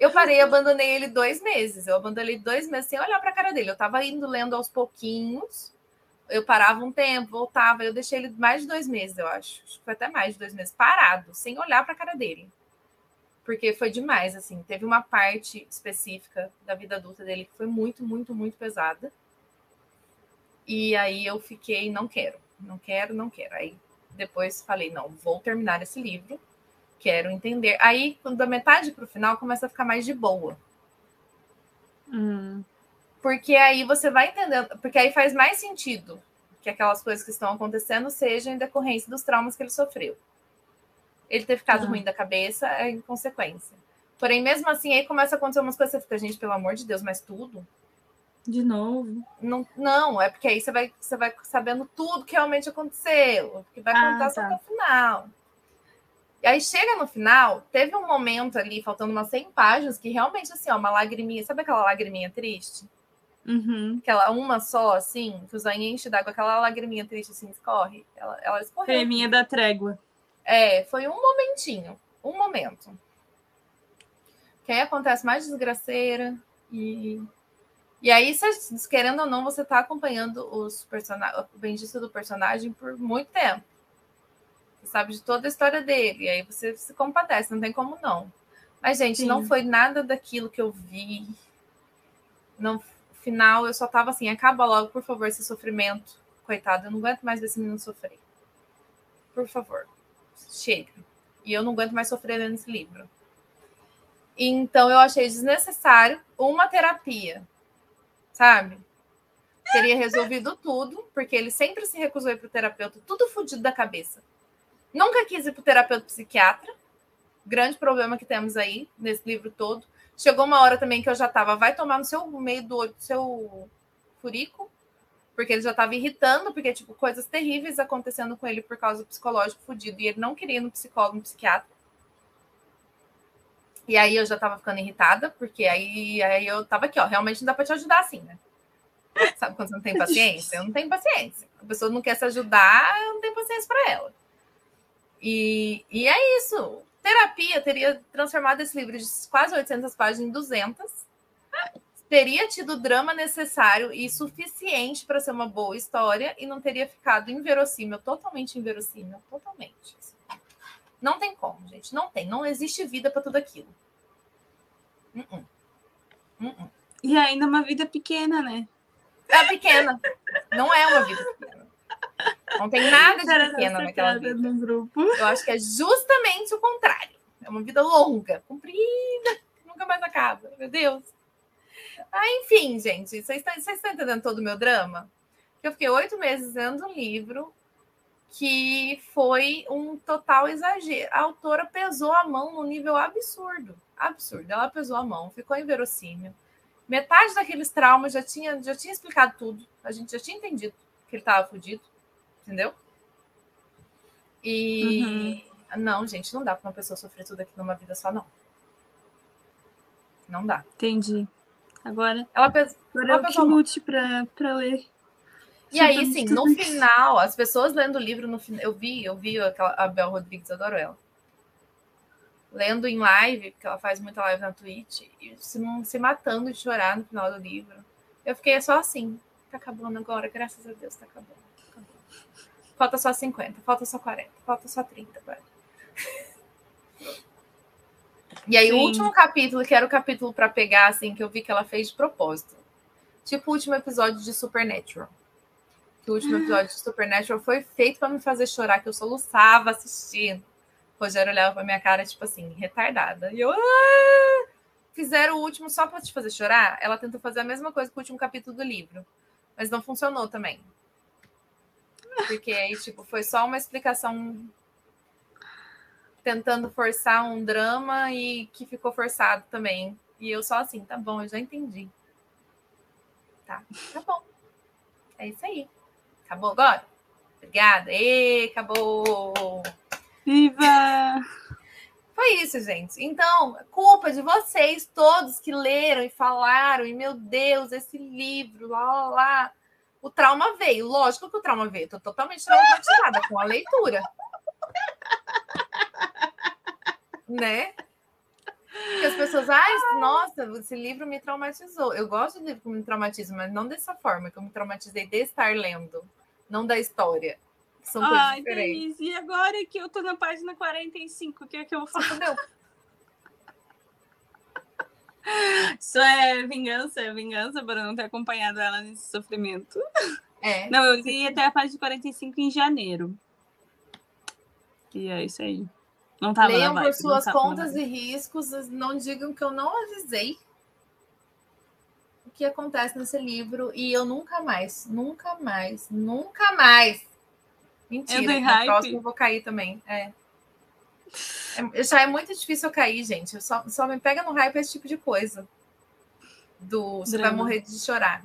Eu parei, abandonei ele dois meses. Eu abandonei dois meses sem olhar para a cara dele. Eu tava indo lendo aos pouquinhos eu parava um tempo, voltava, eu deixei ele mais de dois meses, eu acho. Acho que foi até mais de dois meses, parado, sem olhar para a cara dele. Porque foi demais, assim. Teve uma parte específica da vida adulta dele que foi muito, muito, muito pesada. E aí eu fiquei, não quero, não quero, não quero. Aí depois falei, não, vou terminar esse livro, quero entender. Aí, quando da metade para o final, começa a ficar mais de boa. Hum. Porque aí você vai entendendo, porque aí faz mais sentido que aquelas coisas que estão acontecendo sejam em decorrência dos traumas que ele sofreu. Ele ter ficado ruim da cabeça é em consequência. Porém, mesmo assim, aí começa a acontecer umas coisas, você fica, gente, pelo amor de Deus, mas tudo? De novo? Não, não é porque aí você vai, você vai sabendo tudo que realmente aconteceu, que vai contar ah, tá. só até o final. E aí chega no final, teve um momento ali, faltando umas 100 páginas, que realmente, assim, ó, uma lagriminha, sabe aquela lagriminha triste? Uhum. Aquela uma só, assim, que o zóio enche d'água, aquela lagriminha triste, assim, escorre. Ela, ela escorreu. Creminha da trégua. É, foi um momentinho, um momento. Que aí acontece mais desgraceira e... E aí, querendo ou não, você tá acompanhando os personagens, o bendito do personagem por muito tempo. Você sabe de toda a história dele. E aí você se compadece, não tem como não. Mas, gente, Sim. não foi nada daquilo que eu vi. No final, eu só tava assim, acaba logo, por favor, esse sofrimento. Coitado, eu não aguento mais ver esse menino sofrer. Por favor, chega. E eu não aguento mais sofrer lendo esse livro. Então, eu achei desnecessário uma terapia, sabe? Teria resolvido tudo, porque ele sempre se recusou a ir pro terapeuta, tudo fodido da cabeça. Nunca quis ir para o terapeuta psiquiatra. Grande problema que temos aí nesse livro todo. Chegou uma hora também que eu já estava, vai tomar no seu meio do olho, seu furico, porque ele já estava irritando, porque, tipo, coisas terríveis acontecendo com ele por causa do psicológico fudido, e ele não queria ir no psicólogo, no psiquiatra. E aí eu já estava ficando irritada, porque aí, aí eu estava aqui, ó, realmente não dá para te ajudar assim, né? Sabe quando você não tem (laughs) paciência? Eu não tenho paciência. A pessoa não quer se ajudar, eu não tenho paciência para ela. E, e é isso. Terapia teria transformado esse livro de quase 800 páginas em 200. Teria tido o drama necessário e suficiente para ser uma boa história e não teria ficado inverossímil, totalmente inverossímil, totalmente. Não tem como, gente. Não tem. Não existe vida para tudo aquilo. Uh -uh. Uh e ainda uma vida pequena, né? É pequena. Não é uma vida pequena. Não tem nada de pequena naquela vida. No grupo. Eu acho que é justamente o contrário. É uma vida longa, comprida, nunca mais acaba. Meu Deus. Ah, enfim, gente, vocês estão, vocês estão entendendo todo o meu drama? Eu fiquei oito meses lendo um livro que foi um total exagero. A autora pesou a mão num nível absurdo. Absurdo. Ela pesou a mão, ficou inverossímil. Metade daqueles traumas já tinha, já tinha explicado tudo. A gente já tinha entendido que ele estava fudido entendeu? E uhum. não, gente, não dá para uma pessoa sofrer tudo aqui numa vida só, não. Não dá. Entendi. Agora, ela pes... agora ela é o que lute para ler. E Só aí, sim, no final, as pessoas lendo o livro, no final, eu vi, eu vi aquela, a Bel Rodrigues, adoro ela. Lendo em live, porque ela faz muita live na Twitch, e se, se matando de chorar no final do livro. Eu fiquei só assim, tá acabando agora, graças a Deus tá acabando. Falta só 50, falta só 40, falta só 30 agora. E aí, Sim. o último capítulo, que era o capítulo para pegar, assim, que eu vi que ela fez de propósito. Tipo o último episódio de Supernatural. Que o último episódio de Supernatural foi feito para me fazer chorar, que eu soluçava assistindo. O Rogério olhava pra minha cara, tipo assim, retardada. E eu. Ah! Fizeram o último só para te fazer chorar. Ela tentou fazer a mesma coisa com o último capítulo do livro. Mas não funcionou também. Porque aí, tipo, foi só uma explicação tentando forçar um drama e que ficou forçado também. E eu só assim, tá bom, eu já entendi. Tá, tá bom. É isso aí. Acabou agora? Obrigada. E acabou. Viva! Foi isso, gente. Então, culpa de vocês todos que leram e falaram, e meu Deus, esse livro, lá, lá, lá o trauma veio. Lógico que o trauma veio. Estou totalmente traumatizada com a leitura. né? Porque as pessoas, ai, nossa, esse livro me traumatizou. Eu gosto de livro que me traumatiza, mas não dessa forma, que eu me traumatizei de estar lendo, não da história. São coisas ai, diferentes. Denise, e agora que eu tô na página 45, o que é que eu faço? Entendeu? Isso é vingança, é vingança por não ter acompanhado ela nesse sofrimento. É. Não, eu li até a página 45 em janeiro. E é isso aí. Não tava Leiam por suas contas e riscos. Não digam que eu não avisei o que acontece nesse livro. E eu nunca mais, nunca mais, nunca mais. Mentira, Eu dei hype. próximo eu vou cair também. É. É- já é muito difícil eu cair, gente. Eu só, só me pega no hype esse tipo de coisa. Do você vai Drama. morrer de chorar.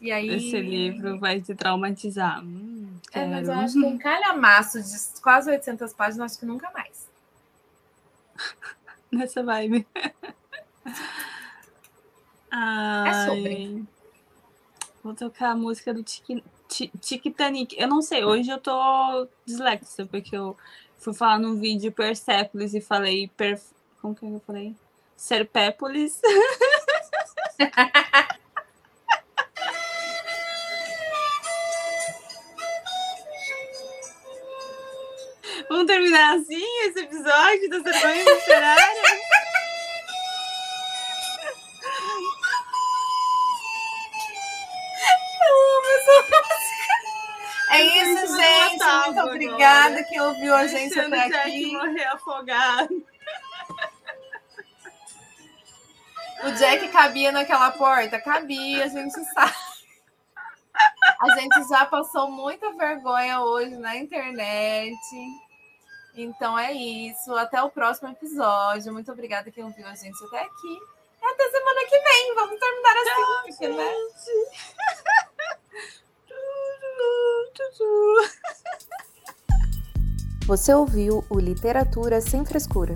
E aí. Esse livro vai te traumatizar. Hum, É, mas eu acho que um calhamaço de quase 800 páginas, acho que nunca mais. (laughs) Nessa vibe. Ai, sobre. Vou tocar a música do Tic- Ti- Tic-Tanic. Eu não sei, hoje eu tô dislexa, porque eu fui falar num vídeo Persepolis e falei. Per... Como que eu falei? Serpépolis. (laughs) Vamos terminar assim esse episódio das vergonhas literárias? Muito agora. obrigada quem ouviu a gente Deixando até o Jack aqui. morrer afogado. O Jack cabia naquela porta? Cabia, a gente sabe. A gente já passou muita vergonha hoje na internet. Então é isso. Até o próximo episódio. Muito obrigada quem ouviu a gente até aqui. E até semana que vem. Vamos terminar assim, porque, né? (laughs) Você ouviu o Literatura Sem Frescura.